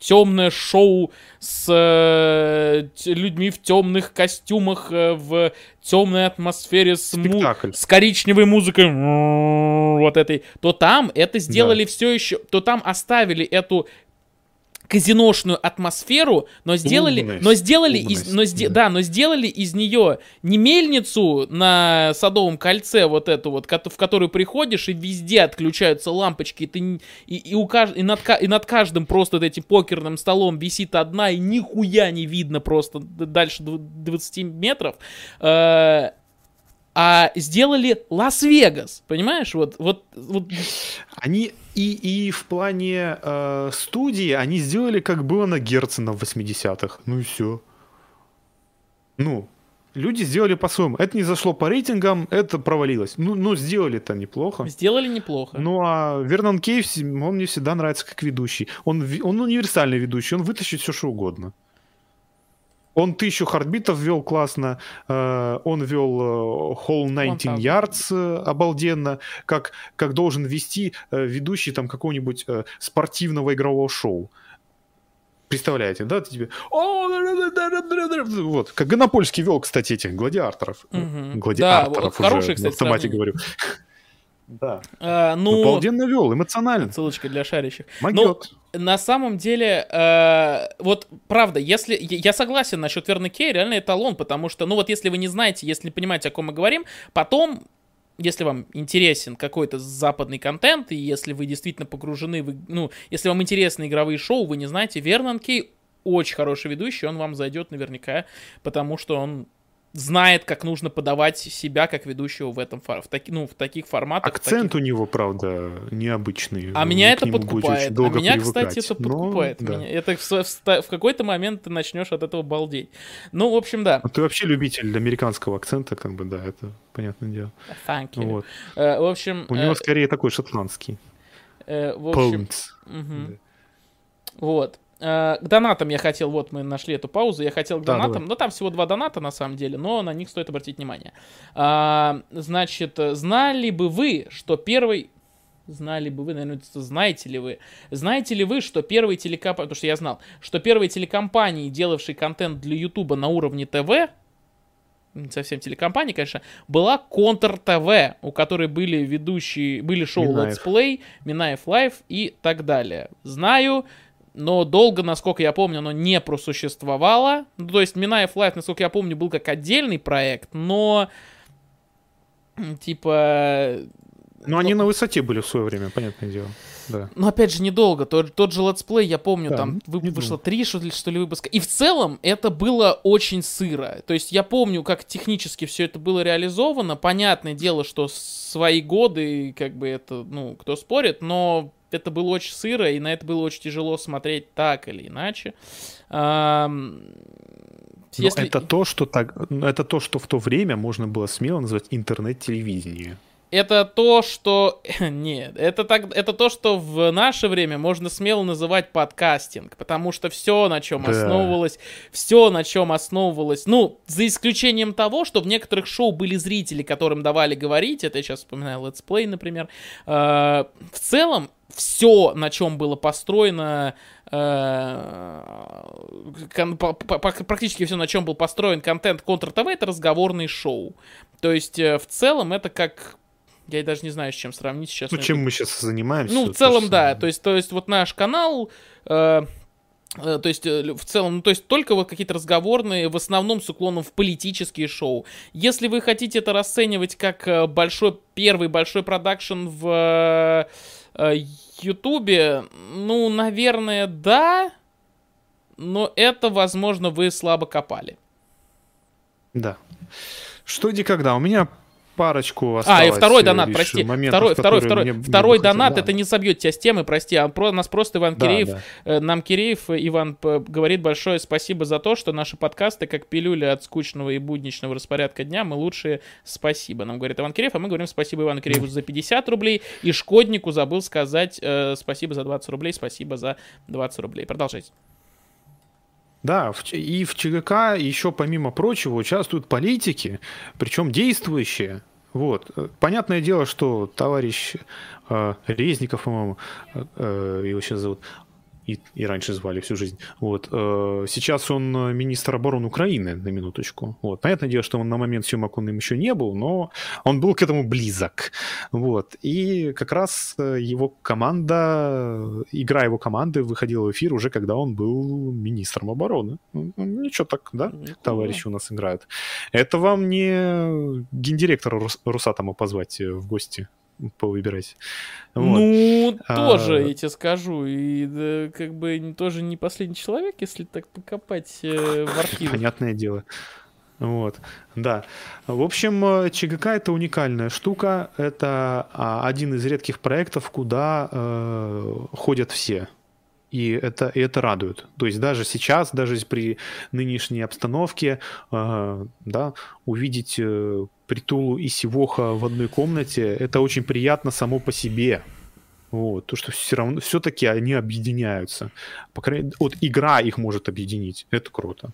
A: темное шоу с э, людьми в темных костюмах э, в темной атмосфере с, му- с коричневой музыкой вот этой, то там это сделали да. все еще, то там оставили эту казиношную атмосферу, но сделали, умность, но сделали умность, из, но сде, да. да, но сделали из нее не мельницу на Садовом кольце вот эту вот, в которую приходишь и везде отключаются лампочки, и ты и, и у кажд, и над и над каждым просто вот этим покерным столом висит одна и нихуя не видно просто дальше 20 метров. Э, а сделали Лас-Вегас, понимаешь? Вот, вот, вот.
B: Они и, и в плане э, студии они сделали, как было на Герцена в 80-х. Ну и все. Ну, люди сделали по-своему. Это не зашло по рейтингам, это провалилось. Ну, ну сделали-то неплохо.
A: Сделали неплохо.
B: Ну, а Вернон Кейв, он мне всегда нравится как ведущий. Он, он универсальный ведущий, он вытащит все, что угодно. Он тысячу хардбитов вел классно, э, он вел э, Whole 19 Yards э, обалденно, как, как должен вести ведущий там какого-нибудь спортивного игрового шоу. Представляете, да? Ты тебе... Вот, как Гонопольский вел, кстати, этих гладиаторов.
A: Угу. Гладиаторов да, уже, хороший, кстати,
B: на автомате говорю. Да. А, ну, Обалденно вел, эмоционально.
A: Ссылочка для шарящих. Могет. Ну, на самом деле, э, вот правда, если я согласен насчет Верны Кей, реально эталон, потому что, ну вот если вы не знаете, если не понимаете, о ком мы говорим, потом если вам интересен какой-то западный контент, и если вы действительно погружены, в, ну, если вам интересны игровые шоу, вы не знаете, Вернон Кей очень хороший ведущий, он вам зайдет наверняка, потому что он знает, как нужно подавать себя как ведущего в этом в, таки, ну, в таких форматах.
B: Акцент
A: таких...
B: у него, правда, необычный.
A: А меня это подкупает. А меня, кстати, это подкупает. Но, да. меня. Это в, в, в какой-то момент ты начнешь от этого балдеть. Ну, в общем, да.
B: А ты вообще любитель американского акцента, как бы, да, это понятное дело.
A: Thank you. Вот. Uh, в общем...
B: У него uh, скорее такой шотландский.
A: Uh, в общем... Угу. Да. Вот. Э, к донатам я хотел, вот мы нашли эту паузу, я хотел к да, донатам, давай. ну там всего два доната на самом деле, но на них стоит обратить внимание. А, значит, знали бы вы, что первый... Знали бы вы, наверное, знаете ли вы, знаете ли вы, что первые телекомпании, потому что я знал, что первые телекомпании, делавшие контент для Ютуба на уровне ТВ, не совсем телекомпании, конечно, была Контр ТВ, у которой были ведущие, были шоу Минаев. Let's Play, Минаев Live и так далее. Знаю, но долго, насколько я помню, оно не просуществовало. Ну, то есть Минаев Live, насколько я помню, был как отдельный проект, но типа...
B: Ну, они на высоте были в свое время, понятное дело. Да.
A: Но опять же, недолго. Тот, тот же Let's Play, я помню, да, там вы, вышло три что ли, что ли выпуска. И в целом это было очень сыро. То есть я помню, как технически все это было реализовано. Понятное дело, что свои годы, как бы это, ну, кто спорит, но это было очень сыро, и на это было очень тяжело смотреть так или иначе.
B: Если... это то, что так, это то, что в то время можно было смело назвать интернет-телевидение.
A: Это то, что... Нет, это, так... это то, что в наше время можно смело называть подкастинг, потому что все, на чем да. основывалось, все, на чем основывалось, ну, за исключением того, что в некоторых шоу были зрители, которым давали говорить, это я сейчас вспоминаю Let's Play, например, э, в целом все, на чем было построено, э, практически все, на чем был построен контент Контр ТВ, это разговорные шоу. То есть, э, в целом, это как я даже не знаю, с чем сравнить сейчас.
B: Ну, чем мы сейчас занимаемся?
A: Ну, в целом, да. То есть, то есть, вот наш канал, э, э, то есть, э, в целом, ну, то есть, только вот какие-то разговорные, в основном с уклоном в политические шоу. Если вы хотите это расценивать как большой, первый большой продакшн в Э, Ютубе, ну, наверное, да, но это, возможно, вы слабо копали.
B: Да. Что где когда? У меня парочку
A: осталось. А, и второй донат, прости. Моментов, второй, второй, второй, мне, второй мне донат, да. это не собьет тебя с темы, прости. А про, нас просто Иван да, Киреев, да. Э, нам Киреев Иван говорит большое спасибо за то, что наши подкасты, как пилюля от скучного и будничного распорядка дня, мы лучшие. Спасибо, нам говорит Иван Киреев, а мы говорим спасибо Ивану Кирееву за 50 рублей. И Шкоднику забыл сказать э, спасибо за 20 рублей, спасибо за 20 рублей. Продолжайте.
B: Да, и в ЧГК еще, помимо прочего, участвуют политики, причем действующие. Вот. Понятное дело, что товарищ э, Резников, по-моему, э, э его сейчас зовут, и, и раньше звали всю жизнь. Вот. Э, сейчас он э, министр обороны Украины, на минуточку. Вот. Понятное дело, что он на момент съемок он им еще не был, но он был к этому близок. Вот. И как раз э, его команда, игра его команды выходила в эфир уже, когда он был министром обороны. Ну, ничего так, да, товарищи у нас играют. Это вам не гендиректора Росатома позвать в гости повыбирать.
A: Вот. Ну, а, тоже, а... я тебе скажу. И да, как бы тоже не последний человек, если так покопать э, в архиве.
B: Понятное дело. Вот, да. В общем, э, ЧГК это уникальная штука. Это а, один из редких проектов, куда э, ходят все. И это, и это радует. То есть даже сейчас, даже при нынешней обстановке, э, да, увидеть э, Притулу и Сивоха в одной комнате, это очень приятно само по себе. Вот, то, что все равно, все-таки они объединяются. По крайней вот игра их может объединить. Это круто.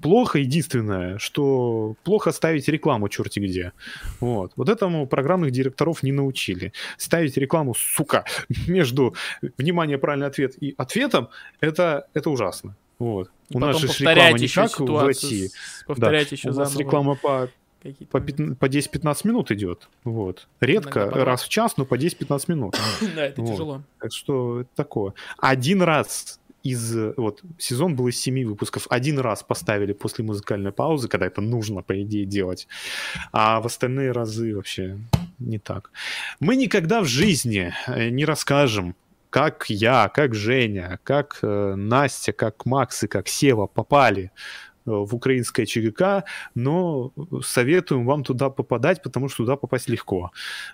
B: Плохо единственное, что плохо ставить рекламу черти где. Вот. Вот этому программных директоров не научили. Ставить рекламу, сука, между, внимание, правильный ответ и ответом, это, это ужасно. Вот.
A: У нас же реклама не как в России. Повторять да. еще У
B: нас реклама по по, по 10-15 минут идет. Вот. Редко, раз в час, но по 10-15 минут.
A: Да, это тяжело.
B: Так что это такое. Один раз из... Вот, сезон был из семи выпусков. Один раз поставили после музыкальной паузы, когда это нужно, по идее, делать. А в остальные разы вообще не так. Мы никогда в жизни э, не расскажем, как я, как Женя, как э, Настя, как Макс и как Сева попали Э, в украинское ЧГК, но советуем вам туда попадать, потому что туда попасть легко.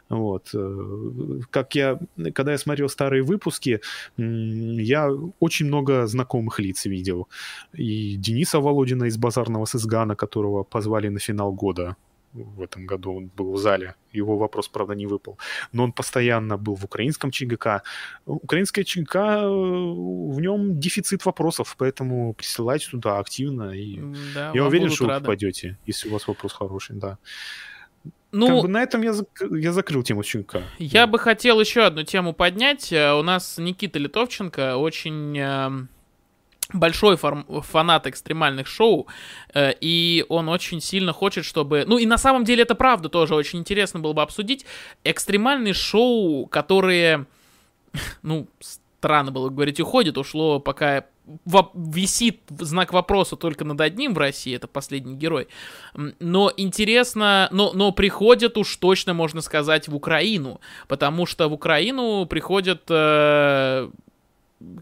B: Вот. Э, как я, когда я смотрел старые выпуски, я очень много знакомых лиц видел. И Дениса Володина из Базарного Сызгана, которого позвали на финал года в этом году он был в зале. Его вопрос, правда, не выпал. Но он постоянно был в украинском ЧГК. Украинское ЧГК, э, в нем дефицит вопросов, поэтому присылайте туда активно. И да, я уверен, что рады. вы попадете, если у вас вопрос хороший, да. Ну, как бы на этом я, зак- я закрыл тему ЧГК.
A: Я да. бы хотел еще одну тему поднять. Э, у нас Никита Литовченко очень эм, большой фарм- фанат экстремальных шоу, э, и он очень сильно хочет, чтобы... Ну и на самом деле это правда тоже очень интересно было бы обсудить. Экстремальные шоу, которые, ну, странно было говорить, уходят, ушло пока висит знак вопроса только над одним в России, это последний герой. Но интересно, но, но приходят уж точно, можно сказать, в Украину, потому что в Украину приходят э,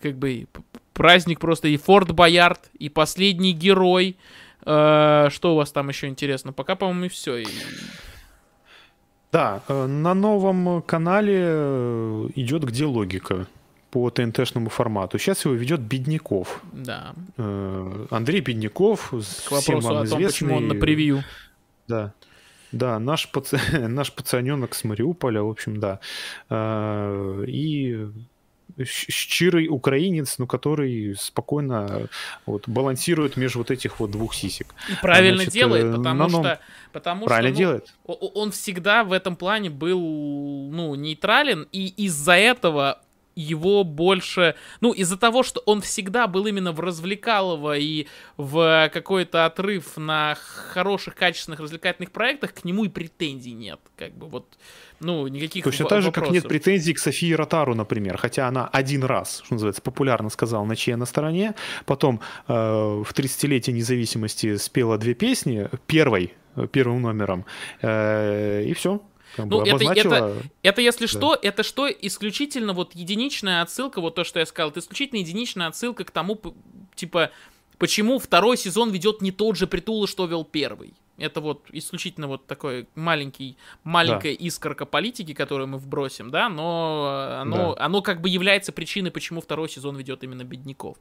A: как бы праздник просто и Форт Боярд, и Последний Герой. Э, что у вас там еще интересно? Пока, по-моему, и все. И...
B: Да, э, на новом канале э, идет «Где логика?» по ТНТшному формату. Сейчас его ведет Бедняков.
A: Да.
B: Андрей Бедняков,
A: К вопросу о том, известный... почему он на превью.
B: Да. Да, наш, паци... наш пацаненок с Мариуполя, в общем, да. И щирый украинец, ну, который спокойно вот, балансирует между вот этих вот двух сисек.
A: И правильно Значит, делает, э, потому что... Потому
B: правильно
A: что,
B: ну, делает.
A: Он всегда в этом плане был, ну, нейтрален, и из-за этого его больше... Ну, из-за того, что он всегда был именно в развлекалово и в какой-то отрыв на хороших, качественных, развлекательных проектах, к нему и претензий нет. Как бы вот, ну, никаких
B: Точно так же, как нет претензий к Софии Ротару, например, хотя она один раз, что называется, популярно сказала «На чьей на стороне», потом э, в 30-летие независимости спела две песни, первой, первым номером, э, и все,
A: как ну, это, это, это, если да. что, это что исключительно вот единичная отсылка, вот то, что я сказал, это исключительно единичная отсылка к тому, типа, почему второй сезон ведет не тот же Притула, что вел первый. Это вот исключительно вот такой маленький, маленькая да. искорка политики, которую мы вбросим, да, но оно, да. оно как бы является причиной, почему второй сезон ведет именно бедняков.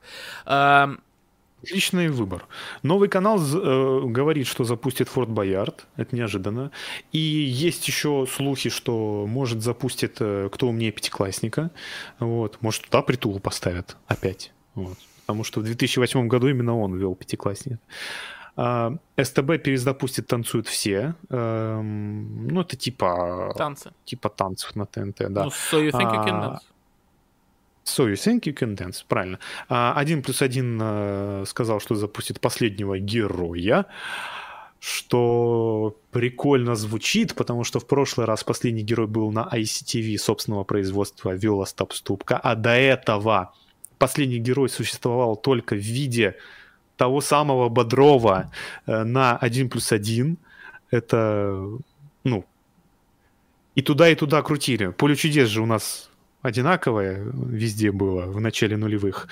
B: Отличный выбор. Новый канал э, говорит, что запустит Форт Боярд. Это неожиданно. И есть еще слухи, что может запустит э, «Кто умнее пятиклассника». Вот. Может, туда притулу поставят опять. Вот. Потому что в 2008 году именно он вел пятиклассник. А, СТБ перезапустит «Танцуют все». Эм, ну, это типа...
A: Танцы.
B: Типа танцев на ТНТ, да. Ну,
A: so you think you can dance?
B: So you think you can dance, правильно. А, один плюс один э, сказал, что запустит последнего героя, что прикольно звучит, потому что в прошлый раз последний герой был на ICTV собственного производства Виола Стопступка, а до этого последний герой существовал только в виде того самого Бодрова э, на 1 плюс 1. Это, ну, и туда, и туда крутили. Поле чудес же у нас одинаковое везде было в начале нулевых,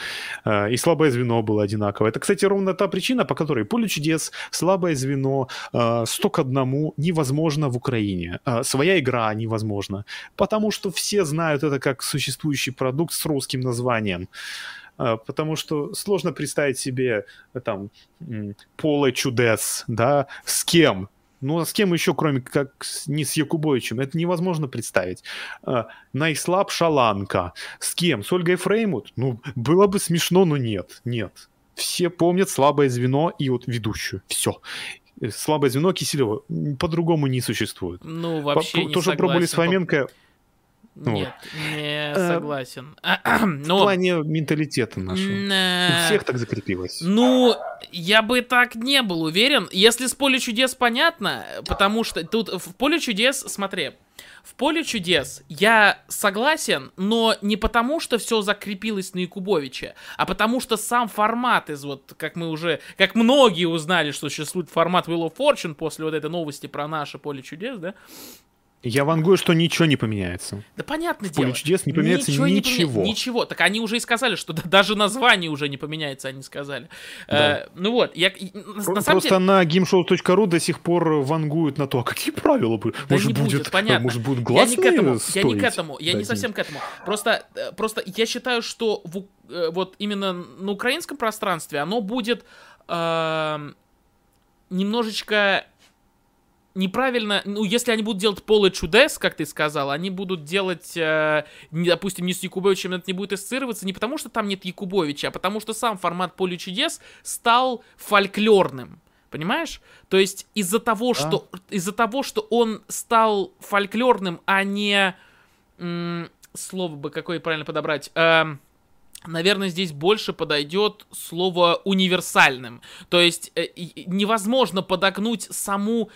B: э, и слабое звено было одинаковое. Это, кстати, ровно та причина, по которой поле чудес, слабое звено, 100 э, к одному невозможно в Украине. Э, своя игра невозможна, потому что все знают это как существующий продукт с русским названием потому что сложно представить себе там поле чудес, да, с кем, ну, а с кем еще, кроме как не с Якубовичем? Это невозможно представить. А, Найслабша ланка. С кем? С Ольгой Фреймут? Ну, было бы смешно, но нет. Нет. Все помнят слабое звено и вот ведущую. Все слабое звено Киселева по-другому не существует.
A: Ну, вообще по,
B: не То, что пробовали с Фоменко,
A: нет, не э, согласен.
B: Но... В плане менталитета нашего. У всех так закрепилось.
A: Ну, я бы так не был уверен. Если с поле чудес понятно, потому что тут в поле чудес, смотри, в поле чудес я согласен, но не потому, что все закрепилось на Якубовиче, а потому что сам формат из вот, как мы уже, как многие узнали, что существует формат Wheel of Fortune после вот этой новости про наше поле чудес, да,
B: я вангую, что ничего не поменяется.
A: Да понятно в дело.
B: чудес не поменяется ничего. Ничего. Не поменя...
A: Ничего. Так они уже и сказали, что даже название уже не поменяется, они сказали. Да. Э, ну вот, я...
B: Про- на Просто деле... на gameshow.ru до сих пор вангуют на то, а какие правила. Да может, не будет, будет, понятно. Может, будут гласные
A: Я не к этому, я не к этому, я не совсем к этому. Просто, э, просто я считаю, что в, э, вот именно на украинском пространстве оно будет э, немножечко неправильно, ну, если они будут делать поле чудес, как ты сказал, они будут делать, э, не, допустим, не с Якубовичем это не будет ассоциироваться, не потому что там нет Якубовича, а потому что сам формат поле чудес стал фольклорным. Понимаешь? То есть из-за того, а? что из-за того, что он стал фольклорным, а не м- слово бы какое правильно подобрать. Э, наверное, здесь больше подойдет слово универсальным. То есть э, невозможно подогнуть саму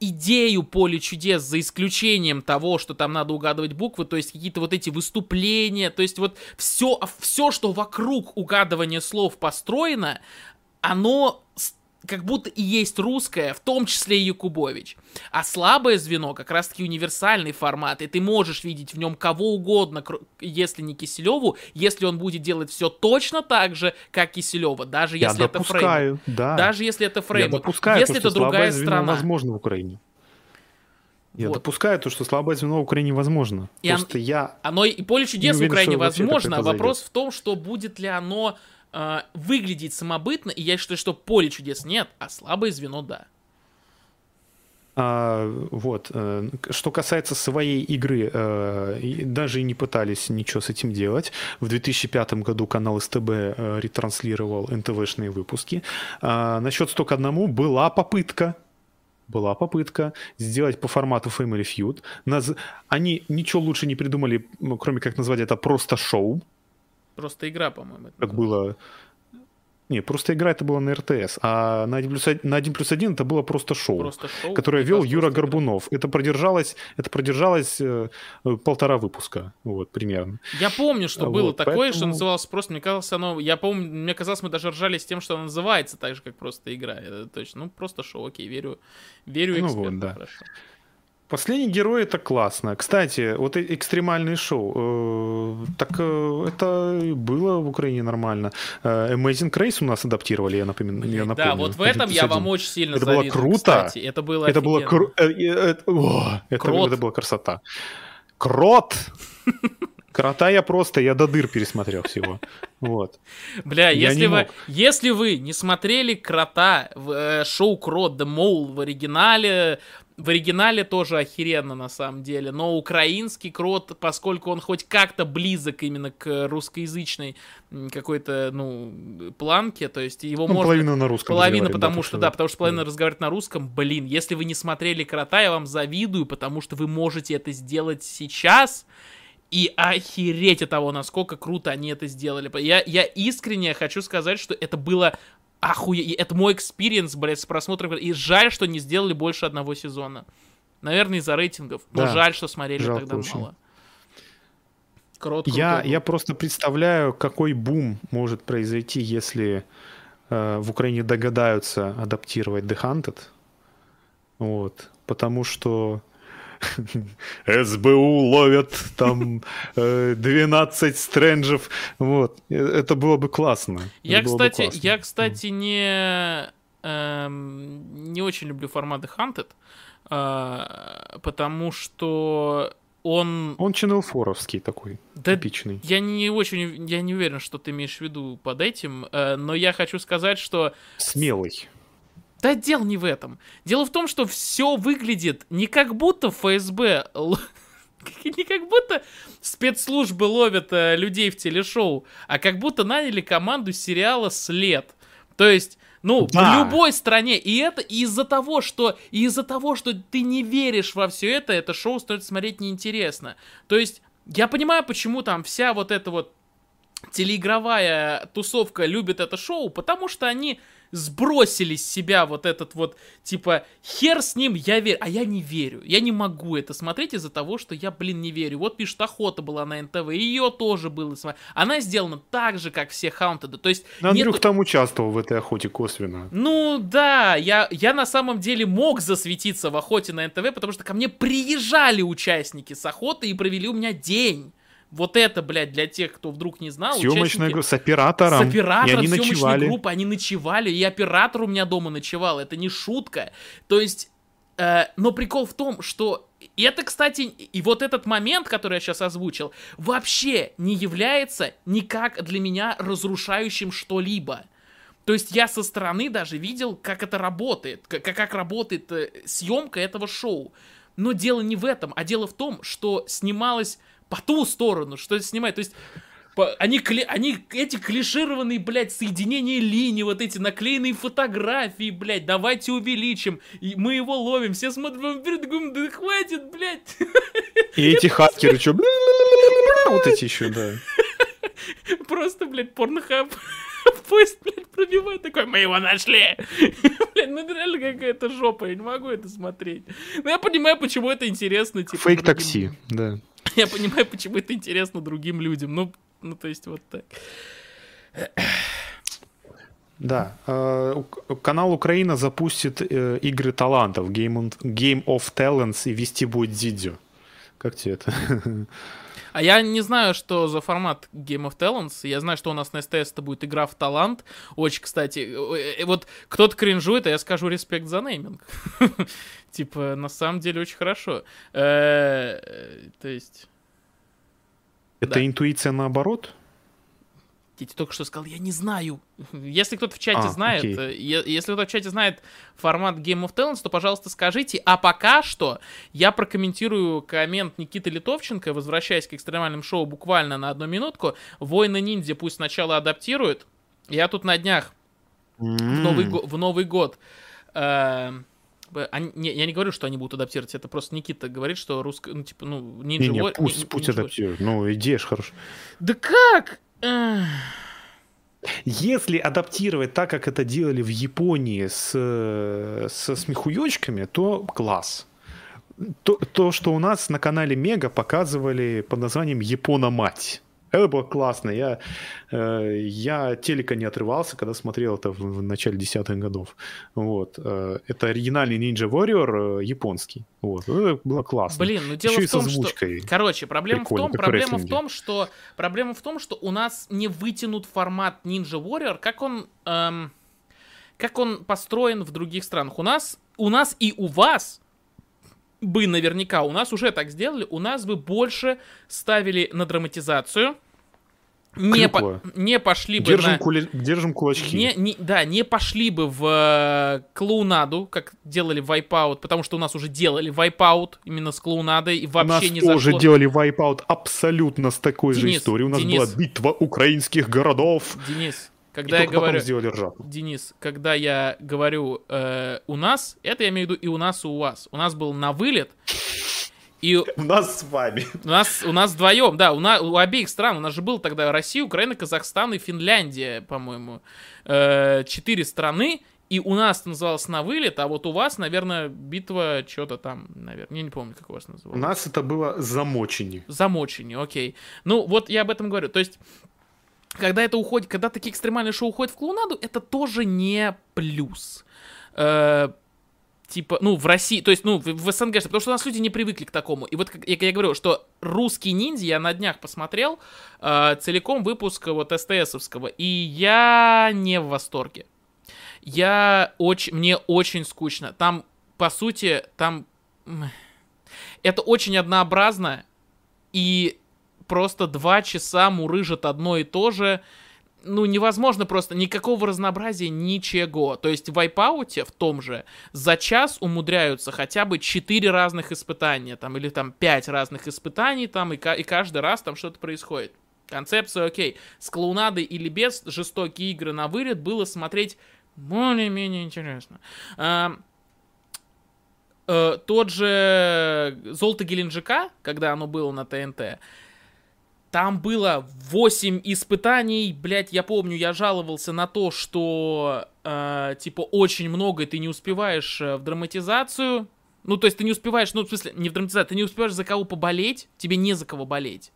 A: идею поле чудес, за исключением того, что там надо угадывать буквы, то есть какие-то вот эти выступления, то есть вот все, все, что вокруг угадывания слов построено, оно как будто и есть русское, в том числе и Якубович. А слабое звено как раз-таки универсальный формат, и ты можешь видеть в нем кого угодно, если не Киселеву, если он будет делать все точно так же, как Киселева, даже если Я это фрейм. Да. Даже если это фрейм.
B: Я допускаю, если то, это другая страна. возможно в Украине. Я вот. допускаю то, что слабое звено в Украине возможно.
A: И Просто он, я оно и поле чудес в Украине возможно. Вопрос в том, что будет ли оно э, выглядеть самобытно, и я считаю, что поле чудес нет, а слабое звено да.
B: А, вот. Э, что касается своей игры, э, даже не пытались ничего с этим делать. В 2005 году канал СТБ э, ретранслировал НТВшные выпуски. А, насчет 100 к 1 была попытка была попытка сделать по формату Family Feud. Наз... Они ничего лучше не придумали, кроме как назвать это просто шоу.
A: Просто игра, по-моему.
B: Как было... Не, просто игра это была на РТС, а на 1 плюс 1, на 1 плюс 1 это было просто шоу, просто шоу которое вел Юра Горбунов. Это продержалось, это продержалось э, полтора выпуска, вот, примерно.
A: Я помню, что вот, было поэтому... такое, что называлось просто, мне казалось, оно, я помню, мне казалось, мы даже ржали с тем, что оно называется так же, как просто игра. Это точно, ну, просто шоу, окей, верю, верю эксперту, ну, вот, да. хорошо.
B: Последний герой это классно. Кстати, вот экстремальные шоу. Э, так э, это было в Украине нормально. Э, Amazing Race у нас адаптировали, я напомню. Я напомню
A: да, вот в этом я вам очень сильно
B: Это было круто.
A: Кстати. Это было
B: Это было кру... это, это была красота. Крот! Крота я просто, я до дыр пересмотрел всего. Вот.
A: Бля, я если вы, если вы не смотрели Крота в э, шоу Крот The Mole в оригинале, в оригинале тоже охеренно на самом деле, но украинский крот, поскольку он хоть как-то близок именно к русскоязычной какой-то, ну, планке, то есть его
B: ну,
A: можно...
B: Половину на русском
A: Половина, потому да, что, да, потому что половина да. разговаривает на русском, блин, если вы не смотрели крота, я вам завидую, потому что вы можете это сделать сейчас, и охереть от того, насколько круто они это сделали. Я, я искренне хочу сказать, что это было охуе... Это мой experience, блядь, с просмотром. И жаль, что не сделали больше одного сезона. Наверное, из-за рейтингов. Но да, жаль, что смотрели тогда очень. мало.
B: Крот, я, я просто представляю, какой бум может произойти, если э, в Украине догадаются адаптировать The Hunted. Вот. Потому что СБУ ловят там 12 э, стрэнджев. Вот. Э, это было бы классно.
A: Я, кстати, классно. я, кстати, не, эм, не очень люблю форматы Hunted, э, потому что он...
B: Он 4 такой, да, типичный.
A: Я не очень, я не уверен, что ты имеешь в виду под этим, э, но я хочу сказать, что...
B: Смелый.
A: Да дело не в этом. Дело в том, что все выглядит не как будто ФСБ... Не как будто спецслужбы ловят э, людей в телешоу, а как будто наняли команду сериала «След». То есть, ну, да. в любой стране. И это из-за того, что из-за того, что ты не веришь во все это, это шоу стоит смотреть неинтересно. То есть, я понимаю, почему там вся вот эта вот телеигровая тусовка любит это шоу, потому что они сбросили с себя вот этот вот, типа, хер с ним, я верю. А я не верю. Я не могу это смотреть из-за того, что я, блин, не верю. Вот пишет, охота была на НТВ, ее тоже было. Она сделана так же, как все Хаунтеды. То есть...
B: Но Андрюх нету... там участвовал в этой охоте косвенно.
A: Ну, да, я, я на самом деле мог засветиться в охоте на НТВ, потому что ко мне приезжали участники с охоты и провели у меня день. Вот это, блядь, для тех, кто вдруг не знал.
B: Съемочная группа с оператором.
A: С оператором и они ночевали. группа, они ночевали, и оператор у меня дома ночевал. Это не шутка. То есть, э, но прикол в том, что и это, кстати, и вот этот момент, который я сейчас озвучил, вообще не является никак для меня разрушающим что-либо. То есть я со стороны даже видел, как это работает, как, как работает э, съемка этого шоу. Но дело не в этом, а дело в том, что снималось по ту сторону, что снимать. То есть они, кли, они эти клишированные, блядь, соединения линий, вот эти наклеенные фотографии, блядь, давайте увеличим, и мы его ловим, все смотрим вперед, да хватит, блядь.
B: И эти хакеры, что, вот эти еще, да.
A: Просто, блядь, порнохаб поезд, блядь, пробивает такой, мы его нашли. блядь, ну это реально какая-то жопа, я не могу это смотреть. Но я понимаю, почему это интересно.
B: Типа, Фейк-такси, да.
A: Я понимаю, почему это интересно другим людям. Ну, ну то есть вот так.
B: Да. Э, канал Украина запустит э, игры талантов, Game, of Talents и вести будет Дидзю. Как тебе это?
A: А я не знаю, что за формат Game of Talents. Я знаю, что у нас на СТС это будет игра в талант. Очень, кстати, э, вот кто-то кринжует, а я скажу респект за нейминг. Типа, на самом деле очень хорошо. То есть...
B: Это интуиция наоборот?
A: Тебе только что сказал, я не знаю. Если кто-то в чате а, знает, окей. Э, если кто-то в чате знает формат Game of Talents, то, пожалуйста, скажите. А пока что я прокомментирую коммент Никиты Литовченко, возвращаясь к экстремальным шоу буквально на одну минутку. Войны ниндзя пусть сначала адаптируют. Я тут на днях mm. в, Новый, в Новый год... Э, они, не, я не говорю, что они будут адаптировать, это просто Никита говорит, что русская, ну, типа, ну,
B: Ninja не, не, пусть, не, пусть адаптируют, ну, идея же хорошая.
A: Да как?
B: Если адаптировать так, как это делали в Японии с, со смехуёчками, то класс. То, то, что у нас на канале Мега показывали под названием Япона-мать. Это было классно. Я, э, я телека не отрывался, когда смотрел это в, в начале десятых годов. Вот. Э, это оригинальный Ninja Warrior э, японский. Вот. Это было классно.
A: Блин, ну дело Еще в том, что... Короче, проблема в том, проблема в том, что... Проблема в том, что у нас не вытянут формат Ninja Warrior, как он... Эм, как он построен в других странах. У нас, у нас и у вас бы наверняка у нас уже так сделали, у нас бы больше ставили на драматизацию, не, по, не пошли бы
B: держим,
A: на...
B: кули... держим кулачки.
A: Не, не, да, не пошли бы в э, клоунаду, как делали в Wipeout, потому что у нас уже делали Wipeout именно с клоунадой, и вообще у нас
B: не
A: тоже
B: делали Wipeout абсолютно с такой Денис, же историей. У нас Денис, была битва украинских городов.
A: Денис, когда я говорю... Денис, когда я говорю э, у нас, это я имею в виду и у нас, и у вас. У нас был на вылет, и...
B: У нас с вами.
A: У нас, у нас вдвоем, да, у, на, у обеих стран. У нас же был тогда Россия, Украина, Казахстан и Финляндия, по-моему. Э, четыре страны, и у нас называлось на вылет, а вот у вас, наверное, битва что-то там, наверное, я не помню, как у вас называлось.
B: У нас это было замочение.
A: Замочение, окей. Ну, вот я об этом говорю. То есть, когда это уходит, когда такие экстремальные шоу уходят в клоунаду, это тоже не плюс. Э, типа, ну, в России, то есть, ну, в, в СНГ, потому что у нас люди не привыкли к такому. И вот я, я говорю, что русский ниндзя я на днях посмотрел э, целиком выпуск вот СТСовского, и я не в восторге. Я очень, мне очень скучно. Там, по сути, там это очень однообразно, и просто два часа мурыжат одно и то же. Ну, невозможно просто никакого разнообразия, ничего. То есть в Вайпауте, в том же, за час умудряются хотя бы четыре разных испытания, там, или там пять разных испытаний, там, и, и каждый раз там что-то происходит. Концепция окей. С клоунадой или без жестокие игры на вылет было смотреть более-менее интересно. А, тот же Золото Геленджика, когда оно было на ТНТ, там было 8 испытаний, блять, я помню, я жаловался на то, что, э, типа, очень много, и ты не успеваешь э, в драматизацию. Ну, то есть ты не успеваешь, ну, в смысле, не в драматизацию, ты не успеваешь за кого поболеть, тебе не за кого болеть.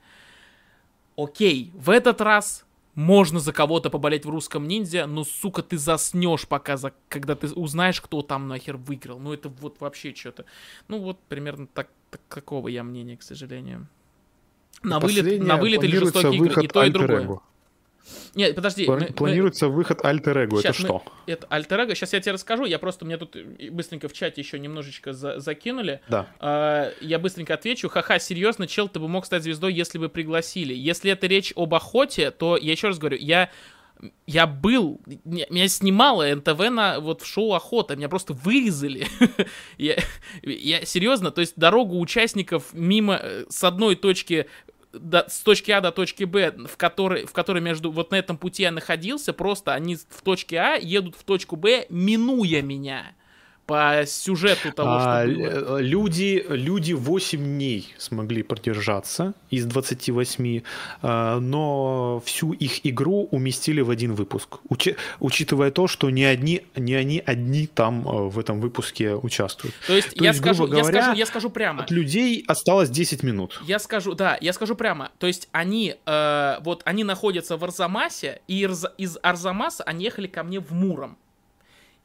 A: Окей, в этот раз можно за кого-то поболеть в русском ниндзя, но, сука, ты заснешь пока, за... когда ты узнаешь, кто там нахер выиграл. Ну, это вот вообще что-то. Ну, вот примерно так, так, такого я мнения, к сожалению. На вылет, на вылет или жестокие игры, и то, и другое. Нет, подожди.
B: Планируется мы... выход Альтер Эго, это что?
A: Это Альтер Эго, сейчас я тебе расскажу, я просто, мне тут быстренько в чате еще немножечко за... закинули.
B: Да.
A: А, я быстренько отвечу. Ха-ха, серьезно, чел, ты бы мог стать звездой, если бы пригласили. Если это речь об охоте, то я еще раз говорю, я я был, меня снимало НТВ на вот в шоу Охота, меня просто вырезали. я, я серьезно, то есть дорогу участников мимо э, с одной точки до, с точки А до точки Б, в которой, в которой между вот на этом пути я находился, просто они в точке А едут в точку Б, минуя меня по сюжету того, а, что было.
B: Э, люди, люди 8 дней смогли продержаться из 28, а, но всю их игру уместили в один выпуск. Учи, учитывая то, что не, одни, не они одни там э, в этом выпуске участвуют.
A: То есть, то я, есть скажу, говоря, я, скажу, я скажу прямо.
B: От людей осталось 10 минут.
A: Я скажу, да, я скажу прямо. То есть они, э, вот они находятся в Арзамасе, и из Арзамаса они ехали ко мне в Муром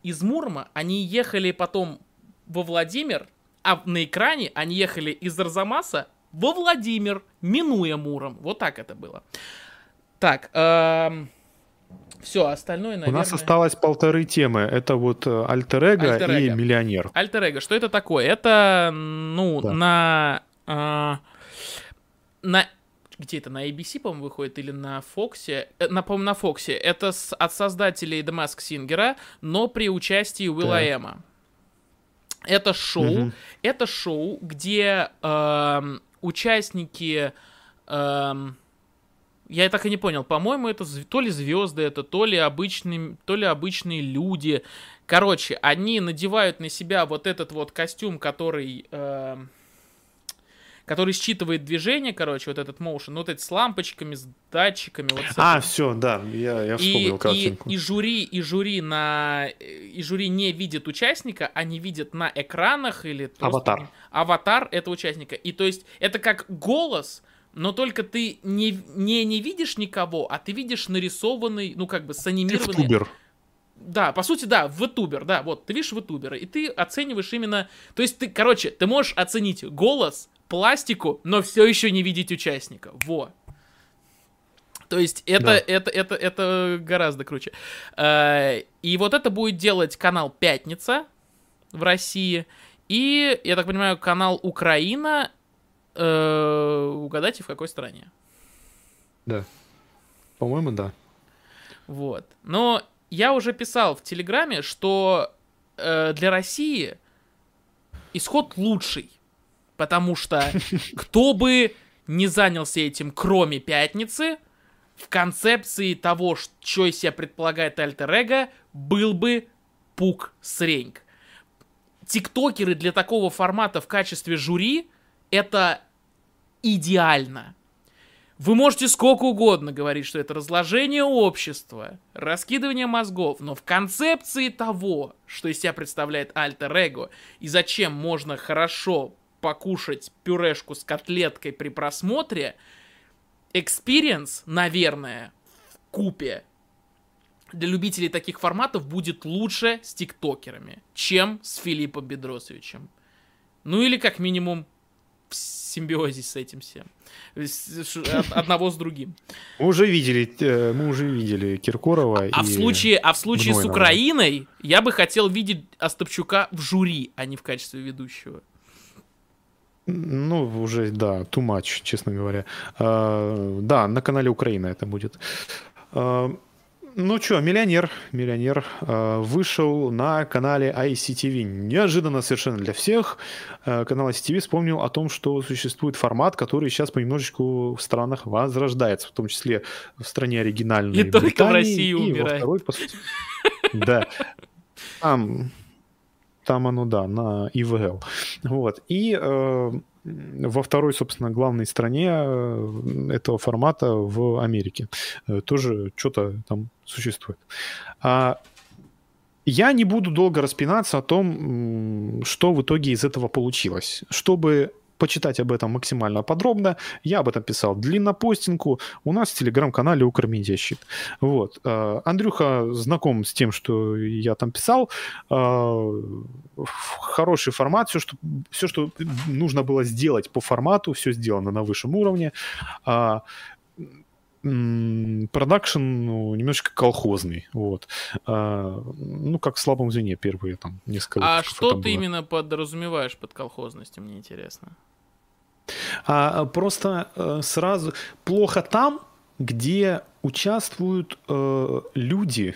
A: из Мурма они ехали потом во Владимир, а на экране они ехали из Арзамаса во Владимир, минуя Муром. Вот так это было. Так, эм... Все, остальное, наверное...
B: У нас осталось полторы темы. Это вот э, альтер-эго, альтер и миллионер.
A: Альтер-эго, что это такое? Это, ну, да. на... Э, на где это, на ABC, по-моему, выходит, или на Фоксе, э, на, по-моему, на Фоксе, это с, от создателей The Mask Singer, но при участии Уилла да. Эма. Это шоу, угу. это шоу, где э, участники, э, я так и не понял, по-моему, это то ли звезды, это то ли обычные, то ли обычные люди. Короче, они надевают на себя вот этот вот костюм, который... Э, который считывает движение, короче, вот этот motion, ну, вот эти с лампочками, с датчиками. Вот с
B: а, все, да, я, я вспомнил
A: и, картинку. И, и жюри, и жюри на, и жюри не видит участника, они видят на экранах или
B: аватар.
A: Аватар этого участника. И то есть это как голос, но только ты не, не, не видишь никого, а ты видишь нарисованный, ну, как бы, санимированный... Ютубер. Да, по сути, да, втубер, да, вот, ты видишь втубера, и ты оцениваешь именно... То есть ты, короче, ты можешь оценить голос, пластику, но все еще не видеть участника. Во. То есть это, да. это, это, это гораздо круче. Э, и вот это будет делать канал Пятница в России. И, я так понимаю, канал Украина. Э, угадайте, в какой стране?
B: Да. По-моему, да.
A: Вот. Но я уже писал в Телеграме, что э, для России исход лучший. Потому что кто бы не занялся этим, кроме пятницы, в концепции того, что из себя предполагает Альтер Эго, был бы пук среньк. Тиктокеры для такого формата в качестве жюри это идеально. Вы можете сколько угодно говорить, что это разложение общества, раскидывание мозгов, но в концепции того, что из себя представляет Альтер Эго, и зачем можно хорошо покушать пюрешку с котлеткой при просмотре, experience, наверное, в купе для любителей таких форматов будет лучше с тиктокерами, чем с Филиппом Бедросовичем. Ну или как минимум в симбиозе с этим всем. Одного с другим.
B: Мы уже видели, э, мы уже видели Киркорова.
A: А, а в случае, а в случае с Украиной я бы хотел видеть Остапчука в жюри, а не в качестве ведущего.
B: Ну, уже, да, too much, честно говоря. А, да, на канале Украина это будет. А, ну что, миллионер, миллионер а, вышел на канале ICTV. Неожиданно совершенно для всех. канал ICTV вспомнил о том, что существует формат, который сейчас понемножечку в странах возрождается, в том числе в стране оригинальной.
A: И Британии, только в России и умирает. Второй, по сути.
B: Да. Там там оно, да, на ИВЛ. Вот. И э, во второй, собственно, главной стране э, этого формата в Америке э, тоже что-то там существует. А я не буду долго распинаться о том, что в итоге из этого получилось. Чтобы почитать об этом максимально подробно. Я об этом писал длиннопостинку у нас в телеграм-канале Укрмедиащит. Вот. Э, Андрюха знаком с тем, что я там писал. Э, хороший формат, все что, все, что нужно было сделать по формату, все сделано на высшем уровне э, продакшн ну, немножечко колхозный, вот. А, ну, как в слабом звене первые там несколько
A: А что ты было. именно подразумеваешь под колхозностью, мне интересно?
B: А, просто э, сразу плохо там, где участвуют э, люди,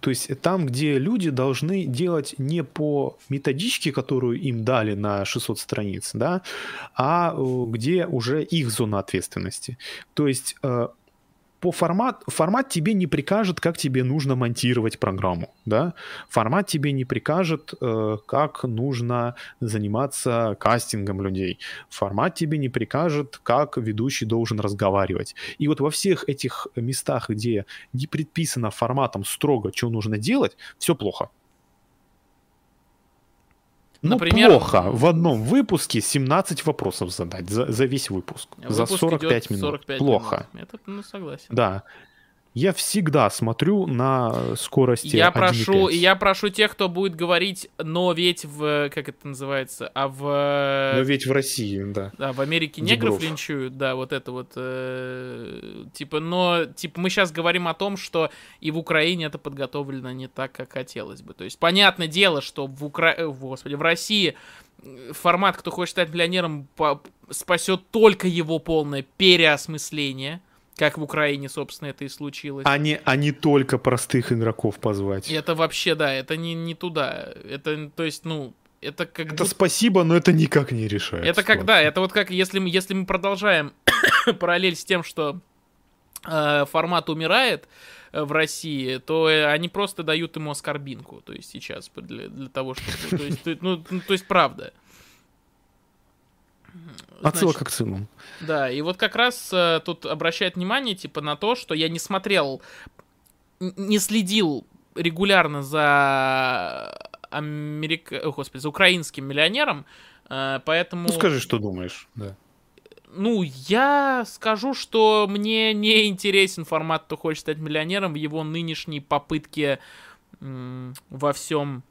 B: то есть там, где люди должны делать не по методичке, которую им дали на 600 страниц, да, а э, где уже их зона ответственности. То есть э, по формат, формат тебе не прикажет, как тебе нужно монтировать программу, да, формат тебе не прикажет, э, как нужно заниматься кастингом людей, формат тебе не прикажет, как ведущий должен разговаривать. И вот во всех этих местах, где не предписано форматом строго, что нужно делать, все плохо. Ну, Например, плохо в одном выпуске 17 вопросов задать за, за весь выпуск. Выпуск за 45 минут. 45 плохо.
A: Минут. Это, ну, согласен.
B: Да. Я всегда смотрю на скорости.
A: Я прошу, я прошу тех, кто будет говорить, но ведь в как это называется, а в.
B: Но ведь в России, да.
A: Да, в Америке Дебров. негров линчуют, да, вот это вот, э, типа, но типа мы сейчас говорим о том, что и в Украине это подготовлено не так, как хотелось бы. То есть понятное дело, что в Укра... Э, господи, в России формат, кто хочет стать миллионером, спасет только его полное переосмысление как в Украине, собственно, это и случилось.
B: А не, а не только простых игроков позвать.
A: Это вообще, да, это не, не туда. Это, то есть, ну, это как
B: Это будто... спасибо, но это никак не решает.
A: Это как, да, это вот как, если мы, если мы продолжаем параллель с тем, что э, формат умирает э, в России, то э, они просто дают ему оскорбинку, то есть сейчас для, для того, чтобы... То есть, ну, ну, то есть правда.
B: Отсылка к цену.
A: Да, и вот как раз э, тут обращает внимание, типа, на то, что я не смотрел, не следил регулярно за Америка... О, господи, за украинским миллионером, э, поэтому...
B: Ну, скажи, что думаешь, да.
A: ну, я скажу, что мне не интересен формат «Кто хочет стать миллионером» в его нынешней попытке во всем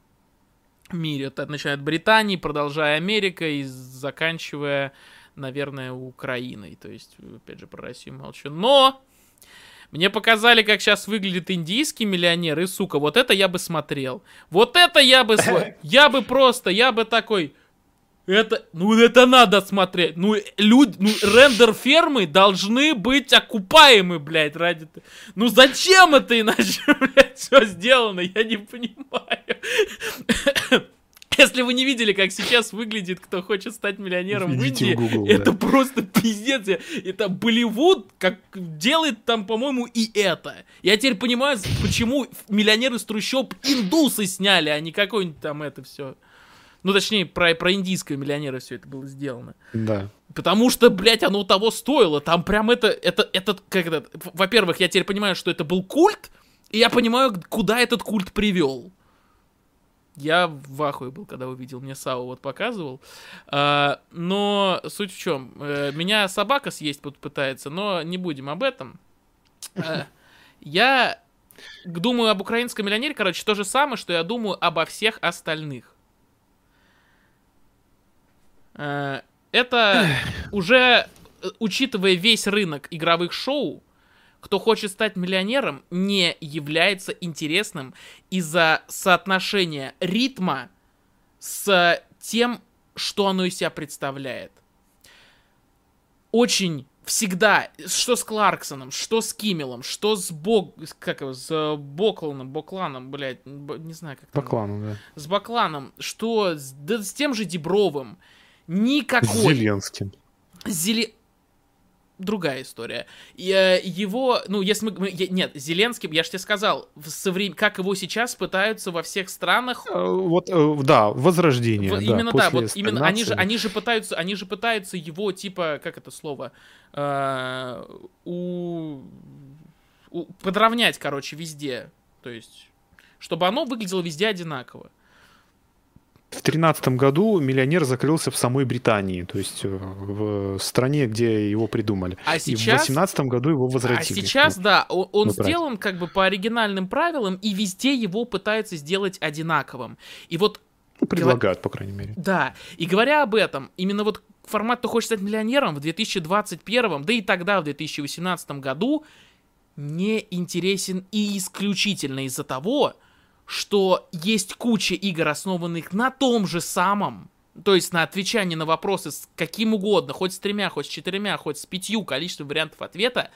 A: мире. Это начиная от Британии, продолжая Америкой и заканчивая, наверное, Украиной. То есть, опять же, про Россию молчу. Но мне показали, как сейчас выглядит индийский миллионер, и, сука, вот это я бы смотрел. Вот это я бы... Я бы просто, я бы такой... Это, ну это надо смотреть. Ну, люди, ну, рендер фермы должны быть окупаемы, блядь, ради... Ну зачем это иначе, блядь, все сделано, я не понимаю. Если вы не видели, как сейчас выглядит, кто хочет стать миллионером Идите в Индии, в Google, это да. просто пиздец. Это Болливуд как делает там, по-моему, и это. Я теперь понимаю, почему миллионеры из трущоб индусы сняли, а не какой-нибудь там это все. Ну, точнее, про, про индийского миллионера все это было сделано.
B: Да.
A: Потому что, блядь, оно того стоило. Там прям это, это, это, как это... Во-первых, я теперь понимаю, что это был культ, и я понимаю, куда этот культ привел. Я в ахуе был, когда увидел, мне Сау вот показывал. А, но суть в чем? Э, меня собака съесть пытается, но не будем об этом. А, я думаю об украинском миллионере, короче, то же самое, что я думаю обо всех остальных. А, это уже, учитывая весь рынок игровых шоу, кто хочет стать миллионером, не является интересным из-за соотношения ритма с тем, что оно из себя представляет. Очень всегда, что с Кларксоном, что с Киммелом, что с Бог, как его, с Бокланом, Бокланом, блядь, не знаю как
B: Бакланом, да.
A: С Бакланом, что с, да, с тем же Дебровым, никакой...
B: С Зеленским.
A: Зеле другая история. И, э, его, ну, если мы, мы нет, Зеленский, я же тебе сказал, в соврем... как его сейчас пытаются во всех странах.
B: Э, вот, э, да, возрождение. В,
A: да, именно да, вот именно они же, они же пытаются, они же пытаются его типа, как это слово, э, у, у, подровнять, короче, везде, то есть, чтобы оно выглядело везде одинаково.
B: В 2013 году миллионер закрылся в самой Британии, то есть э, в стране, где его придумали.
A: А сейчас... И в
B: 2018 году его возродили. А
A: сейчас, ну, да, он, он сделан как бы по оригинальным правилам, и везде его пытаются сделать одинаковым. И вот...
B: Ну, предлагают, по крайней мере.
A: Да, и говоря об этом, именно вот формат «Кто хочет стать миллионером» в 2021, да и тогда, в 2018 году, не интересен и исключительно из-за того, что есть куча игр, основанных на том же самом, то есть на отвечании на вопросы с каким угодно, хоть с тремя, хоть с четырьмя, хоть с пятью количеством вариантов ответа,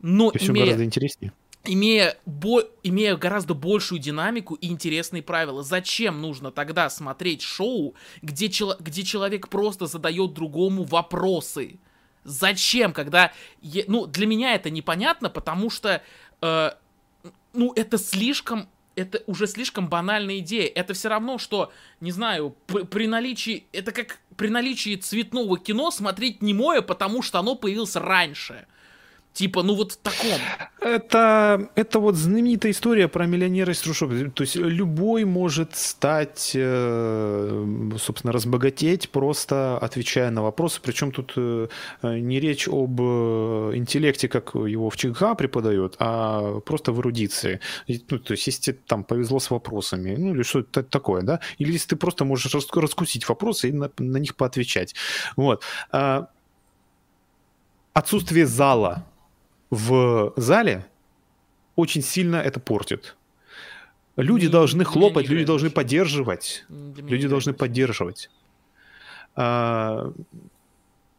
A: но
B: и имея, гораздо интереснее.
A: Имея, бо, имея гораздо большую динамику и интересные правила. Зачем нужно тогда смотреть шоу, где, чел, где человек просто задает другому вопросы? Зачем, когда... Ну, для меня это непонятно, потому что... Э, ну, это слишком это уже слишком банальная идея. Это все равно, что, не знаю, при, наличии... Это как при наличии цветного кино смотреть немое, потому что оно появилось раньше. Типа, ну вот в таком.
B: Это, это вот знаменитая история про миллионера из трущоб. То есть любой может стать, э, собственно, разбогатеть, просто отвечая на вопросы. Причем тут э, не речь об э, интеллекте, как его в ЧГХ преподают, а просто в эрудиции. Ну, то есть если тебе там повезло с вопросами, ну или что-то такое, да? Или если ты просто можешь раскусить вопросы и на, на них поотвечать. Вот. А, отсутствие зала в зале очень сильно это портит. Люди не, должны хлопать, люди должны поддерживать. Люди должны поддерживать. А,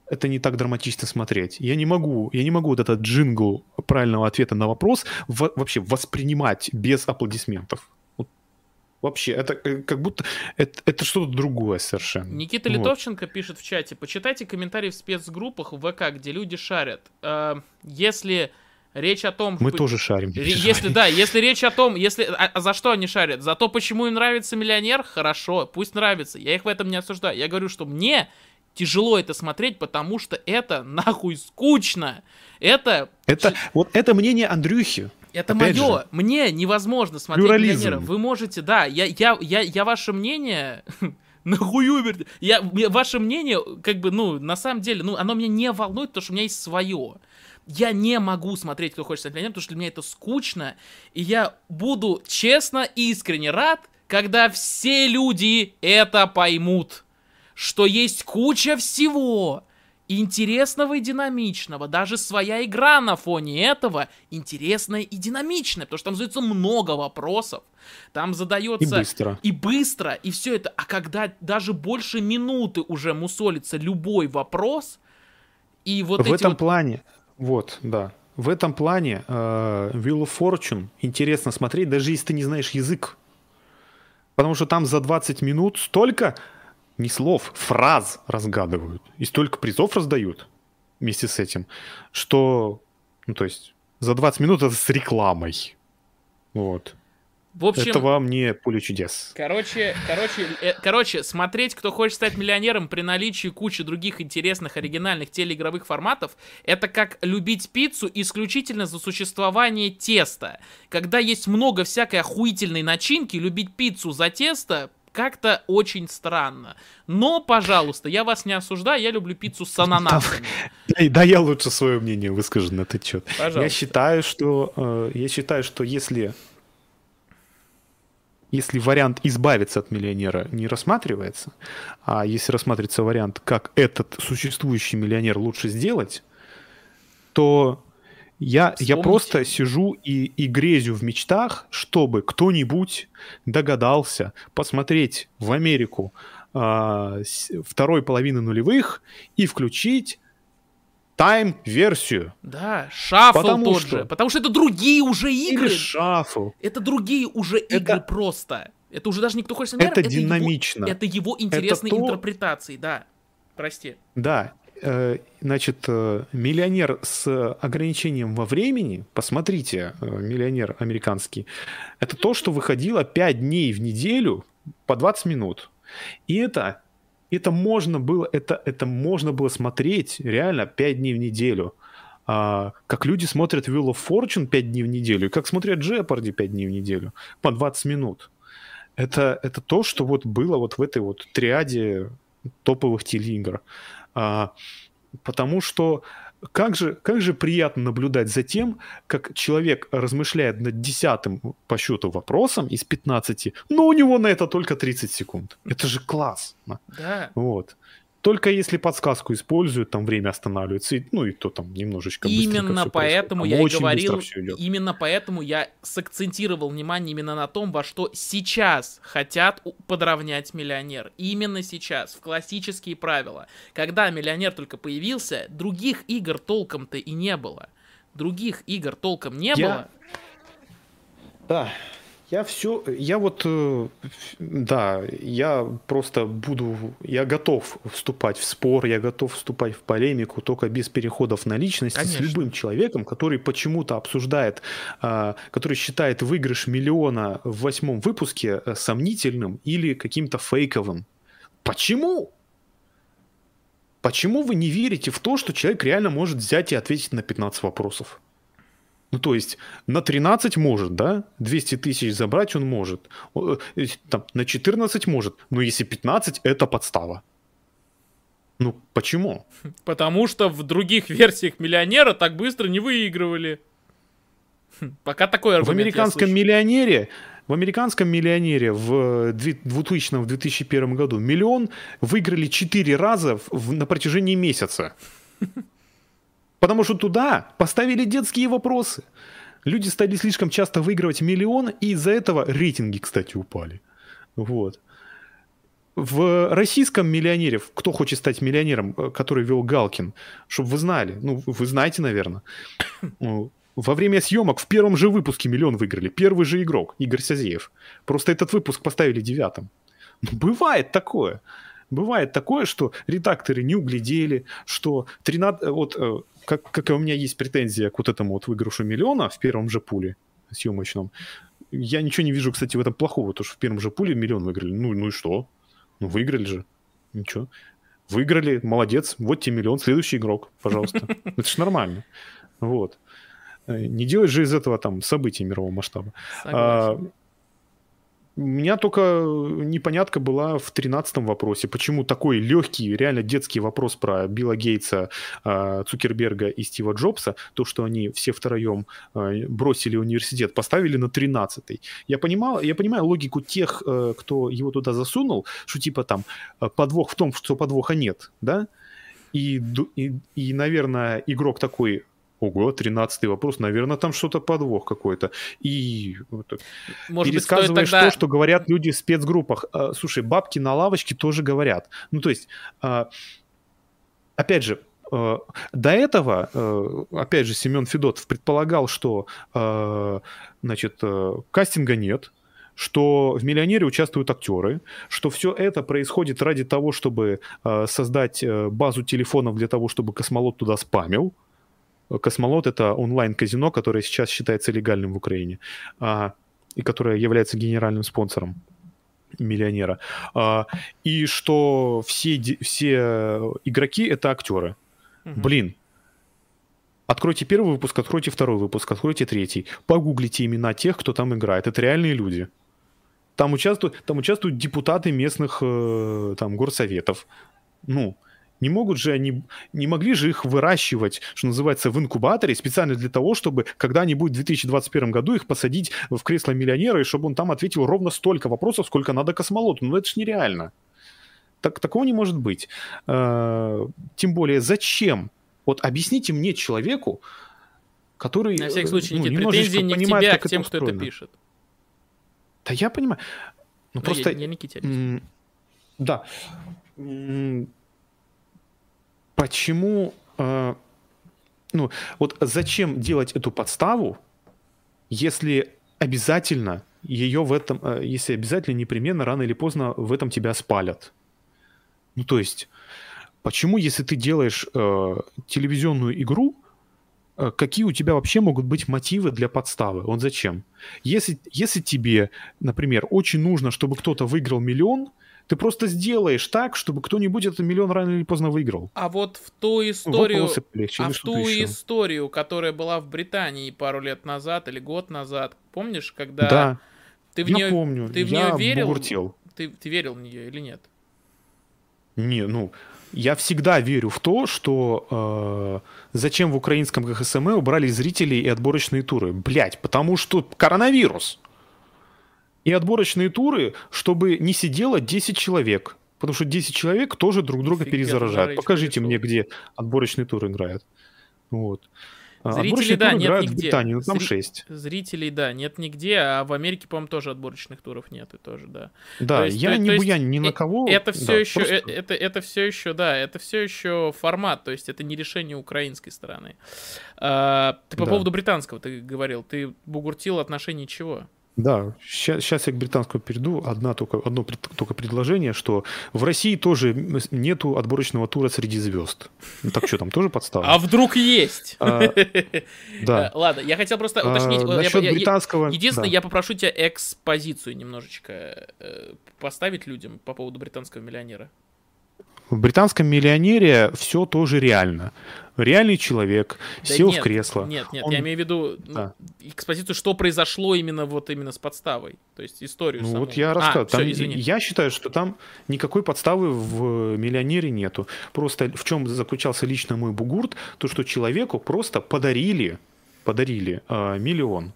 B: это не так драматично смотреть. Я не могу, я не могу вот этот джингл правильного ответа на вопрос вообще воспринимать без аплодисментов. Вообще, это э, как будто это, это что-то другое совершенно.
A: Никита вот. Литовченко пишет в чате: почитайте комментарии в спецгруппах в ВК, где люди шарят. Э, если Речь о том...
B: Мы тоже шарим.
A: Если, да, если речь о том, если... А, а за что они шарят? За то, почему им нравится миллионер? Хорошо, пусть нравится. Я их в этом не осуждаю. Я говорю, что мне тяжело это смотреть, потому что это нахуй скучно. Это...
B: Это, вот это мнение Андрюхи.
A: Это Опять мое. Же. Мне невозможно смотреть Плюрализм. миллионеров. Вы можете, да, я, я, я, я ваше мнение Нахуй умер? Я, ваше мнение, как бы, ну, на самом деле, ну, оно меня не волнует, потому что у меня есть свое. Я не могу смотреть, кто хочет стать миллионером, потому что для меня это скучно. И я буду честно и искренне рад, когда все люди это поймут. Что есть куча всего интересного и динамичного. Даже своя игра на фоне этого интересная и динамичная, потому что там задается много вопросов. Там задается...
B: И быстро.
A: И быстро, и все это. А когда даже больше минуты уже мусолится любой вопрос, и вот
B: В этом вот... плане, вот, да. В этом плане э, Wheel of Fortune интересно смотреть, даже если ты не знаешь язык. Потому что там за 20 минут столько не слов, фраз разгадывают. И столько призов раздают вместе с этим, что, ну, то есть, за 20 минут это с рекламой. Вот. В общем, это вам не поле чудес.
A: Короче, короче, э, короче, смотреть, кто хочет стать миллионером при наличии кучи других интересных, оригинальных телеигровых форматов, это как любить пиццу исключительно за существование теста. Когда есть много всякой охуительной начинки, любить пиццу за тесто как-то очень странно. Но, пожалуйста, я вас не осуждаю, я люблю пиццу с ананасами.
B: Да, я лучше свое мнение выскажу на этот счет. Я считаю, что э, я считаю, что если если вариант избавиться от миллионера не рассматривается, а если рассматривается вариант, как этот существующий миллионер лучше сделать, то я, я просто сижу и, и грезю в мечтах, чтобы кто-нибудь догадался посмотреть в Америку э, второй половины нулевых и включить тайм-версию.
A: Да, шаффл потому тот что... же. Потому что это другие уже игры. Или
B: шаффл.
A: Это другие уже это... игры просто. Это уже даже никто хочет.
B: Это, это динамично.
A: Его, это его интересные это то... интерпретации, да. Прости.
B: Да, значит, э, миллионер с ограничением во времени, посмотрите, э, миллионер американский, это то, что выходило 5 дней в неделю по 20 минут. И это, это можно было, это, это можно было смотреть реально 5 дней в неделю. А, как люди смотрят Wheel of Fortune 5 дней в неделю, как смотрят Jeopardy 5 дней в неделю по 20 минут. Это, это то, что вот было вот в этой вот триаде топовых телеигр. А, потому что как же, как же приятно наблюдать за тем, как человек размышляет над десятым по счету вопросом из 15, но у него на это только 30 секунд. Это же классно.
A: Да.
B: Вот. Только если подсказку используют, там время останавливается, и, ну и то там немножечко
A: Именно поэтому я и говорил, именно поэтому я сакцентировал внимание именно на том, во что сейчас хотят подровнять миллионер. Именно сейчас, в классические правила. Когда миллионер только появился, других игр толком-то и не было. Других игр толком не я... было.
B: Да, я все, я вот, э, да, я просто буду, я готов вступать в спор, я готов вступать в полемику, только без переходов на личность Конечно. с любым человеком, который почему-то обсуждает, а, который считает выигрыш миллиона в восьмом выпуске э, сомнительным или каким-то фейковым. Почему? Почему вы не верите в то, что человек реально может взять и ответить на 15 вопросов? Ну, то есть на 13 может, да? 200 тысяч забрать он может. Э, там, на 14 может. Но если 15, это подстава. Ну, почему?
A: Потому что в других версиях миллионера так быстро не выигрывали. Хм, пока такой
B: аргумент В американском миллионере, в американском миллионере в 2000-2001 году миллион выиграли 4 раза в, на протяжении месяца. Потому что туда поставили детские вопросы. Люди стали слишком часто выигрывать миллион, и из-за этого рейтинги, кстати, упали. Вот. В российском миллионере, кто хочет стать миллионером, э, который вел Галкин, чтобы вы знали, ну, вы знаете, наверное, во время съемок в первом же выпуске миллион выиграли. Первый же игрок, Игорь Сазеев. Просто этот выпуск поставили девятым. Ну, бывает такое. Бывает такое, что редакторы не углядели, что 13, вот э, как, как у меня есть претензия к вот этому вот выигрышу миллиона в первом же пуле съемочном. Я ничего не вижу, кстати, в этом плохого, потому что в первом же пуле миллион выиграли. Ну, ну и что? Ну, выиграли же. Ничего. Выиграли, молодец, вот тебе миллион, следующий игрок, пожалуйста. Это ж нормально. Вот. Э, не делай же из этого там событий мирового масштаба. А, У меня только непонятка была в тринадцатом вопросе, почему такой легкий, реально детский вопрос про Билла Гейтса, а, Цукерберга и Стива Джобса, то, что они все втроем а, бросили университет, поставили на тринадцатый. Я, понимал, я понимаю логику тех, э, кто его туда засунул, что типа там э, подвох в том, что подвоха нет, да? И, и, и наверное, игрок такой, Ого, тринадцатый вопрос. Наверное, там что-то подвох какой-то. И Может пересказываешь быть, тогда... то, что говорят люди в спецгруппах. А, слушай, бабки на лавочке тоже говорят. Ну, то есть, а, опять же, а, до этого, опять же, Семен Федотов предполагал, что значит, кастинга нет, что в «Миллионере» участвуют актеры, что все это происходит ради того, чтобы создать базу телефонов для того, чтобы космолот туда спамил, Космолот — это онлайн-казино, которое сейчас считается легальным в Украине, а, и которое является генеральным спонсором миллионера. А, и что все, все игроки — это актеры. Угу. Блин, Откройте первый выпуск, откройте второй выпуск, откройте третий. Погуглите имена тех, кто там играет. Это реальные люди. Там участвуют, там участвуют депутаты местных э, там, горсоветов. Ну, не могут же они, не могли же их выращивать, что называется, в инкубаторе специально для того, чтобы когда-нибудь в 2021 году их посадить в кресло миллионера, и чтобы он там ответил ровно столько вопросов, сколько надо космолоту. Ну это ж нереально. Так, такого не может быть. Э, тем более, зачем? Вот объясните мне человеку, который...
A: На всякий случай, ну, Никит, претензии не к тебе, а к тем, кто это пишет.
B: Да я понимаю. Ну, да просто... Я, я
A: Никите.
B: Да почему, э, ну, вот зачем делать эту подставу, если обязательно ее в этом, э, если обязательно непременно рано или поздно в этом тебя спалят? Ну, то есть, почему, если ты делаешь э, телевизионную игру, э, какие у тебя вообще могут быть мотивы для подставы? Он зачем? Если, если тебе, например, очень нужно, чтобы кто-то выиграл миллион, ты просто сделаешь так, чтобы кто-нибудь этот миллион рано или поздно выиграл.
A: А вот в ту историю, легче, а в ту еще. историю, которая была в Британии пару лет назад или год назад, помнишь, когда
B: да,
A: ты в
B: я
A: нее,
B: помню,
A: ты в
B: я
A: нее верил? Ты, ты верил в нее или нет?
B: Не, ну, я всегда верю в то, что э, зачем в украинском КХСМ убрали зрителей и отборочные туры. Блять, потому что коронавирус и отборочные туры, чтобы не сидело 10 человек. Потому что 10 человек тоже друг друга Фиг перезаражают. Покажите мне, где отборочный тур играет. Вот.
A: А, Зрителей, да, нет нигде. В Британии, ну, там Зри... 6. Зрителей, да, нет нигде, а в Америке, по-моему, тоже отборочных туров нет, и тоже, да.
B: Да, есть, я то, не буянь ни на кого.
A: Это все да, еще, просто... это, это, это все еще, да, это все еще формат, то есть это не решение украинской стороны. А, ты по да. поводу британского ты говорил, ты бугуртил отношение чего?
B: Да, сейчас, сейчас я к британскому перейду. Одна только, одно только предложение, что в России тоже нету отборочного тура среди звезд. Ну, так что там, тоже подстава?
A: А вдруг есть? А,
B: да.
A: Ладно, я хотел просто а, уточнить. А,
B: насчет британского...
A: Единственное, я попрошу тебя экспозицию немножечко э, поставить людям по поводу британского миллионера.
B: В британском миллионере все тоже реально. Реальный человек да сел нет, в кресло.
A: Нет, нет, он... я имею в виду ну, да. экспозицию, что произошло именно вот именно с подставой, то есть историю.
B: Ну
A: саму.
B: вот я рассказываю. А, все, я считаю, что там никакой подставы в миллионере нету. Просто в чем заключался лично мой бугурт, то что человеку просто подарили, подарили э, миллион.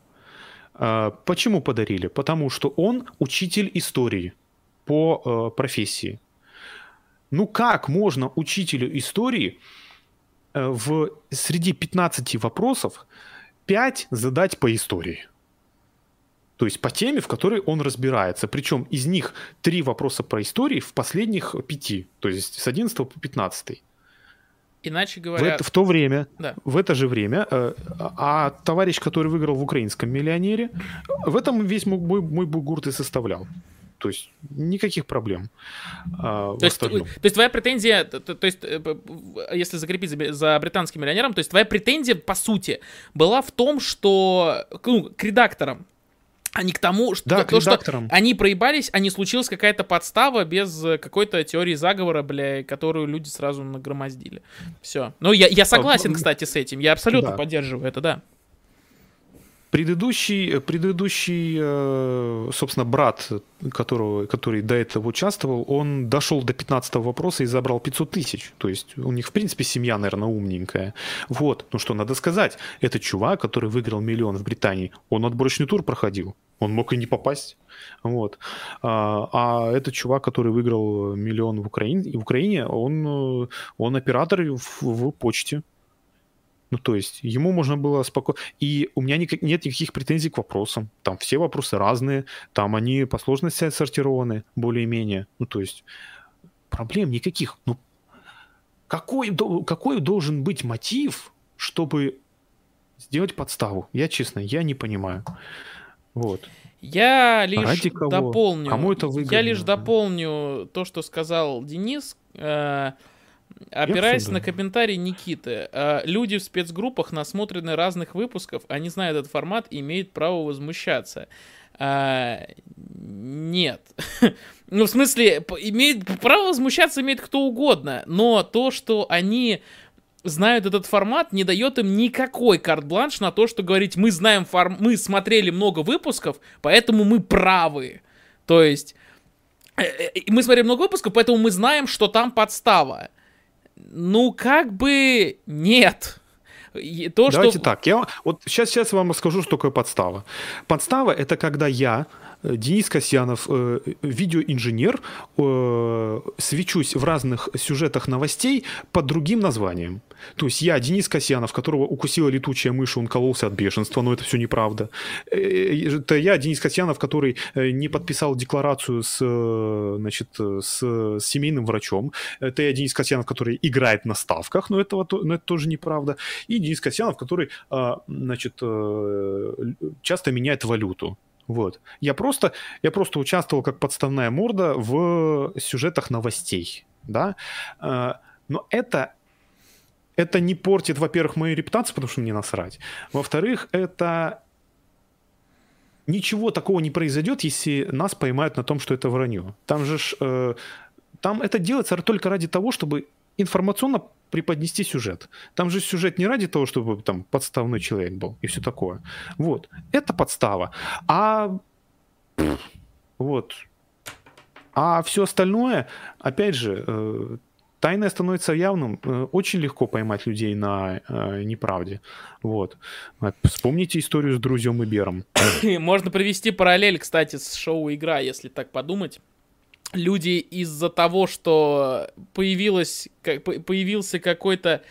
B: Э, почему подарили? Потому что он учитель истории по э, профессии. Ну как можно учителю истории э, в среди 15 вопросов 5 задать по истории? То есть по теме, в которой он разбирается. Причем из них три вопроса про истории в последних пяти. То есть с 11 по 15.
A: Иначе говоря... В,
B: это, в то время, да. в это же время, э, а товарищ, который выиграл в украинском миллионере, в этом весь мой, мой бугурт и составлял. То есть никаких проблем.
A: А, то, есть, то есть твоя претензия, то, то есть э, если закрепить за, за британским миллионером, то есть твоя претензия по сути была в том, что ну, к редакторам, а не к тому, что,
B: да,
A: то, что они проебались, а не случилась какая-то подстава без какой-то теории заговора, бля, которую люди сразу нагромоздили. Все. Ну, я, я согласен, а, кстати, с этим. Я абсолютно да. поддерживаю это, да.
B: Предыдущий, предыдущий, э, собственно, брат, которого, который до этого участвовал, он дошел до 15 вопроса и забрал 500 тысяч. То есть у них, в принципе, семья, наверное, умненькая. Вот. Ну что надо сказать, этот чувак, который выиграл миллион в Британии, он отборочный тур проходил. Он мог и не попасть. Вот. А, а этот чувак, который выиграл миллион в Украине, в Украине он, он оператор в, в почте. Ну, то есть, ему можно было спокойно... И у меня никак... нет никаких претензий к вопросам. Там все вопросы разные, там они по сложности отсортированы более-менее. Ну, то есть, проблем никаких. Ну, какой, какой должен быть мотив, чтобы сделать подставу? Я, честно, я не понимаю. Вот.
A: Я лишь дополню. Кому это выгодно? Я лишь дополню то, что сказал Денис. Опираясь на комментарий Никиты, э, люди в спецгруппах насмотрены разных выпусков, они знают этот формат и имеют право возмущаться. А, нет. ну, в смысле, имеет право возмущаться имеет кто угодно, но то, что они знают этот формат, не дает им никакой карт-бланш на то, что говорить, мы знаем форм... мы смотрели много выпусков, поэтому мы правы. То есть, э, э, мы смотрели много выпусков, поэтому мы знаем, что там подстава. Ну, как бы нет.
B: То, Давайте что... так, я вот сейчас, сейчас вам расскажу, что такое подстава. Подстава это когда я Денис Касьянов, э, видеоинженер, э, свечусь в разных сюжетах новостей под другим названием. То есть я, Денис Касьянов, которого укусила летучая мышь, он кололся от бешенства, но это все неправда. Это я, Денис Касьянов, который не подписал декларацию с, значит, с, семейным врачом. Это я, Денис Касьянов, который играет на ставках, но, этого, но это тоже неправда. И Денис Касьянов, который значит, часто меняет валюту. Вот. Я просто, я просто участвовал как подставная морда в сюжетах новостей, да. Э, но это, это не портит, во-первых, мою репутацию, потому что мне насрать. Во-вторых, это ничего такого не произойдет, если нас поймают на том, что это вранье. Там же ж, э, там это делается только ради того, чтобы информационно преподнести сюжет. Там же сюжет не ради того, чтобы там подставной человек был и все такое. Вот. Это подстава. А вот. А все остальное, опять же, э, тайное становится явным. Э, очень легко поймать людей на э, неправде. Вот. Вспомните историю с друзьем и Бером.
A: Можно привести параллель, кстати, с шоу «Игра», если так подумать люди из-за того, что появилось, как, появился какой-то,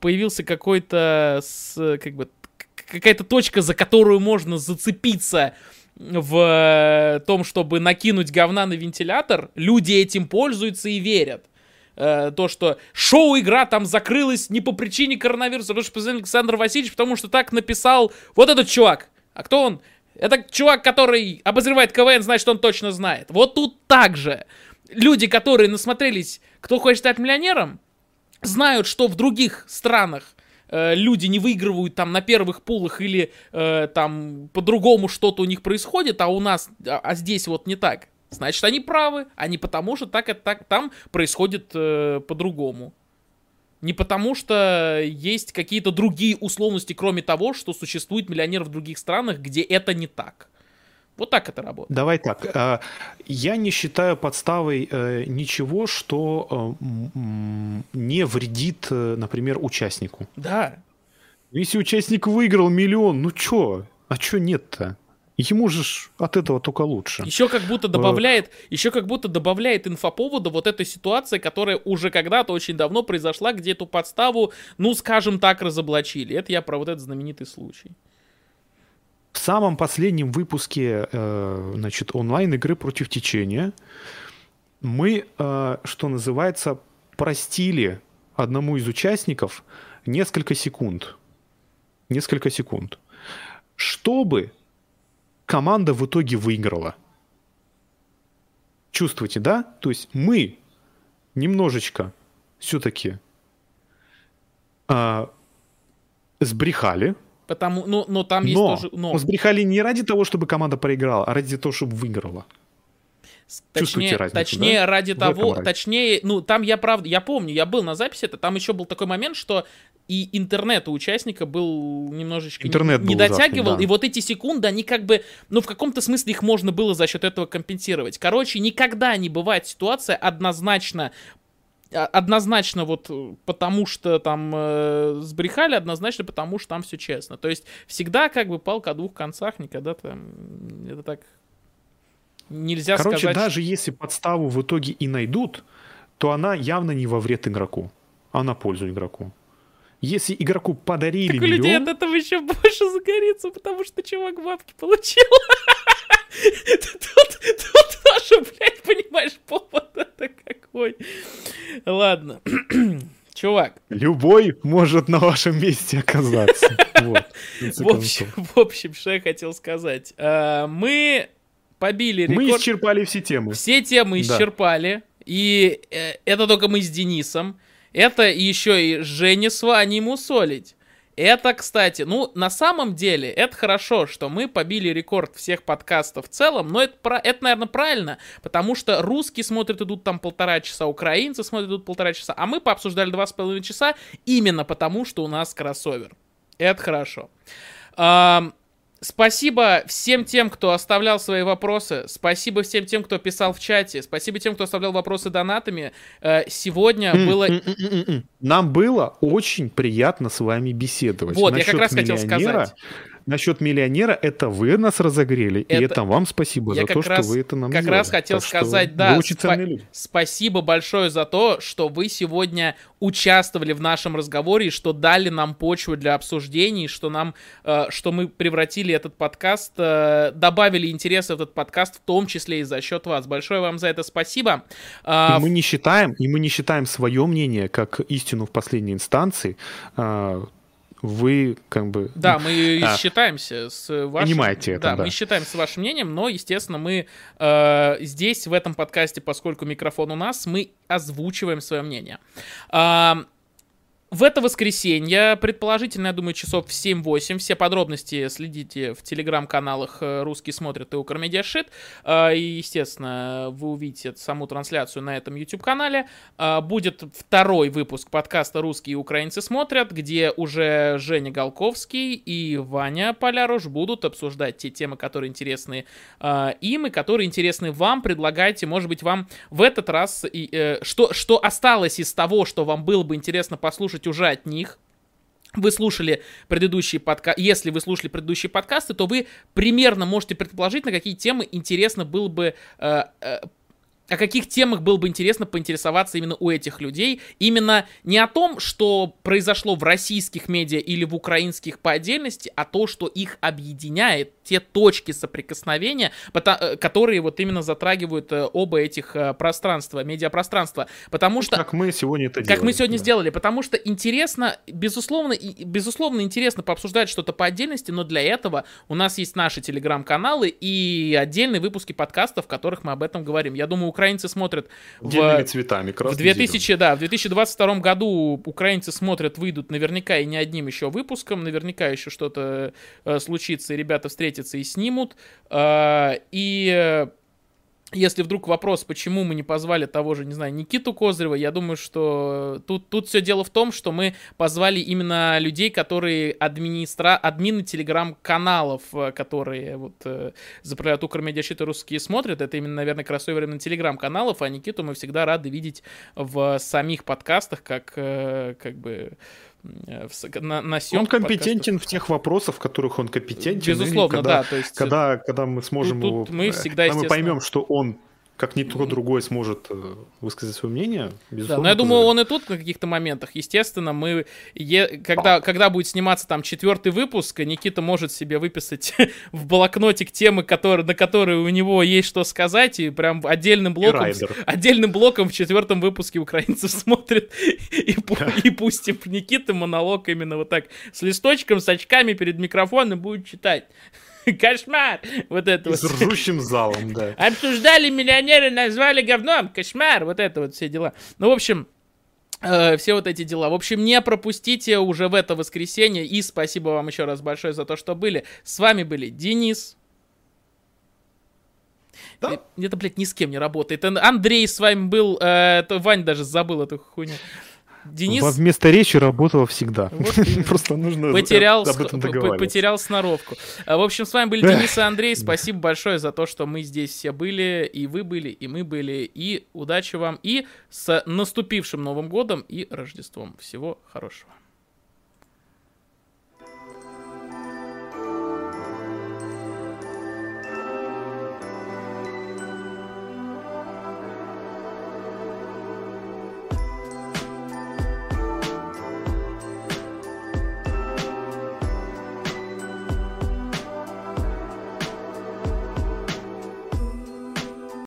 A: появился какой-то, как бы, какая-то точка, за которую можно зацепиться в том, чтобы накинуть говна на вентилятор, люди этим пользуются и верят. Э, то, что шоу-игра там закрылась не по причине коронавируса, потому что позвонил Александр Васильевич, потому что так написал вот этот чувак. А кто он? Это чувак, который обозревает КВН, значит, он точно знает. Вот тут так же. Люди, которые насмотрелись «Кто хочет стать миллионером», знают, что в других странах э, люди не выигрывают там на первых пулах или э, там по-другому что-то у них происходит, а у нас, а, а здесь вот не так. Значит, они правы, а потому, что так, так там происходит э, по-другому. Не потому, что есть какие-то другие условности, кроме того, что существует миллионер в других странах, где это не так. Вот так это работает.
B: Давай так. Э, я не считаю подставой э, ничего, что э, не вредит, например, участнику.
A: Да.
B: Если участник выиграл миллион, ну чё? А чё нет-то? Ему же от этого только лучше.
A: Еще как будто добавляет, еще как будто добавляет инфоповода вот эта ситуация, которая уже когда-то очень давно произошла, где эту подставу, ну, скажем так, разоблачили. Это я про вот этот знаменитый случай.
B: В самом последнем выпуске, э, значит, онлайн-игры против течения мы, э, что называется, простили одному из участников несколько секунд. Несколько секунд. Чтобы команда в итоге выиграла. Чувствуете, да? То есть мы немножечко все-таки а, сбрехали.
A: Потому, ну, но там есть
B: но
A: тоже...
B: Но сбрехали не ради того, чтобы команда проиграла, а ради того, чтобы выиграла.
A: Точнее, разницу, точнее да? ради в того, точнее, ну там я правда, я помню, я был на записи, это там еще был такой момент, что и интернет у участника был немножечко
B: интернет
A: не, не дотягивал, ужасный, да. и вот эти секунды, они как бы, ну, в каком-то смысле их можно было за счет этого компенсировать. Короче, никогда не бывает ситуация однозначно а, однозначно вот потому что там э, сбрехали, однозначно потому что там все честно. То есть всегда как бы палка о двух концах, никогда там это так нельзя
B: Короче,
A: сказать.
B: даже если подставу в итоге и найдут, то она явно не во вред игроку, а на пользу игроку. Если игроку подарили так у
A: миллион... людей от этого еще больше загорится, потому что чувак бабки получил. Тут, тут тоже, блядь, понимаешь, повод это какой. Ладно. Чувак.
B: Любой может на вашем месте оказаться. Вот,
A: в, общем, в общем, что я хотел сказать. А, мы побили рекорд.
B: Мы исчерпали все темы.
A: Все темы исчерпали. И э, это только мы с Денисом. Это еще и Женя с Ваней мусолить. Это, кстати, ну, на самом деле, это хорошо, что мы побили рекорд всех подкастов в целом, но это, это наверное, правильно, потому что русские смотрят идут там полтора часа, украинцы смотрят идут полтора часа, а мы пообсуждали два с половиной часа именно потому, что у нас кроссовер. Это хорошо. Спасибо всем тем, кто оставлял свои вопросы. Спасибо всем тем, кто писал в чате. Спасибо тем, кто оставлял вопросы донатами. Э, сегодня было...
B: Нам было очень приятно с вами беседовать.
A: Вот, я как раз хотел сказать
B: насчет миллионера, это вы нас разогрели, это... и это вам спасибо за то, раз, что вы это нам
A: Как
B: сделали.
A: раз хотел так сказать, да, спа- спасибо большое за то, что вы сегодня участвовали в нашем разговоре, и что дали нам почву для обсуждений, что нам, э, что мы превратили этот подкаст, э, добавили интерес в этот подкаст, в том числе и за счет вас. Большое вам за это спасибо.
B: Э, и мы не считаем, и мы не считаем свое мнение как истину в последней инстанции. Э, вы как бы...
A: Да, мы а, считаемся с вашим...
B: Понимаете это,
A: да, да. мы считаемся с вашим мнением, но, естественно, мы э, здесь, в этом подкасте, поскольку микрофон у нас, мы озвучиваем свое мнение. Э, в это воскресенье, предположительно, я думаю, часов в 7-8, все подробности следите в телеграм-каналах э, «Русский смотрит» и «Укрмедиа Шит». А, и, естественно, вы увидите саму трансляцию на этом YouTube-канале. А, будет второй выпуск подкаста «Русские и украинцы смотрят», где уже Женя Голковский и Ваня Поляруш будут обсуждать те темы, которые интересны им и которые интересны вам. Предлагайте, может быть, вам в этот раз, э, что, что осталось из того, что вам было бы интересно послушать услышать уже от них. Вы слушали предыдущие подкасты, если вы слушали предыдущие подкасты, то вы примерно можете предположить, на какие темы интересно было бы э, э, о каких темах было бы интересно поинтересоваться именно у этих людей. Именно не о том, что произошло в российских медиа или в украинских по отдельности, а то, что их объединяет, те точки соприкосновения, э, которые вот именно затрагивают э, оба этих э, пространства, медиапространства. Потому что...
B: Как мы сегодня это
A: делали. Как мы сегодня да. сделали. Потому что интересно, безусловно, безусловно интересно пообсуждать что-то по отдельности, но для этого у нас есть наши телеграм-каналы и отдельные выпуски подкастов, в которых мы об этом говорим. Я думаю, украинцы смотрят
B: в, цветами,
A: в 2000, да, в 2022 году украинцы смотрят, выйдут наверняка и не одним еще выпуском, наверняка еще что-то э, случится, и ребята встретятся и снимут. Э, и если вдруг вопрос, почему мы не позвали того же, не знаю, Никиту Козырева, я думаю, что тут, тут все дело в том, что мы позвали именно людей, которые администра... админы телеграм-каналов, э, которые вот э, заправляют Укрмедиащит и русские смотрят. Это именно, наверное, кроссоверы на телеграм-каналов, а Никиту мы всегда рады видеть в самих подкастах, как, э, как бы Э, на, на
B: Он компетентен подкастов. в тех вопросах, в которых он компетентен.
A: Безусловно,
B: когда,
A: да. То есть,
B: когда, когда мы сможем
A: тут, тут
B: его...
A: мы всегда,
B: когда мы поймем, что он как никто другой сможет э, высказать свое мнение,
A: безусловно. Да, но я думаю, он и тут на каких-то моментах, естественно, мы, е, когда, когда будет сниматься там четвертый выпуск, Никита может себе выписать в блокнотик темы, которые, на которые у него есть что сказать, и прям отдельным блоком, отдельным блоком в четвертом выпуске украинцев смотрят, и, и пустим Никита монолог именно вот так, с листочком, с очками перед микрофоном будет читать. Кошмар! Вот это вот.
B: С ржущим залом, да.
A: Обсуждали миллионеры, назвали говном. Кошмар! Вот это вот все дела. Ну, в общем, э, все вот эти дела. В общем, не пропустите уже в это воскресенье. И спасибо вам еще раз большое за то, что были. С вами были Денис. Да? Это, блядь, ни с кем не работает. Андрей с вами был. Э, Вань даже забыл эту хуйню.
B: Денис... Вместо речи работала всегда. Просто нужно
A: потерял, об этом Потерял сноровку. В общем, с вами были Денис и Андрей. Спасибо большое за то, что мы здесь все были, и вы были, и мы были. И удачи вам, и с наступившим Новым годом и Рождеством. Всего хорошего.